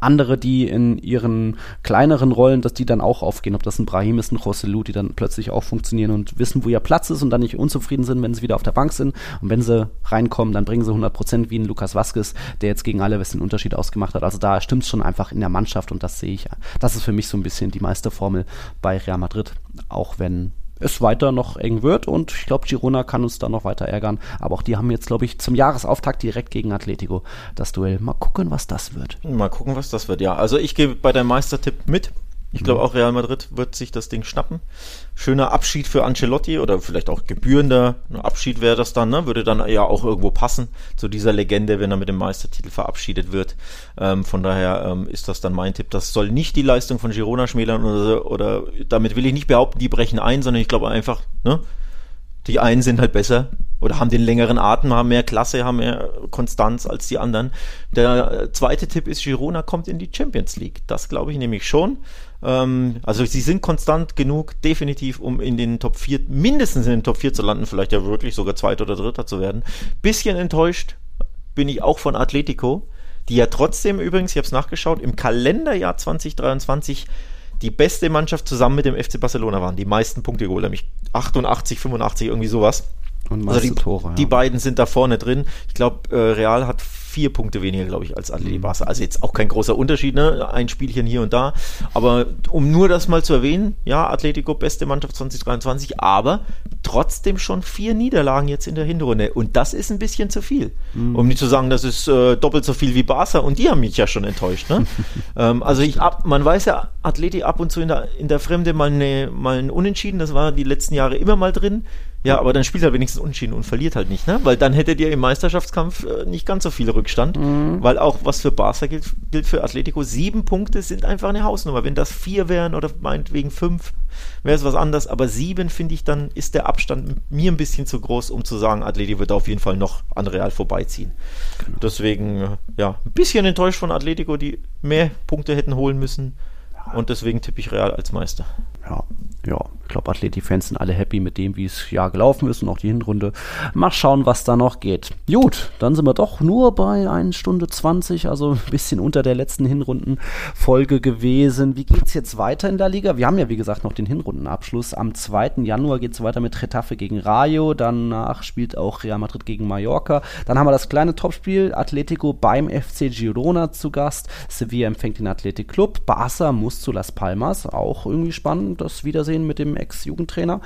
andere, die in ihren kleineren Rollen, dass die dann auch aufgehen, ob das ein Brahim ist, ein Rosselu, die dann plötzlich auch funktionieren und wissen, wo ihr Platz ist und dann nicht unzufrieden sind, wenn sie wieder auf der Bank sind. Und wenn sie reinkommen, dann bringen sie 100 Prozent wie ein Lukas Vasquez, der jetzt gegen alle den Unterschied ausgemacht hat. Also da stimmt es schon einfach in der Mannschaft und das sehe ich. Das ist für mich so ein bisschen die Meisterformel bei Real Madrid, auch wenn es weiter noch eng wird und ich glaube, Girona kann uns da noch weiter ärgern. Aber auch die haben jetzt, glaube ich, zum Jahresauftakt direkt gegen Atletico das Duell. Mal gucken, was das wird. Mal gucken, was das wird, ja. Also ich gehe bei deinem Meistertipp mit. Ich glaube auch Real Madrid wird sich das Ding schnappen. Schöner Abschied für Ancelotti oder vielleicht auch gebührender Abschied wäre das dann, ne? würde dann ja auch irgendwo passen zu dieser Legende, wenn er mit dem Meistertitel verabschiedet wird. Ähm, von daher ähm, ist das dann mein Tipp. Das soll nicht die Leistung von Girona schmälern oder, oder damit will ich nicht behaupten, die brechen ein, sondern ich glaube einfach, ne? die einen sind halt besser oder haben den längeren Atem, haben mehr Klasse, haben mehr Konstanz als die anderen. Der äh, zweite Tipp ist, Girona kommt in die Champions League. Das glaube ich nämlich schon. Ähm, also sie sind konstant genug, definitiv, um in den Top 4, mindestens in den Top 4 zu landen, vielleicht ja wirklich sogar Zweiter oder Dritter zu werden. Bisschen enttäuscht bin ich auch von Atletico, die ja trotzdem übrigens, ich habe es nachgeschaut, im Kalenderjahr 2023 die beste Mannschaft zusammen mit dem FC Barcelona waren, die meisten Punkte geholt, nämlich 88, 85, irgendwie sowas. Und also die, Tore, ja. die beiden sind da vorne drin. Ich glaube, äh, Real hat vier Punkte weniger, glaube ich, als Atleti Barca. Also jetzt auch kein großer Unterschied, ne? Ein Spielchen hier und da. Aber um nur das mal zu erwähnen, ja, Atletico beste Mannschaft 2023, aber trotzdem schon vier Niederlagen jetzt in der Hinrunde. Und das ist ein bisschen zu viel. Mhm. Um nicht zu sagen, das ist äh, doppelt so viel wie Barca und die haben mich ja schon enttäuscht. Ne? ähm, also ich ab, man weiß ja, Atleti ab und zu in der, in der Fremde mal, eine, mal ein Unentschieden, das war die letzten Jahre immer mal drin. Ja, aber dann spielt er wenigstens unentschieden und verliert halt nicht, ne? Weil dann hättet ihr im Meisterschaftskampf äh, nicht ganz so viel Rückstand. Mhm. Weil auch was für Barca gilt, gilt für Atletico, sieben Punkte sind einfach eine Hausnummer. Wenn das vier wären oder meinetwegen fünf, wäre es was anderes. Aber sieben, finde ich, dann ist der Abstand mir ein bisschen zu groß, um zu sagen, Atleti wird auf jeden Fall noch an Real vorbeiziehen. Genau. Deswegen, äh, ja, ein bisschen enttäuscht von Atletico, die mehr Punkte hätten holen müssen. Und deswegen tippe ich Real als Meister. Ja, ja, ich glaube, Atleti-Fans sind alle happy mit dem, wie es ja gelaufen ist und auch die Hinrunde. Mal schauen, was da noch geht. Gut, dann sind wir doch nur bei 1 Stunde 20, also ein bisschen unter der letzten Hinrundenfolge gewesen. Wie geht es jetzt weiter in der Liga? Wir haben ja, wie gesagt, noch den Hinrundenabschluss. Am 2. Januar geht es weiter mit Retafe gegen Rayo. Danach spielt auch Real Madrid gegen Mallorca. Dann haben wir das kleine Topspiel. Atletico beim FC Girona zu Gast. Sevilla empfängt den Athletic Club. Barca muss zu Las Palmas. Auch irgendwie spannend, das Wiedersehen mit dem Ex-Jugendtrainer.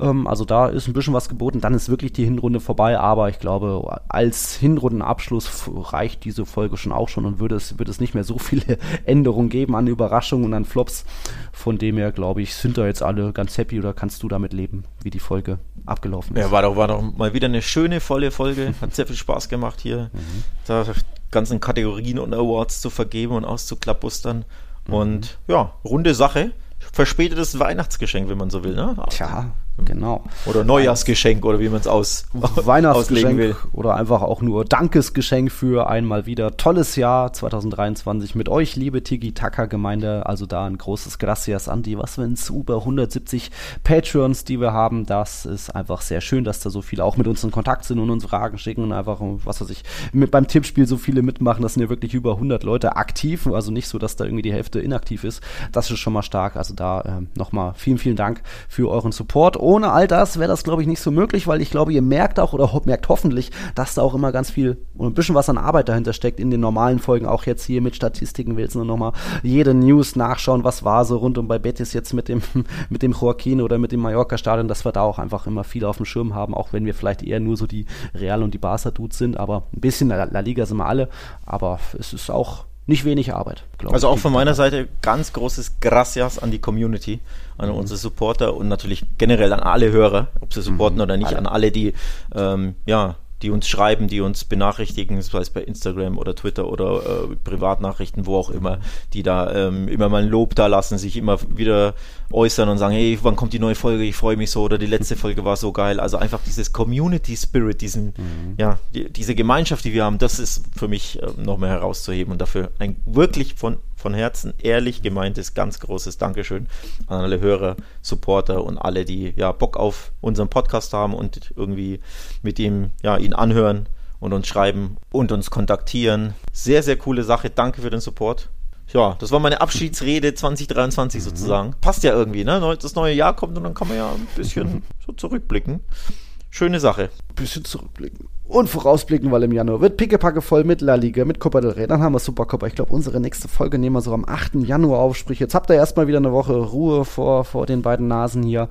Ähm, also da ist ein bisschen was geboten. Dann ist wirklich die Hinrunde vorbei, aber ich glaube, als Hinrundenabschluss reicht diese Folge schon auch schon und würde es, würde es nicht mehr so viele Änderungen geben an Überraschungen und an Flops. Von dem her, glaube ich, sind da jetzt alle ganz happy oder kannst du damit leben, wie die Folge abgelaufen ist? Ja, war doch, war doch mal wieder eine schöne, volle Folge. Hat sehr viel Spaß gemacht hier. Mhm. Da ganzen Kategorien und Awards zu vergeben und auszuklappustern. Mhm. Und ja, runde Sache verspätetes Weihnachtsgeschenk, wenn man so will. Ne? Tja, Genau. Oder Neujahrsgeschenk oder wie man es aus Weihnachtsgeschenk will. oder einfach auch nur Dankesgeschenk für einmal wieder tolles Jahr 2023 mit euch, liebe Tiki Taka Gemeinde. Also da ein großes Gracias an die, was wenn es über 170 Patreons, die wir haben. Das ist einfach sehr schön, dass da so viele auch mit uns in Kontakt sind und uns Fragen schicken und einfach, was weiß ich, mit beim Tippspiel so viele mitmachen. Das sind ja wirklich über 100 Leute aktiv, also nicht so, dass da irgendwie die Hälfte inaktiv ist. Das ist schon mal stark. Also da äh, nochmal vielen, vielen Dank für euren Support ohne all das wäre das, glaube ich, nicht so möglich, weil ich glaube, ihr merkt auch oder ho merkt hoffentlich, dass da auch immer ganz viel und ein bisschen was an Arbeit dahinter steckt in den normalen Folgen, auch jetzt hier mit Statistiken willst du nochmal jede News nachschauen, was war so rund um bei Betis jetzt mit dem, mit dem Joaquin oder mit dem Mallorca-Stadion, dass wir da auch einfach immer viel auf dem Schirm haben, auch wenn wir vielleicht eher nur so die Real und die Barca-Dudes sind, aber ein bisschen La, La Liga sind wir alle, aber es ist auch nicht wenig Arbeit. Also auch von meiner Seite ganz großes Gracias an die Community, an mhm. unsere Supporter und natürlich generell an alle Hörer, ob sie supporten mhm. oder nicht, alle. an alle, die ähm, ja die uns schreiben, die uns benachrichtigen, sei es bei Instagram oder Twitter oder äh, Privatnachrichten, wo auch immer, die da ähm, immer mal ein Lob da lassen, sich immer wieder äußern und sagen, hey, wann kommt die neue Folge? Ich freue mich so oder die letzte Folge war so geil. Also einfach dieses Community Spirit, diesen, mhm. ja, die, diese Gemeinschaft, die wir haben, das ist für mich äh, noch mehr herauszuheben und dafür ein wirklich von von Herzen ehrlich gemeintes, ganz großes Dankeschön an alle Hörer, Supporter und alle, die ja Bock auf unseren Podcast haben und irgendwie mit ihm, ja, ihn anhören und uns schreiben und uns kontaktieren. Sehr, sehr coole Sache. Danke für den Support. Ja, das war meine Abschiedsrede 2023 mhm. sozusagen. Passt ja irgendwie, ne? Das neue Jahr kommt und dann kann man ja ein bisschen so zurückblicken. Schöne Sache. Bisschen zurückblicken und vorausblicken, weil im Januar wird Pickepacke voll mit La Liga, mit Copa del Rey. Dann haben wir Supercopa. Ich glaube, unsere nächste Folge nehmen wir so am 8. Januar auf. Sprich, jetzt habt ihr erstmal wieder eine Woche Ruhe vor, vor den beiden Nasen hier.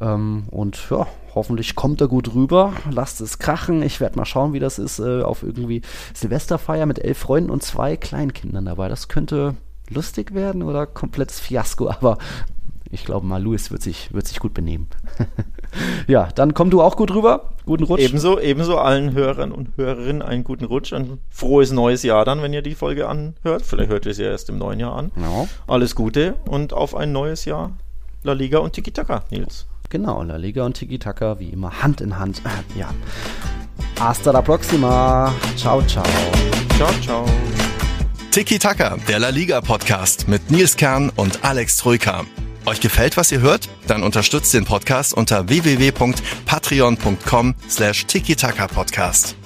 Ähm, und ja, hoffentlich kommt er gut rüber. Lasst es krachen. Ich werde mal schauen, wie das ist äh, auf irgendwie Silvesterfeier mit elf Freunden und zwei Kleinkindern dabei. Das könnte lustig werden oder komplettes Fiasko, aber ich glaube mal, Louis wird sich, wird sich gut benehmen. ja, dann komm du auch gut rüber. Guten Rutsch. Ebenso, ebenso allen Hörern und Hörerinnen einen guten Rutsch. Ein frohes neues Jahr dann, wenn ihr die Folge anhört. Vielleicht hört ihr es ja erst im neuen Jahr an. Ja. Alles Gute und auf ein neues Jahr La Liga und Tiki Taka, Nils. Genau, La Liga und Tiki Taka wie immer Hand in Hand. ja. Hasta la próxima. Ciao, ciao. Ciao, ciao. Tiki Taka, der La Liga Podcast mit Nils Kern und Alex Troika. Euch gefällt, was ihr hört? Dann unterstützt den Podcast unter www.patreon.com slash tiki-taka-podcast.